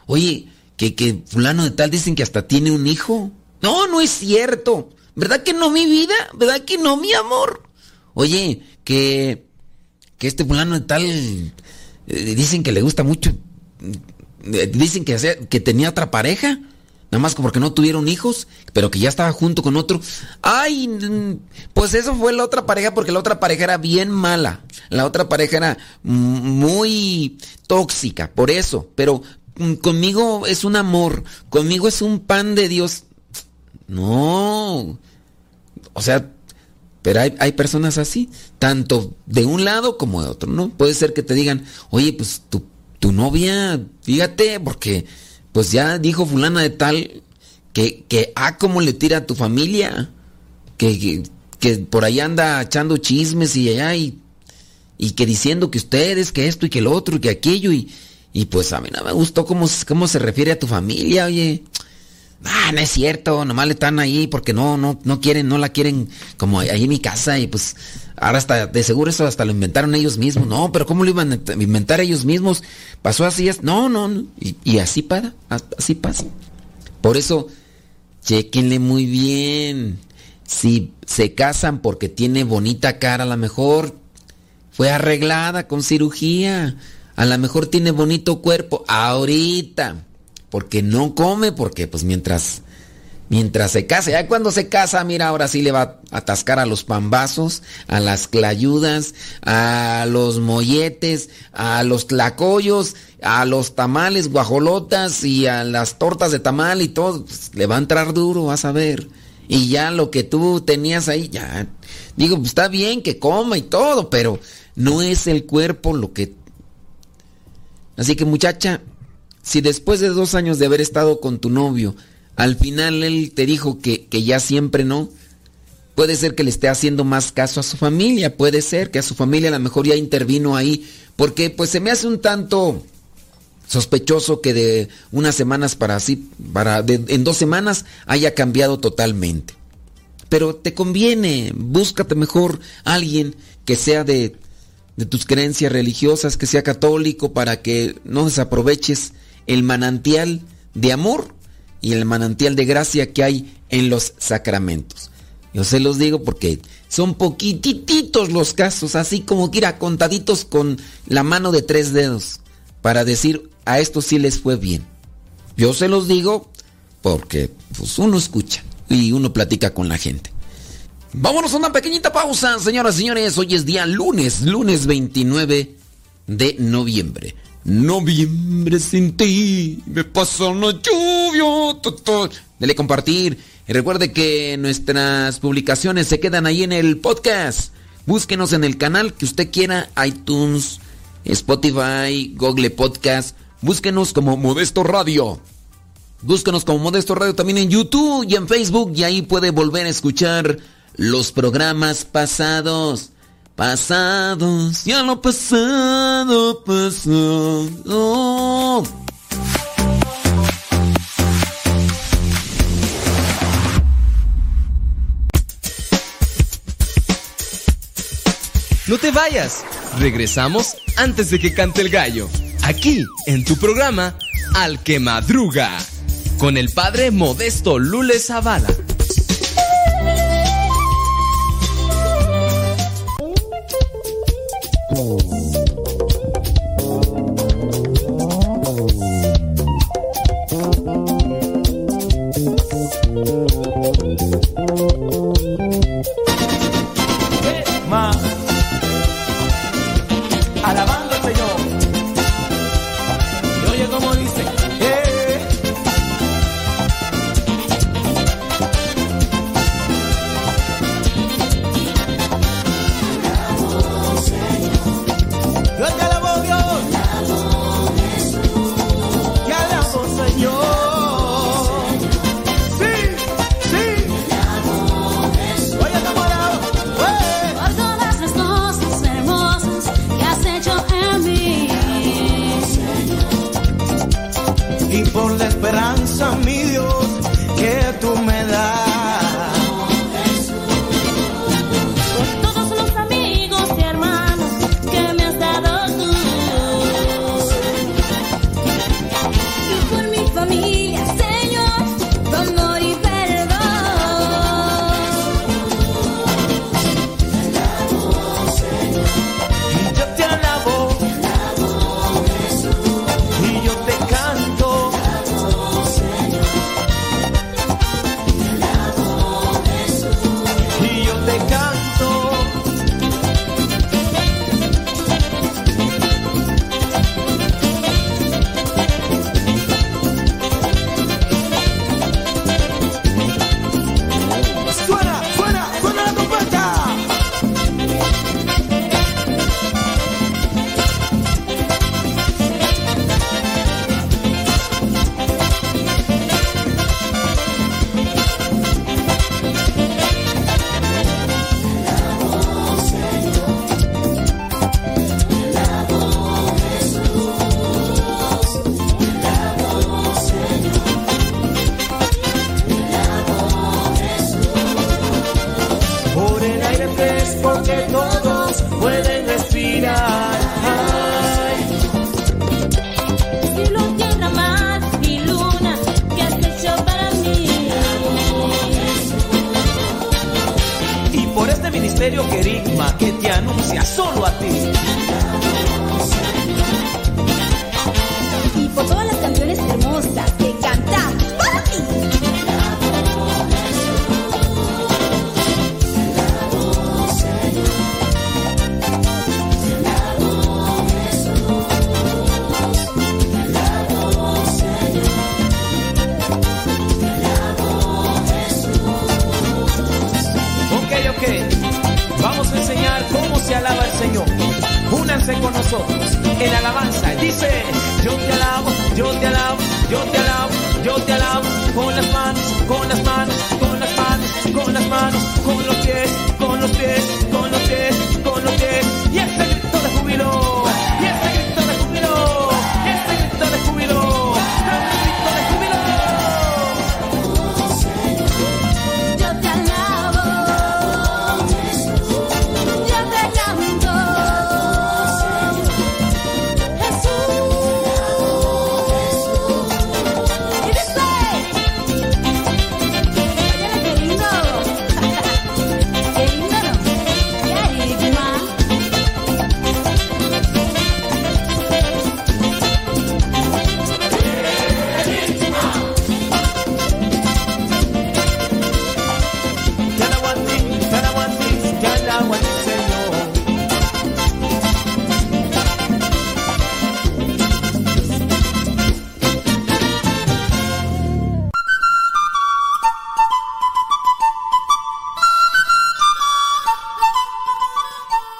Oye, que, que fulano de tal dicen que hasta tiene un hijo. No, no es cierto. ¿Verdad que no, mi vida? ¿Verdad que no, mi amor? Oye, que, que este fulano de tal eh, dicen que le gusta mucho. eh, Dicen que, que tenía otra pareja. Nada más porque no tuvieron hijos, pero que ya estaba junto con otro. Ay, pues eso fue la otra pareja porque la otra pareja era bien mala. La otra pareja era muy tóxica, por eso. Pero mm, conmigo es un amor, conmigo es un pan de Dios. No. O sea, pero hay, hay personas así, tanto de un lado como de otro, ¿no? Puede ser que te digan, oye, pues tu, tu novia, fíjate, porque pues ya dijo fulana de tal que, que ah, cómo le tira a tu familia, que, que, por ahí anda echando chismes y allá y, y que diciendo que ustedes, que esto y que el otro y que aquello y, y pues a mí no me gustó cómo, cómo se refiere a tu familia, oye. Ah, no es cierto, nomás le están ahí porque no, no, no quieren, no la quieren como ahí en mi casa y pues ahora hasta, de seguro eso hasta lo inventaron ellos mismos. No, pero ¿cómo lo iban a inventar ellos mismos? Pasó así, es, no, no, no. Y, así pasa, así pasa. Por eso, chequenle muy bien. Si se casan porque tiene bonita cara, a lo mejor fue arreglada con cirugía. A lo mejor tiene bonito cuerpo ahorita. Porque no come, porque pues mientras mientras se casa, ya cuando se casa, mira, ahora sí le va a atascar a los pambazos, a las clayudas, a los molletes, a los tlacoyos, a los tamales, guajolotas y a las tortas de tamal y todo, pues, le va a entrar duro, vas a ver. Y ya lo que tú tenías ahí, ya, digo, pues está bien que coma y todo, pero no es el cuerpo lo que... Así que muchacha, si después de dos años de haber estado con tu novio, al final él te dijo que, que ya siempre no, puede ser que le esté haciendo más caso a su familia, puede ser que a su familia a lo mejor ya intervino ahí, porque pues se me hace un tanto sospechoso que de unas semanas para así, para en dos semanas haya cambiado totalmente. Pero te conviene, búscate mejor alguien que sea de, de tus creencias religiosas, que sea católico, para que no desaproveches el manantial de amor y el manantial de gracia que hay en los sacramentos. Yo se los digo porque son poquititos los casos, así como que ir a contaditos con la mano de tres dedos. para decir a estos sí les fue bien. Yo se los digo porque pues, uno escucha y uno platica con la gente. Vámonos a una pequeñita pausa, señoras y señores. Hoy es día lunes, lunes 29 de noviembre. Noviembre sin ti, me pasó una lluvia. tu, tu. Dele compartir. Y recuerde que nuestras publicaciones se quedan ahí en el podcast. Búsquenos en el canal que usted quiera, iTunes, Spotify, Google Podcast. Búsquenos como Modesto Radio. Búsquenos como Modesto Radio también en YouTube y en Facebook y ahí puede volver a escuchar los programas pasados. Pasados, ya lo pasado, pasado. No te vayas, regresamos antes de que cante el gallo, aquí en tu programa Al que Madruga, con el padre Modesto Lule Zavala. Más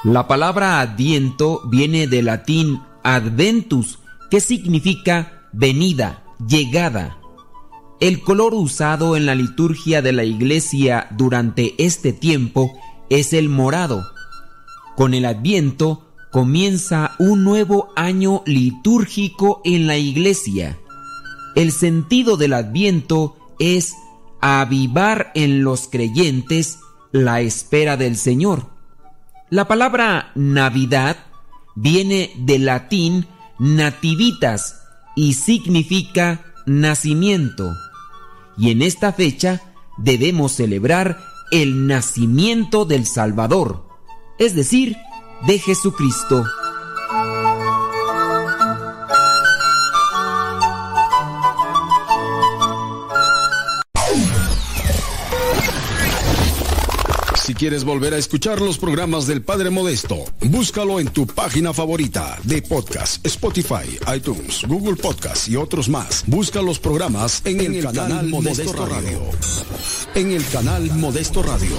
La palabra adviento viene del latín adventus, que significa venida, llegada. El color usado en la liturgia de la iglesia durante este tiempo es el morado. Con el adviento comienza un nuevo año litúrgico en la iglesia. El sentido del adviento es avivar en los creyentes la espera del Señor. La palabra Navidad viene del latín nativitas y significa nacimiento. Y en esta fecha debemos celebrar el nacimiento del Salvador, es decir, de Jesucristo. Quieres volver a escuchar los programas del Padre Modesto, búscalo en tu página favorita de podcast, Spotify, iTunes, Google Podcast y otros más. Busca los programas en, el, canal, Modesto, Radio. En el canal Modesto Radio.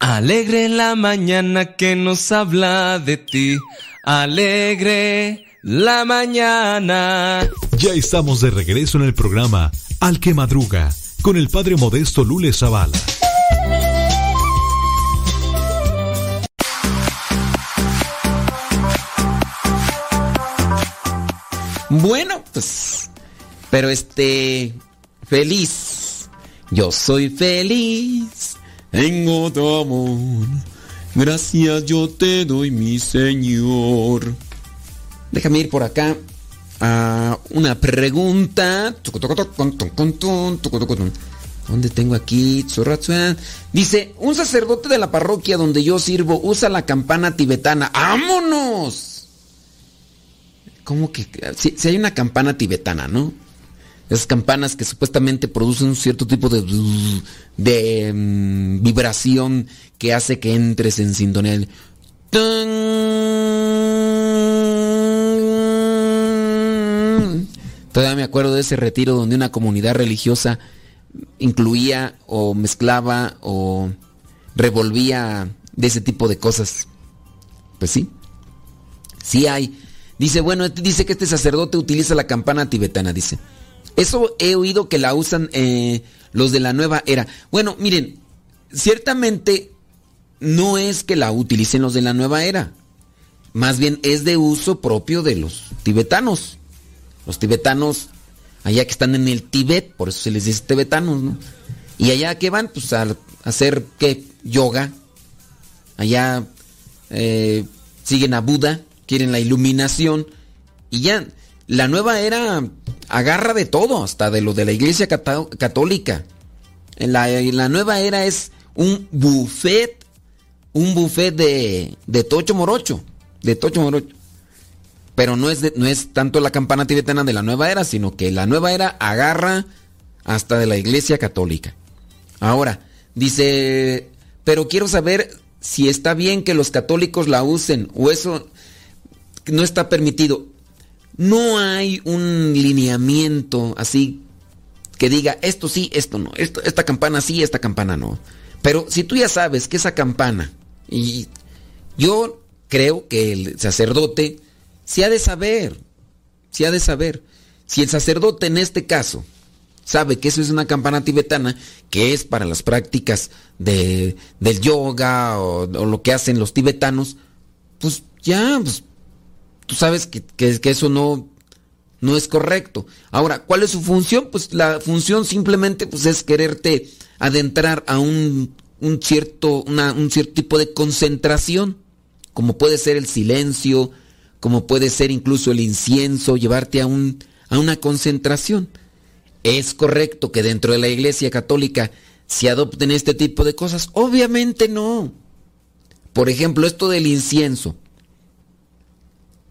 Alegre la mañana que nos habla de ti. Alegre la mañana. Ya estamos de regreso en el programa Al que Madruga con el Padre Modesto Lule Zavala. Bueno, pues, pero este, feliz. Yo soy feliz. Tengo tu amor. Gracias yo te doy, mi Señor. Déjame ir por acá a una pregunta. ¿Dónde tengo aquí? Dice, un sacerdote de la parroquia donde yo sirvo usa la campana tibetana. ¡Vámonos! ¿Cómo que? Si, hay una campana tibetana, ¿no? Esas campanas que supuestamente producen un cierto tipo de, de um, vibración que hace que entres en sintonía. Todavía me acuerdo de ese retiro donde una comunidad religiosa incluía o mezclaba o revolvía de ese tipo de cosas. Pues sí. Sí hay. Dice, bueno, dice que este sacerdote utiliza la campana tibetana, dice. Eso he oído que la usan eh, los de la nueva era. Bueno, miren, ciertamente no es que la utilicen los de la nueva era. Más bien es de uso propio de los tibetanos. Los tibetanos, allá que están en el Tibet, por eso se les dice tibetanos, ¿no? Y allá que van, pues a hacer, ¿qué? Yoga. Allá eh, siguen a Buda, quieren la iluminación. Y ya, la nueva era agarra de todo, hasta de lo de la iglesia católica. La, la nueva era es un buffet, un buffet de, de tocho morocho, de tocho morocho. Pero no es, no es tanto la campana tibetana de la nueva era, sino que la nueva era agarra hasta de la iglesia católica. Ahora, dice, pero quiero saber si está bien que los católicos la usen o eso no está permitido. No hay un lineamiento así que diga esto sí, esto no, esta campana sí, esta campana no. Pero si tú ya sabes que esa campana, y yo creo que el sacerdote se ha de saber, se ha de saber. Si el sacerdote en este caso sabe que eso es una campana tibetana, que es para las prácticas de, del yoga o, lo que hacen los tibetanos, pues ya, pues, tú sabes que, que, que, eso no, no es correcto. Ahora, ¿cuál es su función? Pues la función simplemente pues, es quererte adentrar a un, un cierto, una, un cierto tipo de concentración, como puede ser el silencio, como puede ser incluso el incienso, llevarte a, un, a una concentración. ¿Es correcto que dentro de la Iglesia Católica se adopten este tipo de cosas? Obviamente no. Por ejemplo, esto del incienso.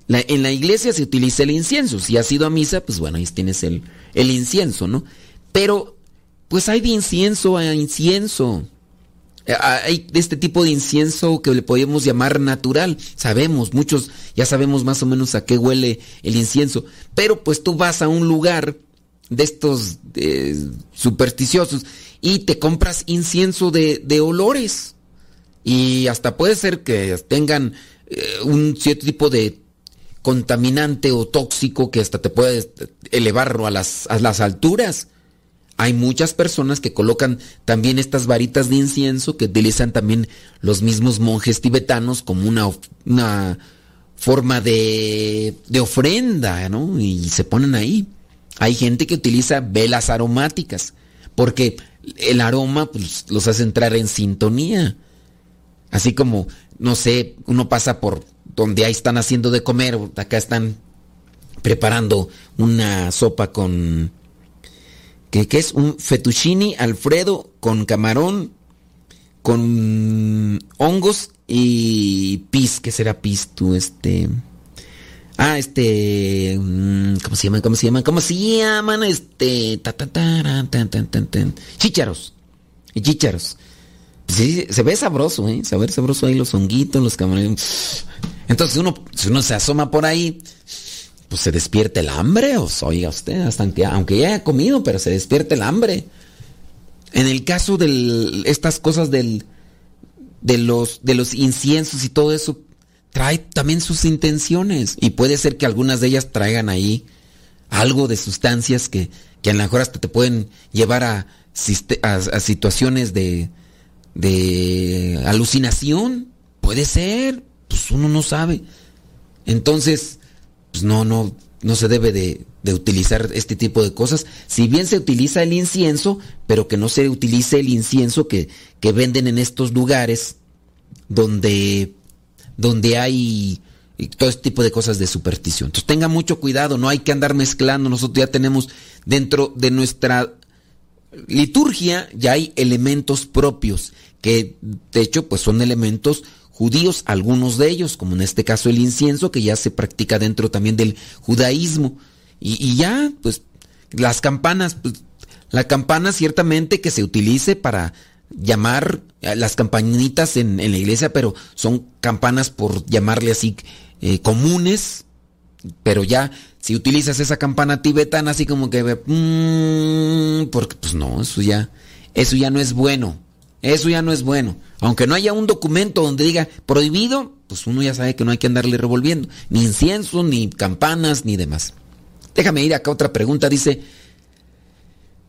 En la iglesia se utiliza el incienso. Si has ido a misa, pues bueno, ahí tienes el, el incienso, ¿no? Pero, pues hay de incienso a incienso. Hay de este tipo de incienso que le podemos llamar natural. Sabemos, muchos ya sabemos más o menos a qué huele el incienso. Pero pues tú vas a un lugar de estos eh, supersticiosos y te compras incienso de, de olores. Y hasta puede ser que tengan eh, un cierto tipo de contaminante o tóxico que hasta te puede elevar a las, a las alturas. Hay muchas personas que colocan también estas varitas de incienso que utilizan también los mismos monjes tibetanos como una, una forma de, de ofrenda, ¿no? Y se ponen ahí. Hay gente que utiliza velas aromáticas porque el aroma pues, los hace entrar en sintonía. Así como, no sé, uno pasa por donde ahí están haciendo de comer, acá están preparando una sopa con... ¿Qué, qué es? Un fettuccine alfredo con camarón, con hongos y pis. ¿Qué será pis tú? Este... Ah, este... mm, ¿Cómo se llaman? ¿Cómo se llaman? ¿Cómo se llaman? Este... Ta, ta, tan. Chícharos. Chícharos. Sí, se ve sabroso, ¿eh? Se ve sabroso ahí los honguitos, los camarones. Entonces uno, si uno se asoma por ahí, pues se despierta el hambre, o oiga usted, hasta aunque, aunque ya haya comido, pero se despierta el hambre. En el caso de estas cosas del, de los, de los inciensos y todo eso, trae también sus intenciones. Y puede ser que algunas de ellas traigan ahí algo de sustancias que, que a lo mejor hasta te pueden llevar a, a- a situaciones de, de alucinación. Puede ser, pues uno no sabe. Entonces, pues no, no, no se debe de, de utilizar este tipo de cosas. Si bien se utiliza el incienso, pero que no se utilice el incienso que, que venden en estos lugares donde, donde hay todo este tipo de cosas de superstición. Entonces tenga mucho cuidado, no hay que andar mezclando. Nosotros ya tenemos dentro de nuestra liturgia ya hay elementos propios que de hecho pues son elementos judíos, algunos de ellos, como en este caso el incienso que ya se practica dentro también del judaísmo. Y, ya pues las campanas, pues, la campana ciertamente que se utilice para llamar las campanitas en, la iglesia, pero son campanas por llamarle así eh, comunes, pero ya si utilizas esa campana tibetana así como que mm, porque pues no, eso ya eso ya no es bueno. Eso ya no es bueno. Aunque no haya un documento donde diga prohibido, pues uno ya sabe que no hay que andarle revolviendo ni incienso, ni campanas, ni demás. Déjame ir acá otra pregunta, dice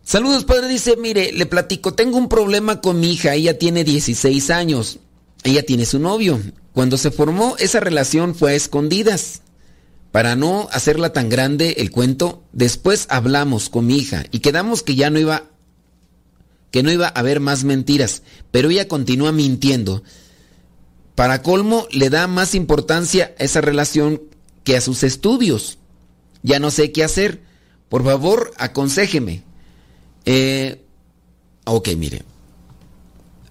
Saludos, padre. Dice, mire, le platico, tengo un problema con mi hija, ella tiene 16 años, ella tiene su novio. Cuando se formó esa relación fue a escondidas. Para no hacerla tan grande el cuento, después hablamos con mi hija y quedamos que ya no iba que no iba a haber más mentiras, pero ella continúa mintiendo. Para colmo, le da más importancia a esa relación que a sus estudios. Ya no sé qué hacer. Por favor, aconséjeme. Eh, ok, mire.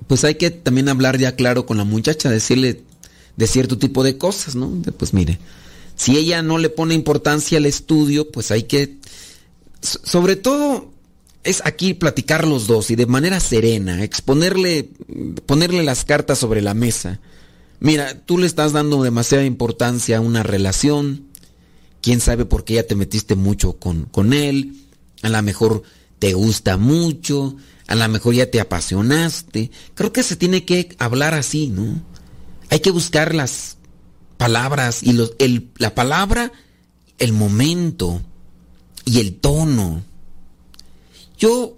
Pues hay que también hablar ya claro con la muchacha, decirle de cierto tipo de cosas, ¿no? Pues mire, si ella no le pone importancia al estudio, pues hay que, so- sobre todo, es aquí platicar los dos y de manera serena, exponerle, ponerle las cartas sobre la mesa. Mira, tú le estás dando demasiada importancia a una relación, quién sabe por qué ya te metiste mucho con, con él, a lo mejor te gusta mucho, a lo mejor ya te apasionaste. Creo que se tiene que hablar así, ¿no? Hay que buscar las palabras y los, el, la palabra, el momento y el tono. Yo,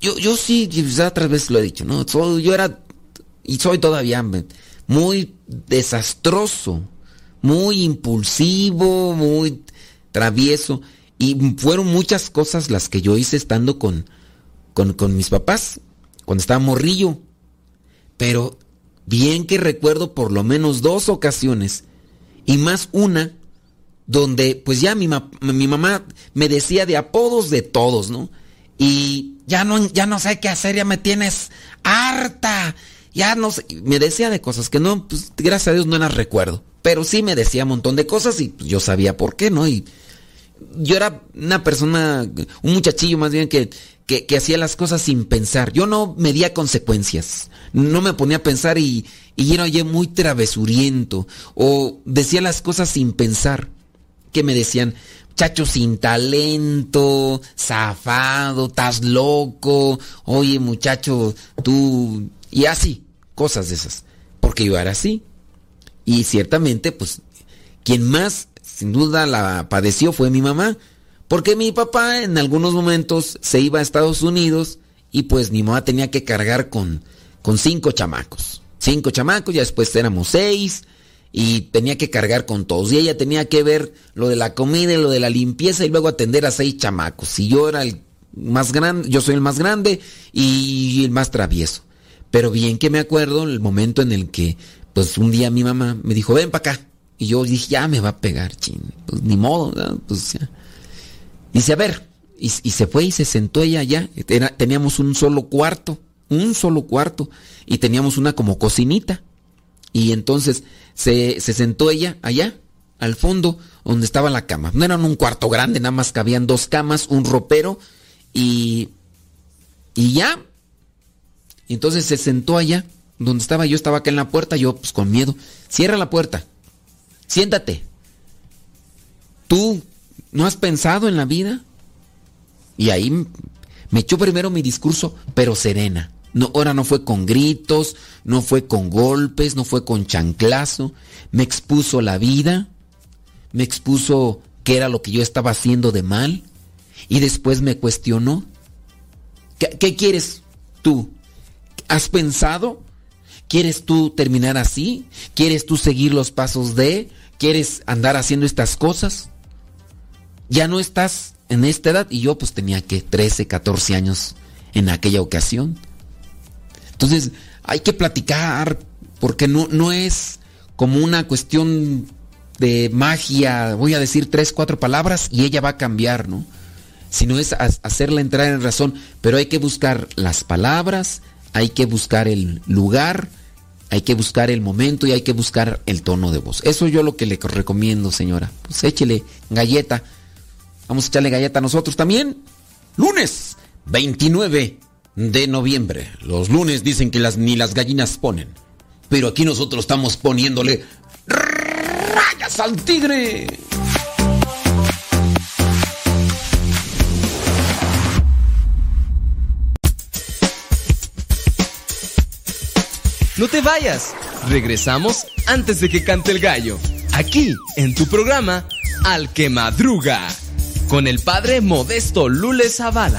yo, yo sí, ya otras veces lo he dicho, ¿no? Yo era, y soy todavía muy desastroso, muy impulsivo, muy travieso. Y fueron muchas cosas las que yo hice estando con, con, con mis papás, cuando estaba morrillo. Pero bien que recuerdo por lo menos dos ocasiones, y más una, donde pues ya mi, ma- mi mamá me decía de apodos de todos, ¿no? Y ya no, ya no sé qué hacer, ya me tienes harta, ya no sé, me decía de cosas que no, pues gracias a Dios no las recuerdo, pero sí me decía un montón de cosas y pues, yo sabía por qué, ¿no? Y yo era una persona, un muchachillo más bien que, que, hacía las cosas sin pensar. Yo no medía consecuencias. No me ponía a pensar y, y era oye, muy travesuriento. O decía las cosas sin pensar. Que me decían, chacho sin talento, zafado, estás loco, oye muchacho, tú... Y así, cosas de esas, porque yo era así. Y ciertamente, pues, quien más, sin duda, la padeció fue mi mamá, porque mi papá en algunos momentos se iba a Estados Unidos y pues mi mamá tenía que cargar con, con cinco chamacos. Cinco chamacos, ya después éramos seis y tenía que cargar con todos. Y ella tenía que ver lo de la comida y lo de la limpieza y luego atender a seis chamacos. Y yo era el más grande, yo soy el más grande y el más travieso. Pero bien que me acuerdo el momento en el que, pues un día mi mamá me dijo, ven para acá. Y yo dije, ya me va a pegar, chin. Pues ni modo, ¿verdad? pues ya. Dice, a ver, y, se fue y se sentó ella allá. Teníamos un solo cuarto, un solo cuarto, y teníamos una como cocinita. Y entonces se, se sentó ella allá, al fondo, donde estaba la cama. No era un cuarto grande, nada más cabían dos camas, un ropero y, y ya. Entonces se sentó allá, donde estaba yo, estaba acá en la puerta, yo pues con miedo. Cierra la puerta, siéntate. ¿Tú no has pensado en la vida? Y ahí me echó primero mi discurso, pero serena. No, ahora no fue con gritos, no fue con golpes, no fue con chanclazo. Me expuso la vida, me expuso qué era lo que yo estaba haciendo de mal. Y después me cuestionó. ¿Qué, qué quieres tú? ¿Has pensado? ¿Quieres tú terminar así? ¿Quieres tú seguir los pasos de? ¿Quieres andar haciendo estas cosas? Ya no estás en esta edad y yo pues tenía que 13, 14 años en aquella ocasión. Entonces hay que platicar porque no, no es como una cuestión de magia, voy a decir tres, cuatro palabras y ella va a cambiar, ¿no? Sino es ha- hacerla entrar en razón, pero hay que buscar las palabras, hay que buscar el lugar, hay que buscar el momento y hay que buscar el tono de voz. Eso yo lo que le recomiendo, señora. Pues échele galleta. Vamos a echarle galleta a nosotros también. Lunes 29 de noviembre. Los lunes dicen que las, ni las gallinas ponen. Pero aquí nosotros estamos poniéndole rayas al tigre. No te vayas. Regresamos antes de que cante el gallo. Aquí, en tu programa, Al que Madruga. Con el padre Modesto Lule Zavala.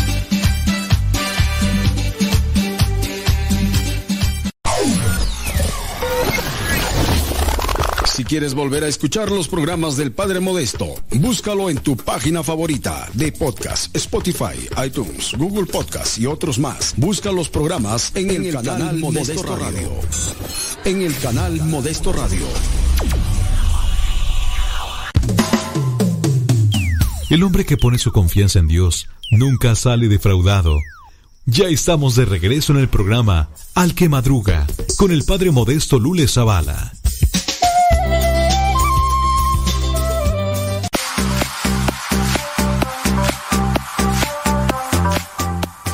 Quieres volver a escuchar los programas del Padre Modesto, búscalo en tu página favorita de podcast, Spotify, iTunes, Google Podcast y otros más. Busca los programas en, el, canal, Modesto, Radio. En el canal Modesto Radio. El hombre que pone su confianza en Dios nunca sale defraudado. Ya estamos de regreso en el programa Al que Madruga con el Padre Modesto Lule Zavala.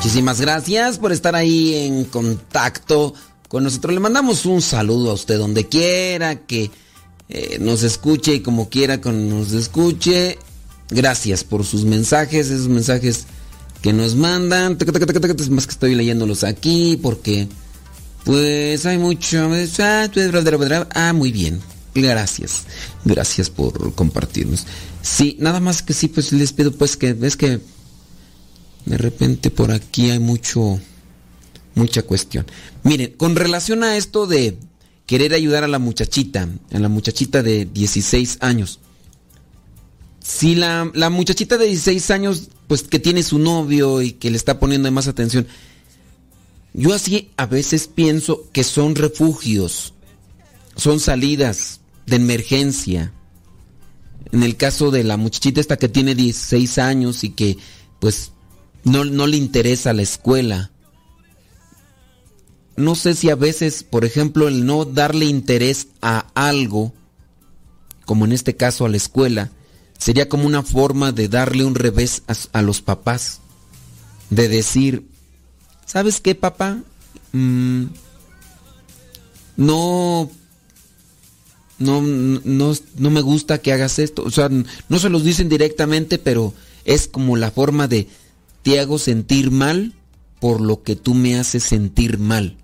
Muchísimas gracias por estar ahí en contacto con nosotros. Le mandamos un saludo a usted donde quiera que eh, nos escuche y como quiera que nos escuche. Gracias por sus mensajes, esos mensajes que nos mandan. Es más que estoy leyéndolos aquí porque pues hay mucho... Ah, muy bien. Gracias. Gracias por compartirnos. Sí, nada más que sí, pues les pido pues que es que de repente por aquí hay mucho mucha cuestión. Miren, con relación a esto de querer ayudar a la muchachita, a la muchachita de 16 años. Si la, la muchachita de 16 años, pues que tiene su novio y que le está poniendo más atención, yo así a veces pienso que son refugios, son salidas de emergencia. En el caso de la muchachita esta que tiene 16 años y que pues no, no le interesa la escuela. No sé si a veces, por ejemplo, el no darle interés a algo, como en este caso a la escuela, sería como una forma de darle un revés a, los papás. De decir, ¿sabes qué, papá? Mm, no, no, no, no me gusta que hagas esto. O sea, no se los dicen directamente, pero es como la forma de te hago sentir mal por lo que tú me haces sentir mal.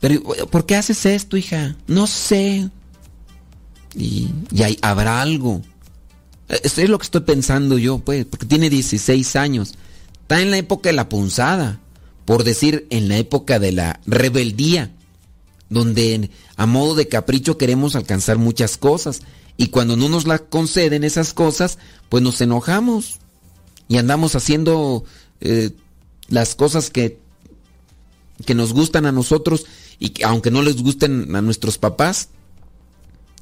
Pero, ¿por qué haces esto, hija? No sé. Y, ahí habrá algo. Esto es lo que estoy pensando yo, pues, porque tiene 16 años. Está en la época de la punzada, por decir, en la época de la rebeldía, donde a modo de capricho queremos alcanzar muchas cosas. Y cuando no nos la conceden esas cosas, pues nos enojamos y andamos haciendo eh, las cosas que, que nos gustan a nosotros y que aunque no les gusten a nuestros papás.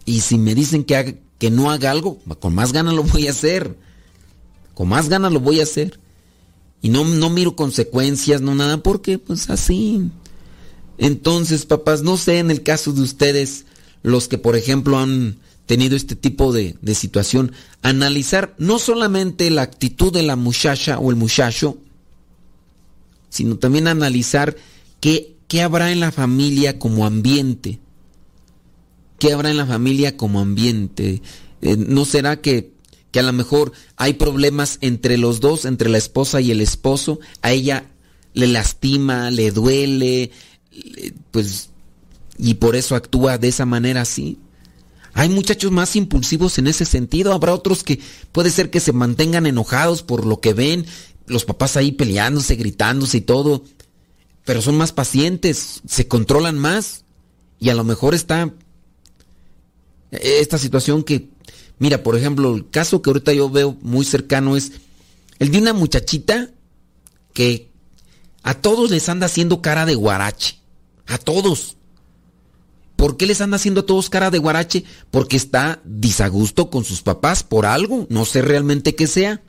Y si me dicen que, haga, que no haga algo, con más ganas lo voy a hacer. Con más ganas lo voy a hacer. Y no, no miro consecuencias, no nada, porque pues así. Entonces, papás, no sé en el caso de ustedes, los que por ejemplo han tenido este tipo de, de, situación, analizar no solamente la actitud de la muchacha o el muchacho, sino también analizar qué, qué habrá en la familia como ambiente. ¿Qué habrá en la familia como ambiente? Eh, ¿No será que, que a lo mejor hay problemas entre los dos, entre la esposa y el esposo? A ella le lastima, le duele, pues, y por eso actúa de esa manera así. Hay muchachos más impulsivos en ese sentido. Habrá otros que puede ser que se mantengan enojados por lo que ven, los papás ahí peleándose, gritándose y todo. Pero son más pacientes, se controlan más. Y a lo mejor está Esta situación que, mira, por ejemplo, el caso que ahorita yo veo muy cercano es el de una muchachita que a todos les anda haciendo cara de guarache. A todos. ¿Por qué les anda haciendo a todos cara de guarache? Porque está disagusto con sus papás por algo. No sé realmente qué sea.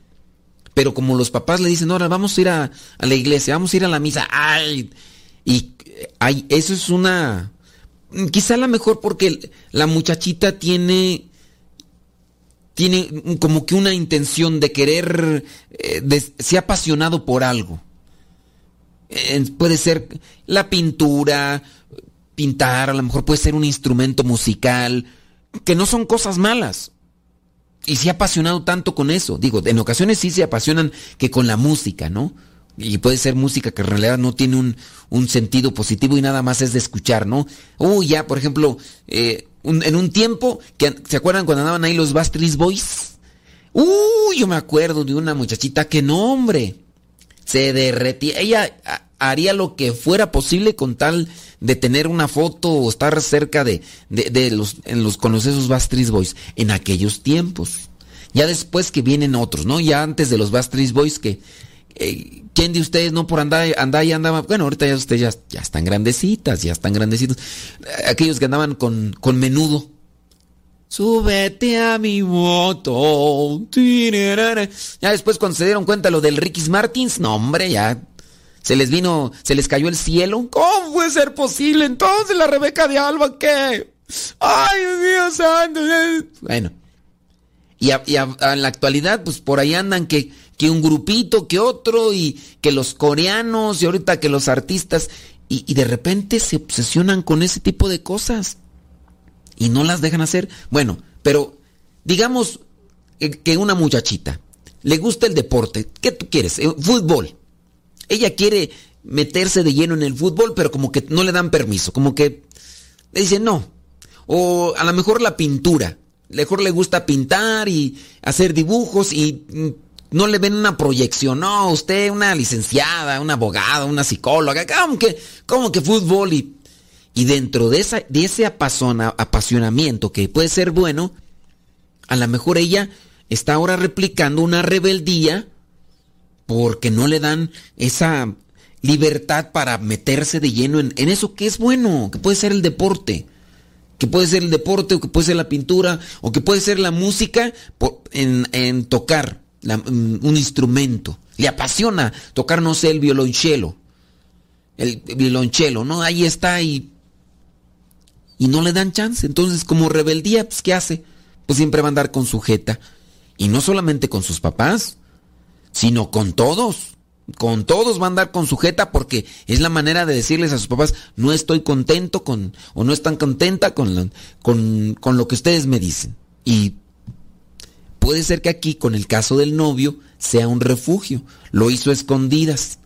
Pero como los papás le dicen, ahora vamos a ir a, la iglesia, vamos a ir a la misa. ¡Ay! Y ay, eso es una... Quizá la mejor porque la muchachita tiene tiene como que una intención de querer, eh, se ha apasionado por algo. Eh, puede ser la pintura, pintar, a lo mejor puede ser un instrumento musical, que no son cosas malas. Y se ha apasionado tanto con eso. Digo, en ocasiones sí se apasionan que con la música, ¿no? Y puede ser música que en realidad no tiene un, un sentido positivo y nada más es de escuchar, ¿no? Uy, ya, por ejemplo, eh, en un tiempo, que, ¿se acuerdan cuando andaban ahí los Backstreet Boys? Uy, yo me acuerdo de una muchachita que no, hombre, se derretía. Ella a- haría lo que fuera posible con tal de tener una foto o estar cerca de, de, de los, en los, con los esos Backstreet Boys en aquellos tiempos. Ya después que vienen otros, ¿no? Ya antes de los Backstreet Boys que... eh, ¿Quién de ustedes no por andar, andar y andaba? Bueno, ahorita ya ustedes ya, ya están grandecitas, ya están grandecitos. Eh, Aquellos que andaban con, con menudo. Súbete a mi moto. Ya después cuando se dieron cuenta lo del Ricky Martins, no hombre, ya se les vino, se les cayó el cielo. ¿Cómo puede ser posible entonces la Rebeca de Alba qué? Ay, Dios mío santo. Bueno. Y, a- en la actualidad, pues por ahí andan que, que un grupito, que otro, y que los coreanos, y ahorita que los artistas, y, y de repente se obsesionan con ese tipo de cosas y no las dejan hacer. Bueno, pero digamos que- que una muchachita le gusta el deporte. ¿Qué tú quieres? Eh, Fútbol. Ella quiere meterse de lleno en el fútbol, pero como que no le dan permiso, como que le dicen no. O a lo mejor la pintura. Mejor le gusta pintar y hacer dibujos y mm, no le ven una proyección. No, usted una licenciada, una abogada, una psicóloga, como que, como que fútbol y, y dentro de, esa, de ese apasionamiento que puede ser bueno, a lo mejor ella está ahora replicando una rebeldía porque no le dan esa libertad para meterse de lleno en, eso que es bueno, que puede ser el deporte, que puede ser el deporte o que puede ser la pintura o que puede ser la música en, tocar mm, un instrumento. Le apasiona tocar, no sé, el violonchelo. El violonchelo, ¿no? Ahí está y, y no le dan chance. Entonces, como rebeldía, pues, ¿qué hace? Pues siempre va a andar con sujeta. Y no solamente con sus papás, sino con todos. Con todos va a andar con sujeta porque es la manera de decirles a sus papás, no estoy contento con, o no están contenta con, con, con lo que ustedes me dicen. Y puede ser que aquí, con el caso del novio, sea un refugio. Lo hizo escondidas.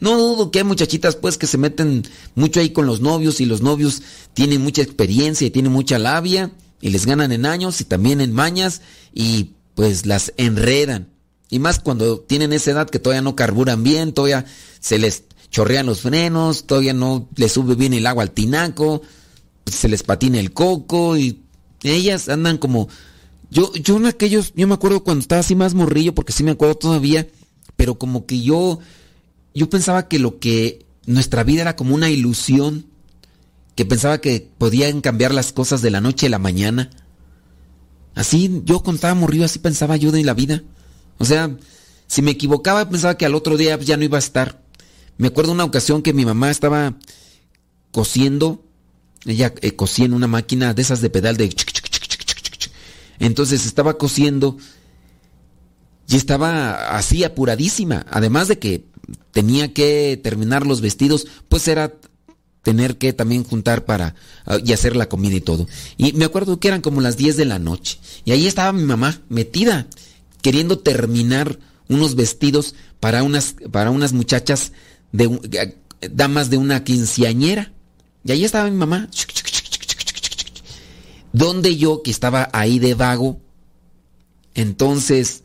No dudo que hay muchachitas pues que se meten mucho ahí con los novios y los novios tienen mucha experiencia y tienen mucha labia y les ganan en años y también en mañas y pues las enredan. Y más cuando tienen esa edad que todavía no carburan bien, todavía se les chorrean los frenos, todavía no les sube bien el agua al tinaco, se les patina el coco y ellas andan como... Yo, yo en aquellos, yo me acuerdo cuando estaba así más morrillo, porque sí me acuerdo todavía, pero como que yo, yo pensaba que lo que nuestra vida era como una ilusión, que pensaba que podían cambiar las cosas de la noche a la mañana. Así, yo cuando estaba morrido, así pensaba yo de la vida. O sea, si me equivocaba, pensaba que al otro día ya no iba a estar. Me acuerdo una ocasión que mi mamá estaba cosiendo, ella eh, cosía en una máquina de esas de pedal de... Entonces estaba cosiendo y estaba así apuradísima. Además de que tenía que terminar los vestidos, pues era tener que también juntar para ah, y hacer la comida y todo. Y me acuerdo que eran como las 10 de la noche. Y ahí estaba mi mamá metida, queriendo terminar unos vestidos para unas, para unas muchachas de eh, damas de una quinceañera. Y ahí estaba mi mamá. Donde yo, que estaba ahí de vago, entonces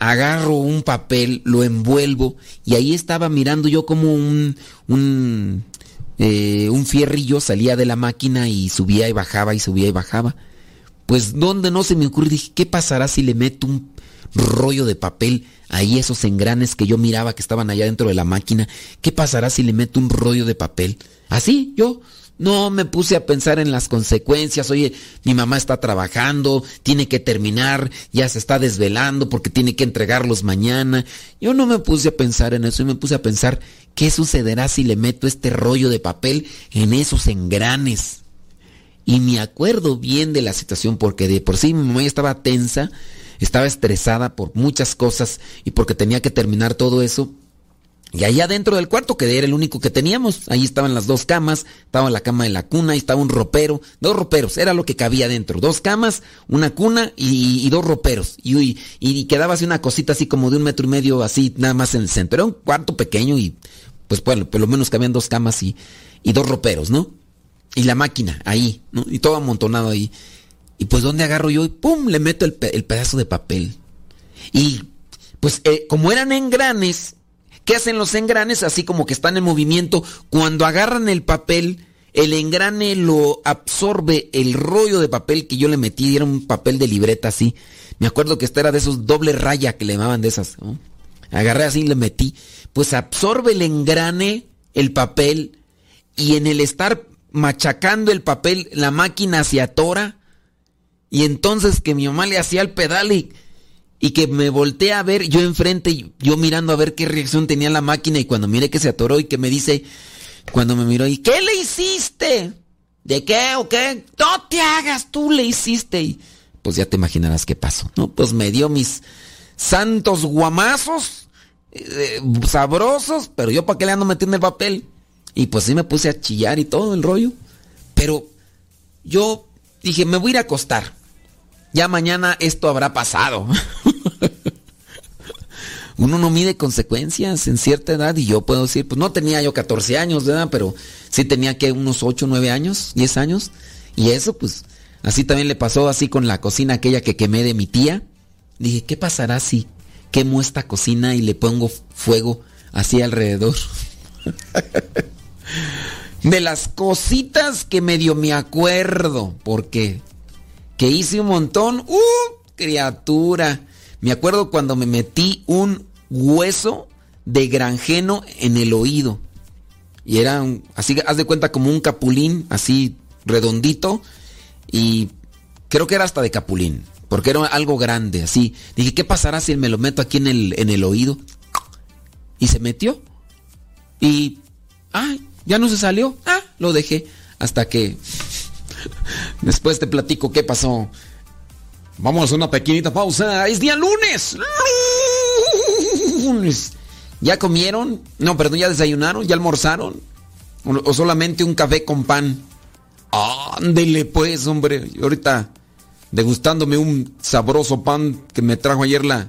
agarro un papel, lo envuelvo y ahí estaba mirando yo como un, un, eh, un fierrillo salía de la máquina y subía y bajaba y subía y bajaba. Pues donde no se me ocurre, dije, ¿qué pasará si le meto un rollo de papel ahí esos engranes que yo miraba que estaban allá dentro de la máquina? ¿Qué pasará si le meto un rollo de papel? Así, yo no me puse a pensar en las consecuencias. Oye, mi mamá está trabajando, tiene que terminar, ya se está desvelando porque tiene que entregarlos mañana. Yo no me puse a pensar en eso, yo me puse a pensar qué sucederá si le meto este rollo de papel en esos engranes. Y me acuerdo bien de la situación porque de por sí mi mamá estaba tensa, estaba estresada por muchas cosas y porque tenía que terminar todo eso. Y allá dentro del cuarto, que era el único que teníamos, ahí estaban las dos camas, estaba la cama de la cuna, y estaba un ropero, dos roperos, era lo que cabía dentro, dos camas, una cuna y, y dos roperos. Y, y, y, quedaba así una cosita así como de un metro y medio, así nada más en el centro. Era un cuarto pequeño y pues bueno, por lo menos cabían dos camas y, y dos roperos, ¿no? Y la máquina ahí, ¿no? Y todo amontonado ahí. Y pues ¿dónde agarro yo? Y ¡pum! Le meto el, el pedazo de papel. Y pues eh, como eran engranes, ¿Qué hacen los engranes? Así como que están en movimiento. Cuando agarran el papel, el engrane lo absorbe el rollo de papel que yo le metí. Era un papel de libreta así. Me acuerdo que este era de esos doble raya que le llamaban de esas. Agarré así y le metí. Pues absorbe el engrane, el papel. Y en el estar machacando el papel, la máquina se atora. Y entonces que mi mamá le hacía el pedal y que me volteé a ver yo enfrente, yo mirando a ver qué reacción tenía la máquina y cuando miré que se atoró y que me dice, cuando me miró y ¿qué le hiciste? ¿De qué o qué? No te hagas, tú le hiciste y pues ya te imaginarás qué pasó, ¿no? Pues me dio mis santos guamazos, eh, sabrosos, pero yo para qué le ando metiendo el papel y pues sí me puse a chillar y todo el rollo, pero yo dije, me voy a ir a acostar. Ya mañana esto habrá pasado. Uno no mide consecuencias en cierta edad y yo puedo decir, pues no tenía yo 14 años, ¿verdad? Pero sí tenía que unos 8, 9 años, 10 años. Y eso, pues, así también le pasó así con la cocina aquella que quemé de mi tía. Dije, ¿qué pasará si quemo esta cocina y le pongo fuego así alrededor? de las cositas que medio me acuerdo, porque que hice un montón, ¡uh! Criatura. Me acuerdo cuando me metí un hueso de granjeno en el oído. Y era un, así, haz de cuenta como un capulín, así redondito. Y creo que era hasta de capulín, porque era algo grande, así. Dije, ¿qué pasará si me lo meto aquí en el, en el oído? Y se metió. Y, ay, ya no se salió. Ah, lo dejé. Hasta que después te platico qué pasó. Vamos a una pequeñita pausa. Es día lunes. Lunes. ¿Ya comieron? No, perdón, ¿ya desayunaron? ¿Ya almorzaron? ¿O solamente un café con pan? Ándele pues, hombre. Ahorita degustándome un sabroso pan que me trajo ayer la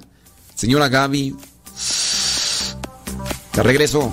señora Gaby. Te regreso.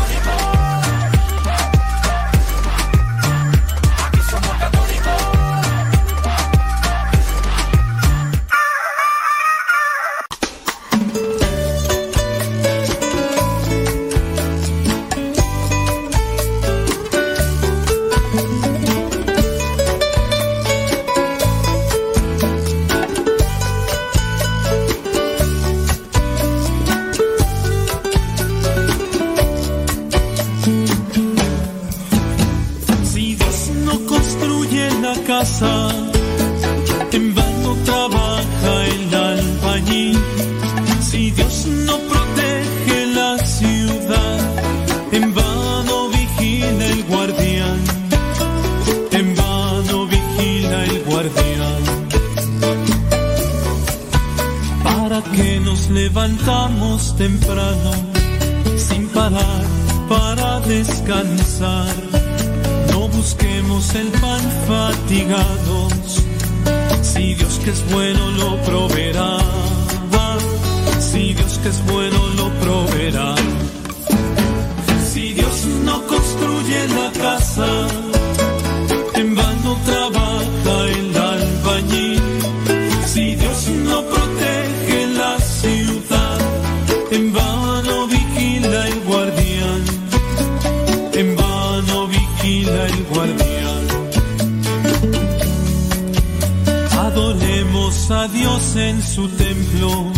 Dios en su templo,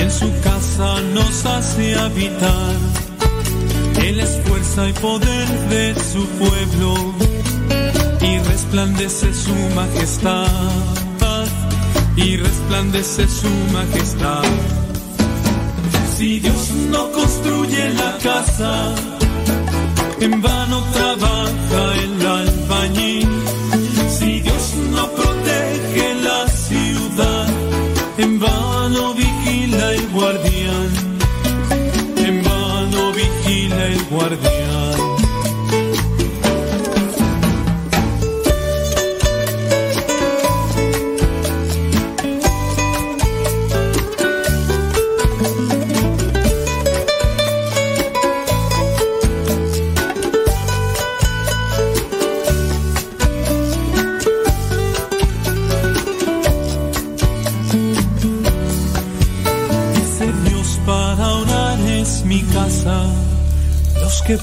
en su casa nos hace habitar. Él es fuerza y poder de su pueblo y resplandece su majestad. Y resplandece su majestad. Si Dios no construye la casa, en vano trabaja el albañil. Si Dios no protege en vano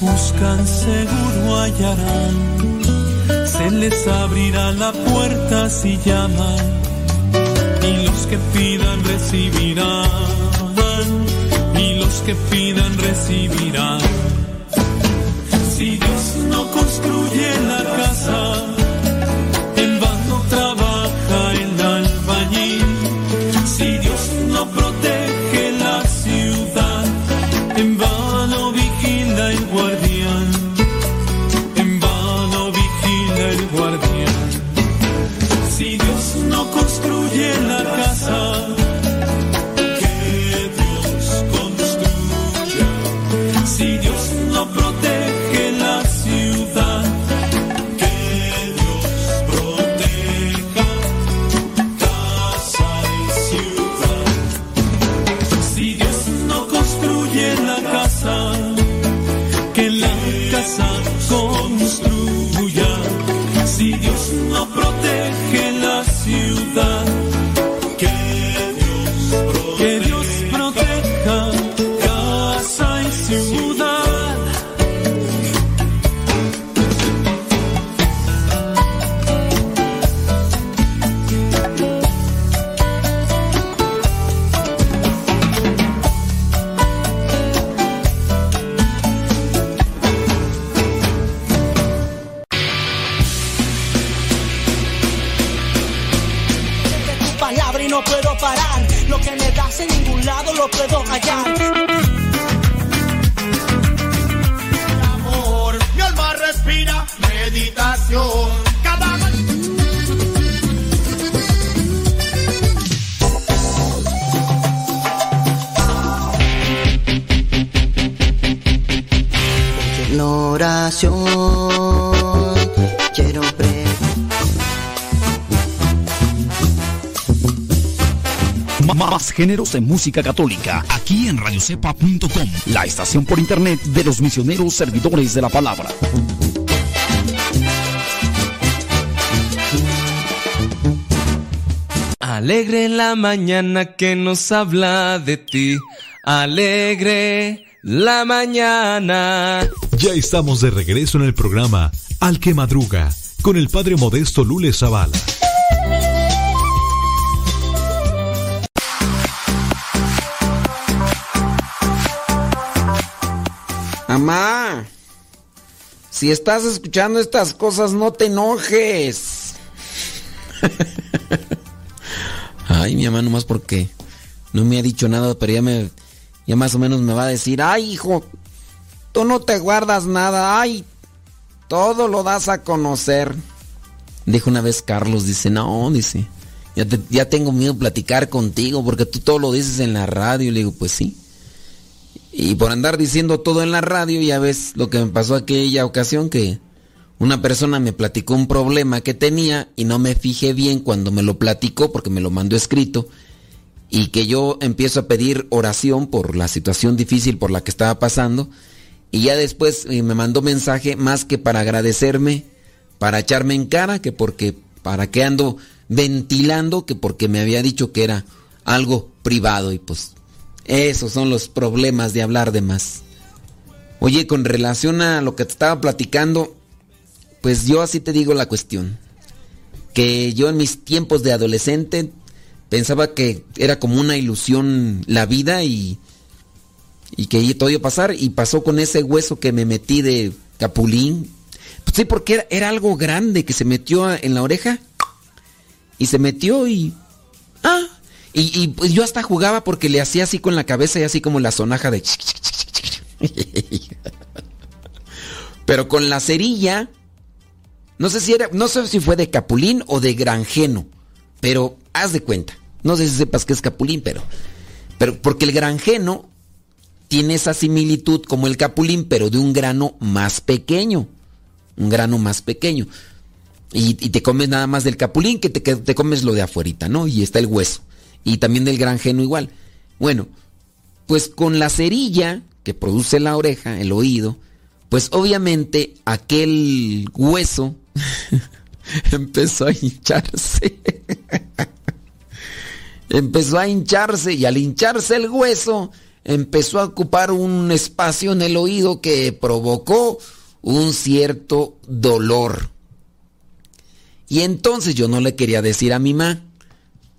buscan seguro hallarán. Se les abrirá la puerta si llaman. Y los que pidan recibirán. Y los que pidan recibirán. Si Dios no construye la casa, De música católica aquí en radiocepa.com, la estación por internet de los misioneros servidores de la palabra. Alegre la mañana que nos habla de ti. Alegre la mañana. Ya estamos de regreso en el programa Al que Madruga con el padre modesto Lule Zavala. Si estás escuchando estas cosas, no te enojes. Ay, mi mamá, nomás porque no me ha dicho nada, pero ya me, ya más o menos me va a decir, ay, hijo, tú no te guardas nada, ay, todo lo das a conocer. Dijo una vez Carlos, dice, no, dice, ya, ya tengo miedo platicar contigo porque tú todo lo dices en la radio. Le digo, pues sí. Y por andar diciendo todo en la radio, ya ves lo que me pasó aquella ocasión que una persona me platicó un problema que tenía y no me fijé bien cuando me lo platicó porque me lo mandó escrito. y que yo empiezo a pedir oración por la situación difícil por la que estaba pasando y ya después eh, me mandó mensaje más que para agradecerme, para echarme en cara, que porque para qué ando ventilando, que porque me había dicho que era algo privado y pues esos son los problemas de hablar de más. Oye, con relación a lo que te estaba platicando, pues yo así te digo la cuestión. Que yo en mis tiempos de adolescente pensaba que era como una ilusión la vida y, y que todo iba a pasar. Y pasó con ese hueso que me metí de capulín. Pues sí, porque era, era algo grande que se metió en la oreja. Y se metió y... Ah, y, yo hasta jugaba porque le hacía así con la cabeza y así como la sonaja de... Pero con la cerilla, no sé si era, no sé si fue de capulín o de granjeno, pero haz de cuenta. No sé si sepas qué es capulín, pero, pero porque el granjeno tiene esa similitud como el capulín, pero de un grano más pequeño, un grano más pequeño. Y, y te comes nada más del capulín que te, que te comes lo de afuerita, ¿no? Y está el hueso. Y también del granjeno igual. Bueno, pues con la cerilla que produce la oreja, el oído, pues obviamente aquel hueso empezó a hincharse. empezó a hincharse y al hincharse el hueso empezó a ocupar un espacio en el oído que provocó un cierto dolor. Y entonces yo no le quería decir a mi mamá,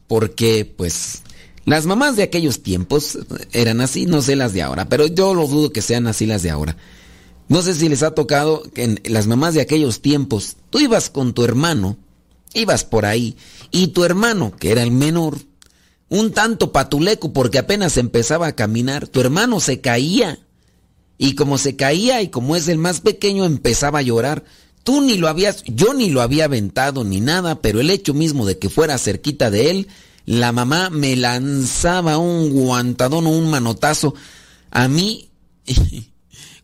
porque pues las mamás de aquellos tiempos eran así, no sé las de ahora, pero yo lo dudo que sean así las de ahora. No sé si les ha tocado que en las mamás de aquellos tiempos, tú ibas con tu hermano, ibas por ahí, y tu hermano, que era el menor, un tanto patuleco porque apenas empezaba a caminar, tu hermano se caía. Y como se caía y como es el más pequeño, empezaba a llorar. Tú ni lo habías, yo ni lo había aventado ni nada, pero el hecho mismo de que fuera cerquita de él, la mamá me lanzaba un guantadón o un manotazo a mí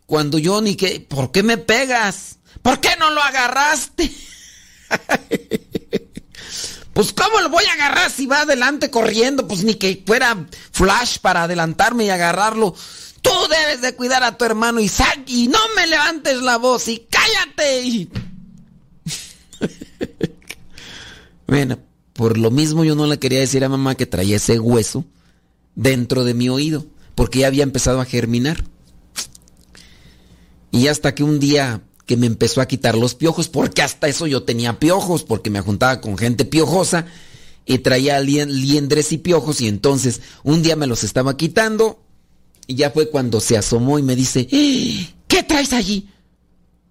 cuando yo ni que, ¿por qué me pegas? ¿Por qué no lo agarraste? pues ¿cómo lo voy a agarrar si va adelante corriendo? Pues ni que fuera flash para adelantarme y agarrarlo. Tú debes de cuidar a tu hermano Isaac y no me levantes la voz y cállate. bueno, por lo mismo yo no le quería decir a mamá que traía ese hueso dentro de mi oído, porque ya había empezado a germinar. Y hasta que un día que me empezó a quitar los piojos, porque hasta eso yo tenía piojos, porque me juntaba con gente piojosa y traía liendres y piojos y entonces un día me los estaba quitando y ya fue cuando se asomó y me dice, ¿qué traes allí?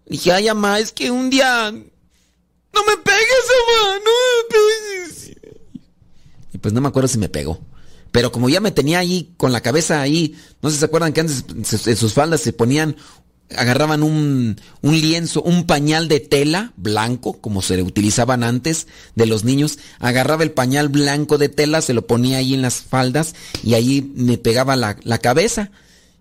Dije, ay, mamá, es que un día... No me pegues, mamá, no me pegues. Y pues no me acuerdo si me pegó. Pero como ya me tenía ahí con la cabeza ahí, no sé si se acuerdan que antes en sus faldas se ponían, agarraban un, un lienzo, un pañal de tela blanco, como se utilizaban antes de los niños, agarraba el pañal blanco de tela, se lo ponía ahí en las faldas y ahí me pegaba la, la cabeza.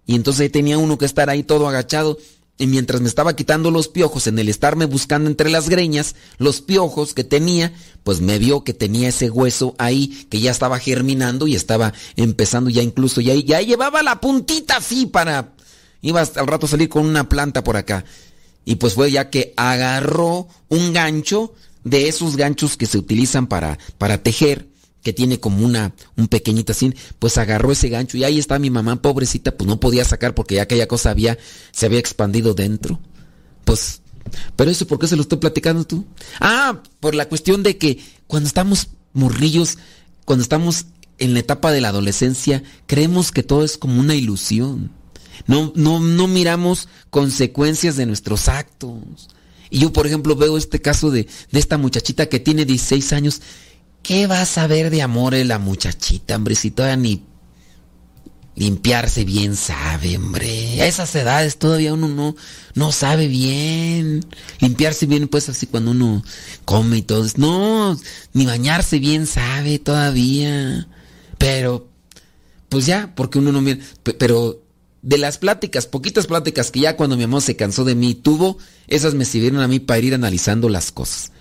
Y entonces tenía uno que estar ahí todo agachado. Y mientras me estaba quitando los piojos, en el estarme buscando entre las greñas, los piojos que tenía, pues me vio que tenía ese hueso ahí, que ya estaba germinando y estaba empezando ya incluso, ya, ya llevaba la puntita así para... Iba hasta al rato a salir con una planta por acá. Y pues fue ya que agarró un gancho de esos ganchos que se utilizan para, para tejer que tiene como una, un pequeñito así, pues agarró ese gancho y ahí está mi mamá, pobrecita, pues no podía sacar porque ya aquella cosa había, se había expandido dentro. Pues, pero eso, ¿por qué se lo estoy platicando tú? Ah, por la cuestión de que cuando estamos morrillos, cuando estamos en la etapa de la adolescencia, creemos que todo es como una ilusión. No, no, no miramos consecuencias de nuestros actos. Y yo, por ejemplo, veo este caso de, de esta muchachita que tiene 16 años ¿Qué va a saber de amor la muchachita, hombre? Si todavía ni limpiarse bien sabe, hombre. A esas edades todavía uno no, no sabe bien. Limpiarse bien, pues así cuando uno come y todo. No, ni bañarse bien sabe todavía. Pero, pues ya, porque uno no mira. Pero de las pláticas, poquitas pláticas que ya cuando mi mamá se cansó de mí tuvo, esas me sirvieron a mí para ir analizando las cosas.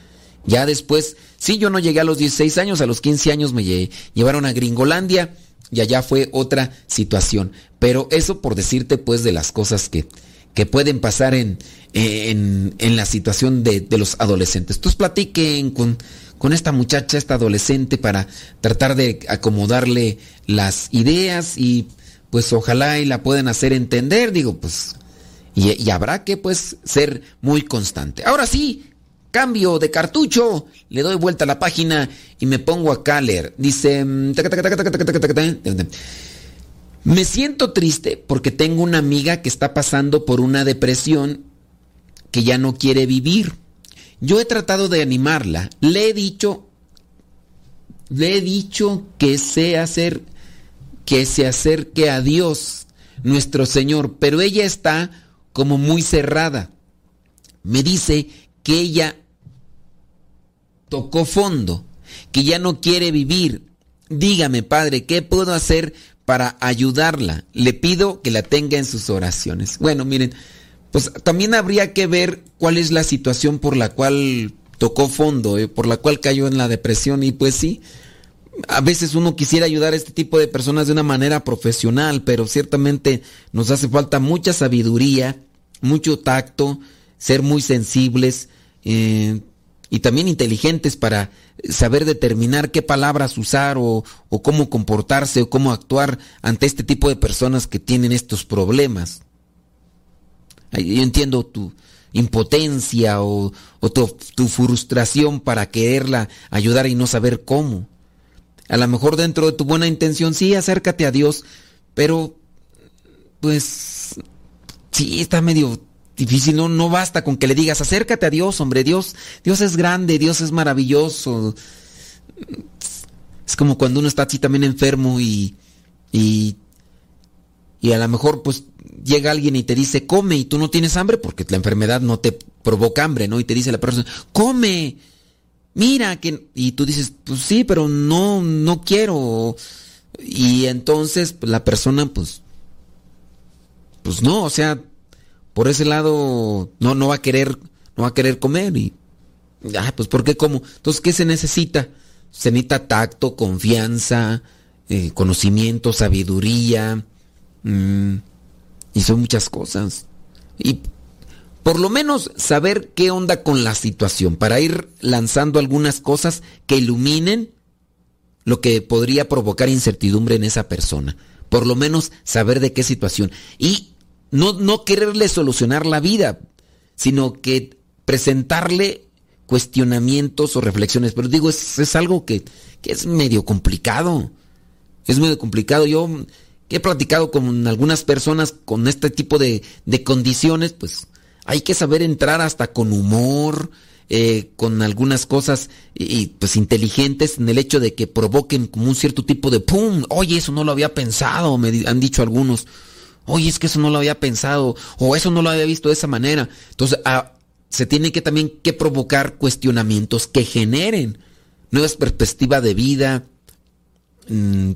Ya después, sí, yo no llegué a los 16 años, a los 15 años me lle- llevaron a Gringolandia y allá fue otra situación. Pero eso por decirte pues de las cosas que, que pueden pasar en, en, en la situación de, de los adolescentes. Entonces platiquen con, con esta muchacha, esta adolescente, para tratar de acomodarle las ideas y pues ojalá y la puedan hacer entender, digo, pues, y, habrá que pues ser muy constante. Ahora sí, cambio de cartucho, le doy vuelta a la página y me pongo a leer. Dice, me siento triste porque tengo una amiga que está pasando por una depresión que ya no quiere vivir. Yo he tratado de animarla, le he dicho, le he dicho que sé hacer que se acerque a Dios, nuestro Señor, pero ella está como muy cerrada. Me dice que ella tocó fondo, que ya no quiere vivir. Dígame, Padre, ¿qué puedo hacer para ayudarla? Le pido que la tenga en sus oraciones. Bueno, miren, pues también habría que ver cuál es la situación por la cual tocó fondo, eh, por la cual cayó en la depresión y pues sí, a veces uno quisiera ayudar a este tipo de personas de una manera profesional, pero ciertamente nos hace falta mucha sabiduría, mucho tacto, ser muy sensibles eh, y también inteligentes para saber determinar qué palabras usar o, cómo comportarse o cómo actuar ante este tipo de personas que tienen estos problemas. Yo entiendo tu impotencia o, tu frustración para quererla ayudar y no saber cómo. A lo mejor dentro de tu buena intención, sí, acércate a Dios, pero pues sí, está medio difícil, no, no basta con que le digas, acércate a Dios, hombre, Dios, Dios es grande, Dios es maravilloso. Es como cuando uno está así también enfermo y, y, y a lo mejor pues llega alguien y te dice, come y tú no tienes hambre porque la enfermedad no te provoca hambre, ¿no? Y te dice la persona, come, mira que y tú dices pues sí pero no no quiero. Y entonces pues, la persona pues pues no o sea por ese lado no no va a querer no va a querer comer y ah, pues por qué como entonces qué se necesita se necesita tacto confianza eh, conocimiento sabiduría mm, y son muchas cosas. Y por lo menos saber qué onda con la situación, para ir lanzando algunas cosas que iluminen lo que podría provocar incertidumbre en esa persona. Por lo menos saber de qué situación. Y no, no quererle solucionar la vida, sino que presentarle cuestionamientos o reflexiones. Pero digo, es, es algo que, que es medio complicado. Es medio complicado. Yo he platicado con algunas personas con este tipo de, de condiciones, pues hay que saber entrar hasta con humor, eh, con algunas cosas y, pues inteligentes en el hecho de que provoquen como un cierto tipo de ¡pum! Oye, eso no lo había pensado, me han dicho algunos. Oye, es que eso no lo había pensado, o eso no lo había visto de esa manera. Entonces, ah, se tiene que también que provocar cuestionamientos que generen nuevas perspectivas de vida mm,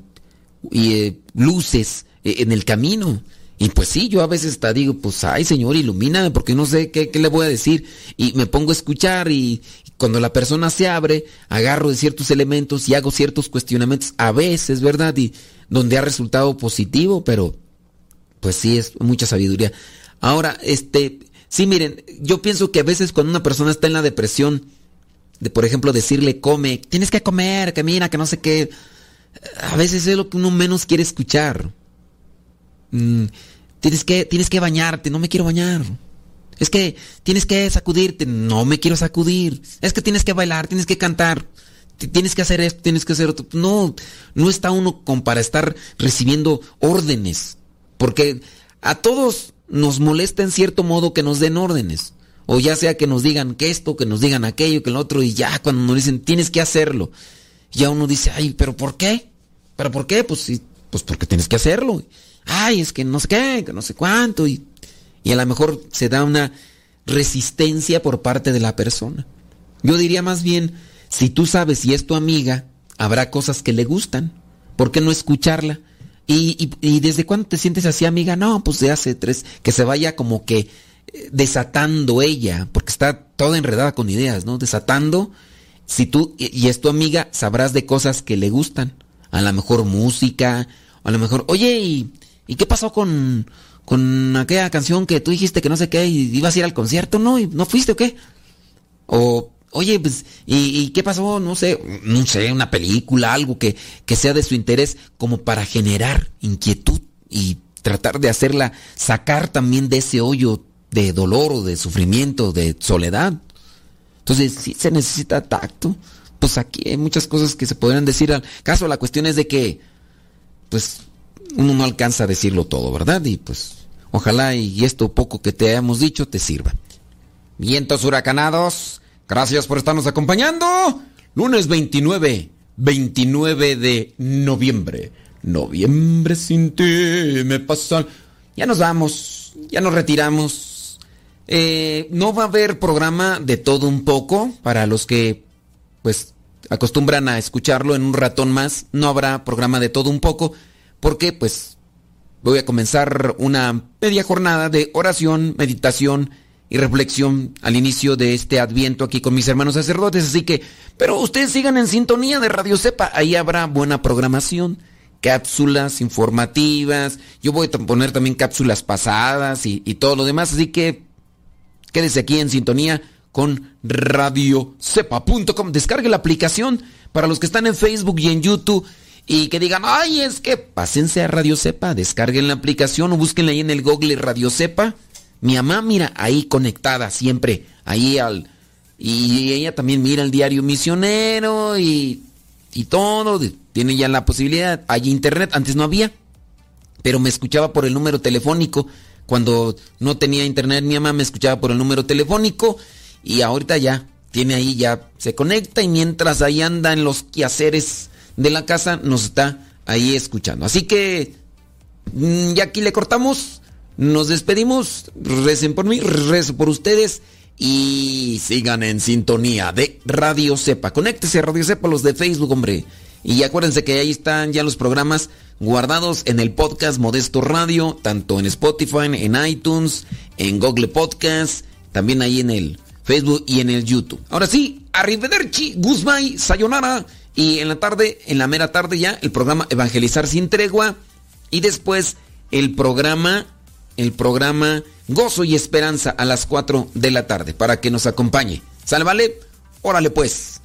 y eh, luces eh, en el camino. Y pues sí, yo a veces hasta digo, pues ay Señor, ilumíname porque no sé qué, qué le voy a decir. Y me pongo a escuchar y, y cuando la persona se abre, agarro de ciertos elementos y hago ciertos cuestionamientos, a veces, ¿verdad? Y donde ha resultado positivo, pero pues sí, es mucha sabiduría. Ahora, este, sí, miren, yo pienso que a veces cuando una persona está en la depresión, de por ejemplo decirle come, tienes que comer, que mira, que no sé qué, a veces es lo que uno menos quiere escuchar. Mm, tienes que, tienes que bañarte, no me quiero bañar. Es que tienes que sacudirte, no me quiero sacudir. Es que tienes que bailar, tienes que cantar, tienes que hacer esto, tienes que hacer otro. No, no está uno con para estar recibiendo órdenes. Porque a todos nos molesta en cierto modo que nos den órdenes. O ya sea que nos digan que esto, que nos digan aquello, que lo otro, y ya cuando nos dicen tienes que hacerlo, ya uno dice, ay, pero ¿por qué? ¿Pero por qué? Pues sí, pues porque tienes que hacerlo. Ay, es que no sé qué, que no sé cuánto, y, y a lo mejor se da una resistencia por parte de la persona. Yo diría más bien, si tú sabes si es tu amiga, habrá cosas que le gustan. ¿Por qué no escucharla? ¿Y, y, y desde cuándo te sientes así, amiga? No, pues de hace tres. Que se vaya como que eh, desatando ella, porque está toda enredada con ideas, ¿no? Desatando si tú y es tu amiga, sabrás de cosas que le gustan. A lo mejor música, a lo mejor, oye, ¿y, y qué pasó con, con aquella canción que tú dijiste que no sé qué y ibas a ir al concierto? ¿No? ¿Y ¿No fuiste o qué? O, oye, pues, ¿y, y qué pasó? No sé, no sé, una película, algo que, que sea de su interés, como para generar inquietud y tratar de hacerla sacar también de ese hoyo de dolor o de sufrimiento, de soledad. Entonces, sí se necesita tacto. Pues aquí hay muchas cosas que se podrían decir al caso. La cuestión es de que, pues, uno no alcanza a decirlo todo, ¿verdad? Y pues, ojalá y esto poco que te hayamos dicho te sirva. Vientos huracanados, gracias por estarnos acompañando. Lunes 29, 29 de noviembre. Noviembre sin ti me pasan. Ya nos vamos, ya nos retiramos. Eh, no va a haber programa de todo un poco para los que, pues, acostumbran a escucharlo en un ratón más. No habrá programa de todo un poco porque, pues, voy a comenzar una media jornada de oración, meditación y reflexión al inicio de este adviento aquí con mis hermanos sacerdotes. Así que, pero ustedes sigan en sintonía de Radio Cepa, ahí habrá buena programación, cápsulas informativas. Yo voy a poner también cápsulas pasadas y, todo lo demás. Así que quédese aquí en sintonía con radiocepa.com. Descargue la aplicación para los que están en Facebook y en YouTube y que digan, ay, es que pásense a Radio Cepa, descarguen la aplicación o búsquenla ahí en el Google Radio Cepa. Mi mamá, mira, ahí conectada siempre, ahí al... Y ella también mira el diario misionero y, y todo, tiene ya la posibilidad, hay internet, antes no había, pero me escuchaba por el número telefónico. Cuando no tenía internet, mi mamá me escuchaba por el número telefónico y ahorita ya tiene ahí, ya se conecta y mientras ahí anda en los quehaceres de la casa, nos está ahí escuchando. Así que mm, ya aquí le cortamos, nos despedimos, recen por mí, rezo por ustedes y sigan en sintonía de Radio Cepa. Conéctese a Radio Cepa, los de Facebook, hombre. Y acuérdense que ahí están ya los programas guardados en el podcast Modesto Radio, tanto en Spotify, en iTunes, en Google Podcast, también ahí en el Facebook y en el YouTube. Ahora sí, arrivederci, goodbye, sayonara. Y en la tarde, en la mera tarde ya, el programa Evangelizar sin tregua. Y después el programa, el programa Gozo y Esperanza a las 4 de la tarde para que nos acompañe. ¿Sale, vale? Órale pues.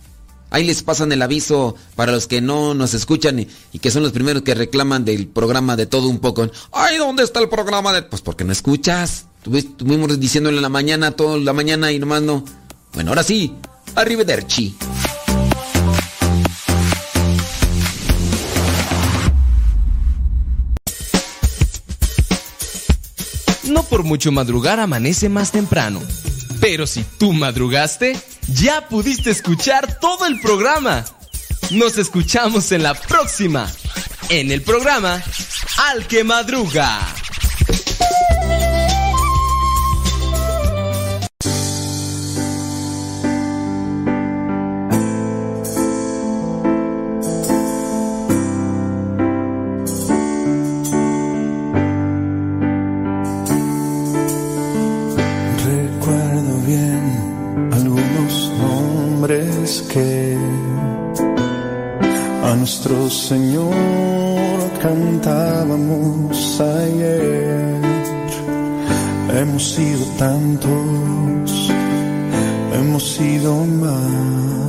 Ahí les pasan el aviso para los que no nos escuchan y, que son los primeros que reclaman del programa de todo un poco. Ay, ¿dónde está el programa de...? Pues porque no escuchas. Tuvi- Estuvimos diciéndole en la mañana, toda la mañana y nomás no. Bueno, ahora sí. Arrivederci. No por mucho madrugar amanece más temprano. Pero si tú madrugaste, ya pudiste escuchar todo el programa. Nos escuchamos en la próxima. En el programa Al que Madruga. Señor cantábamos ayer. Hemos sido tantos, hemos sido más.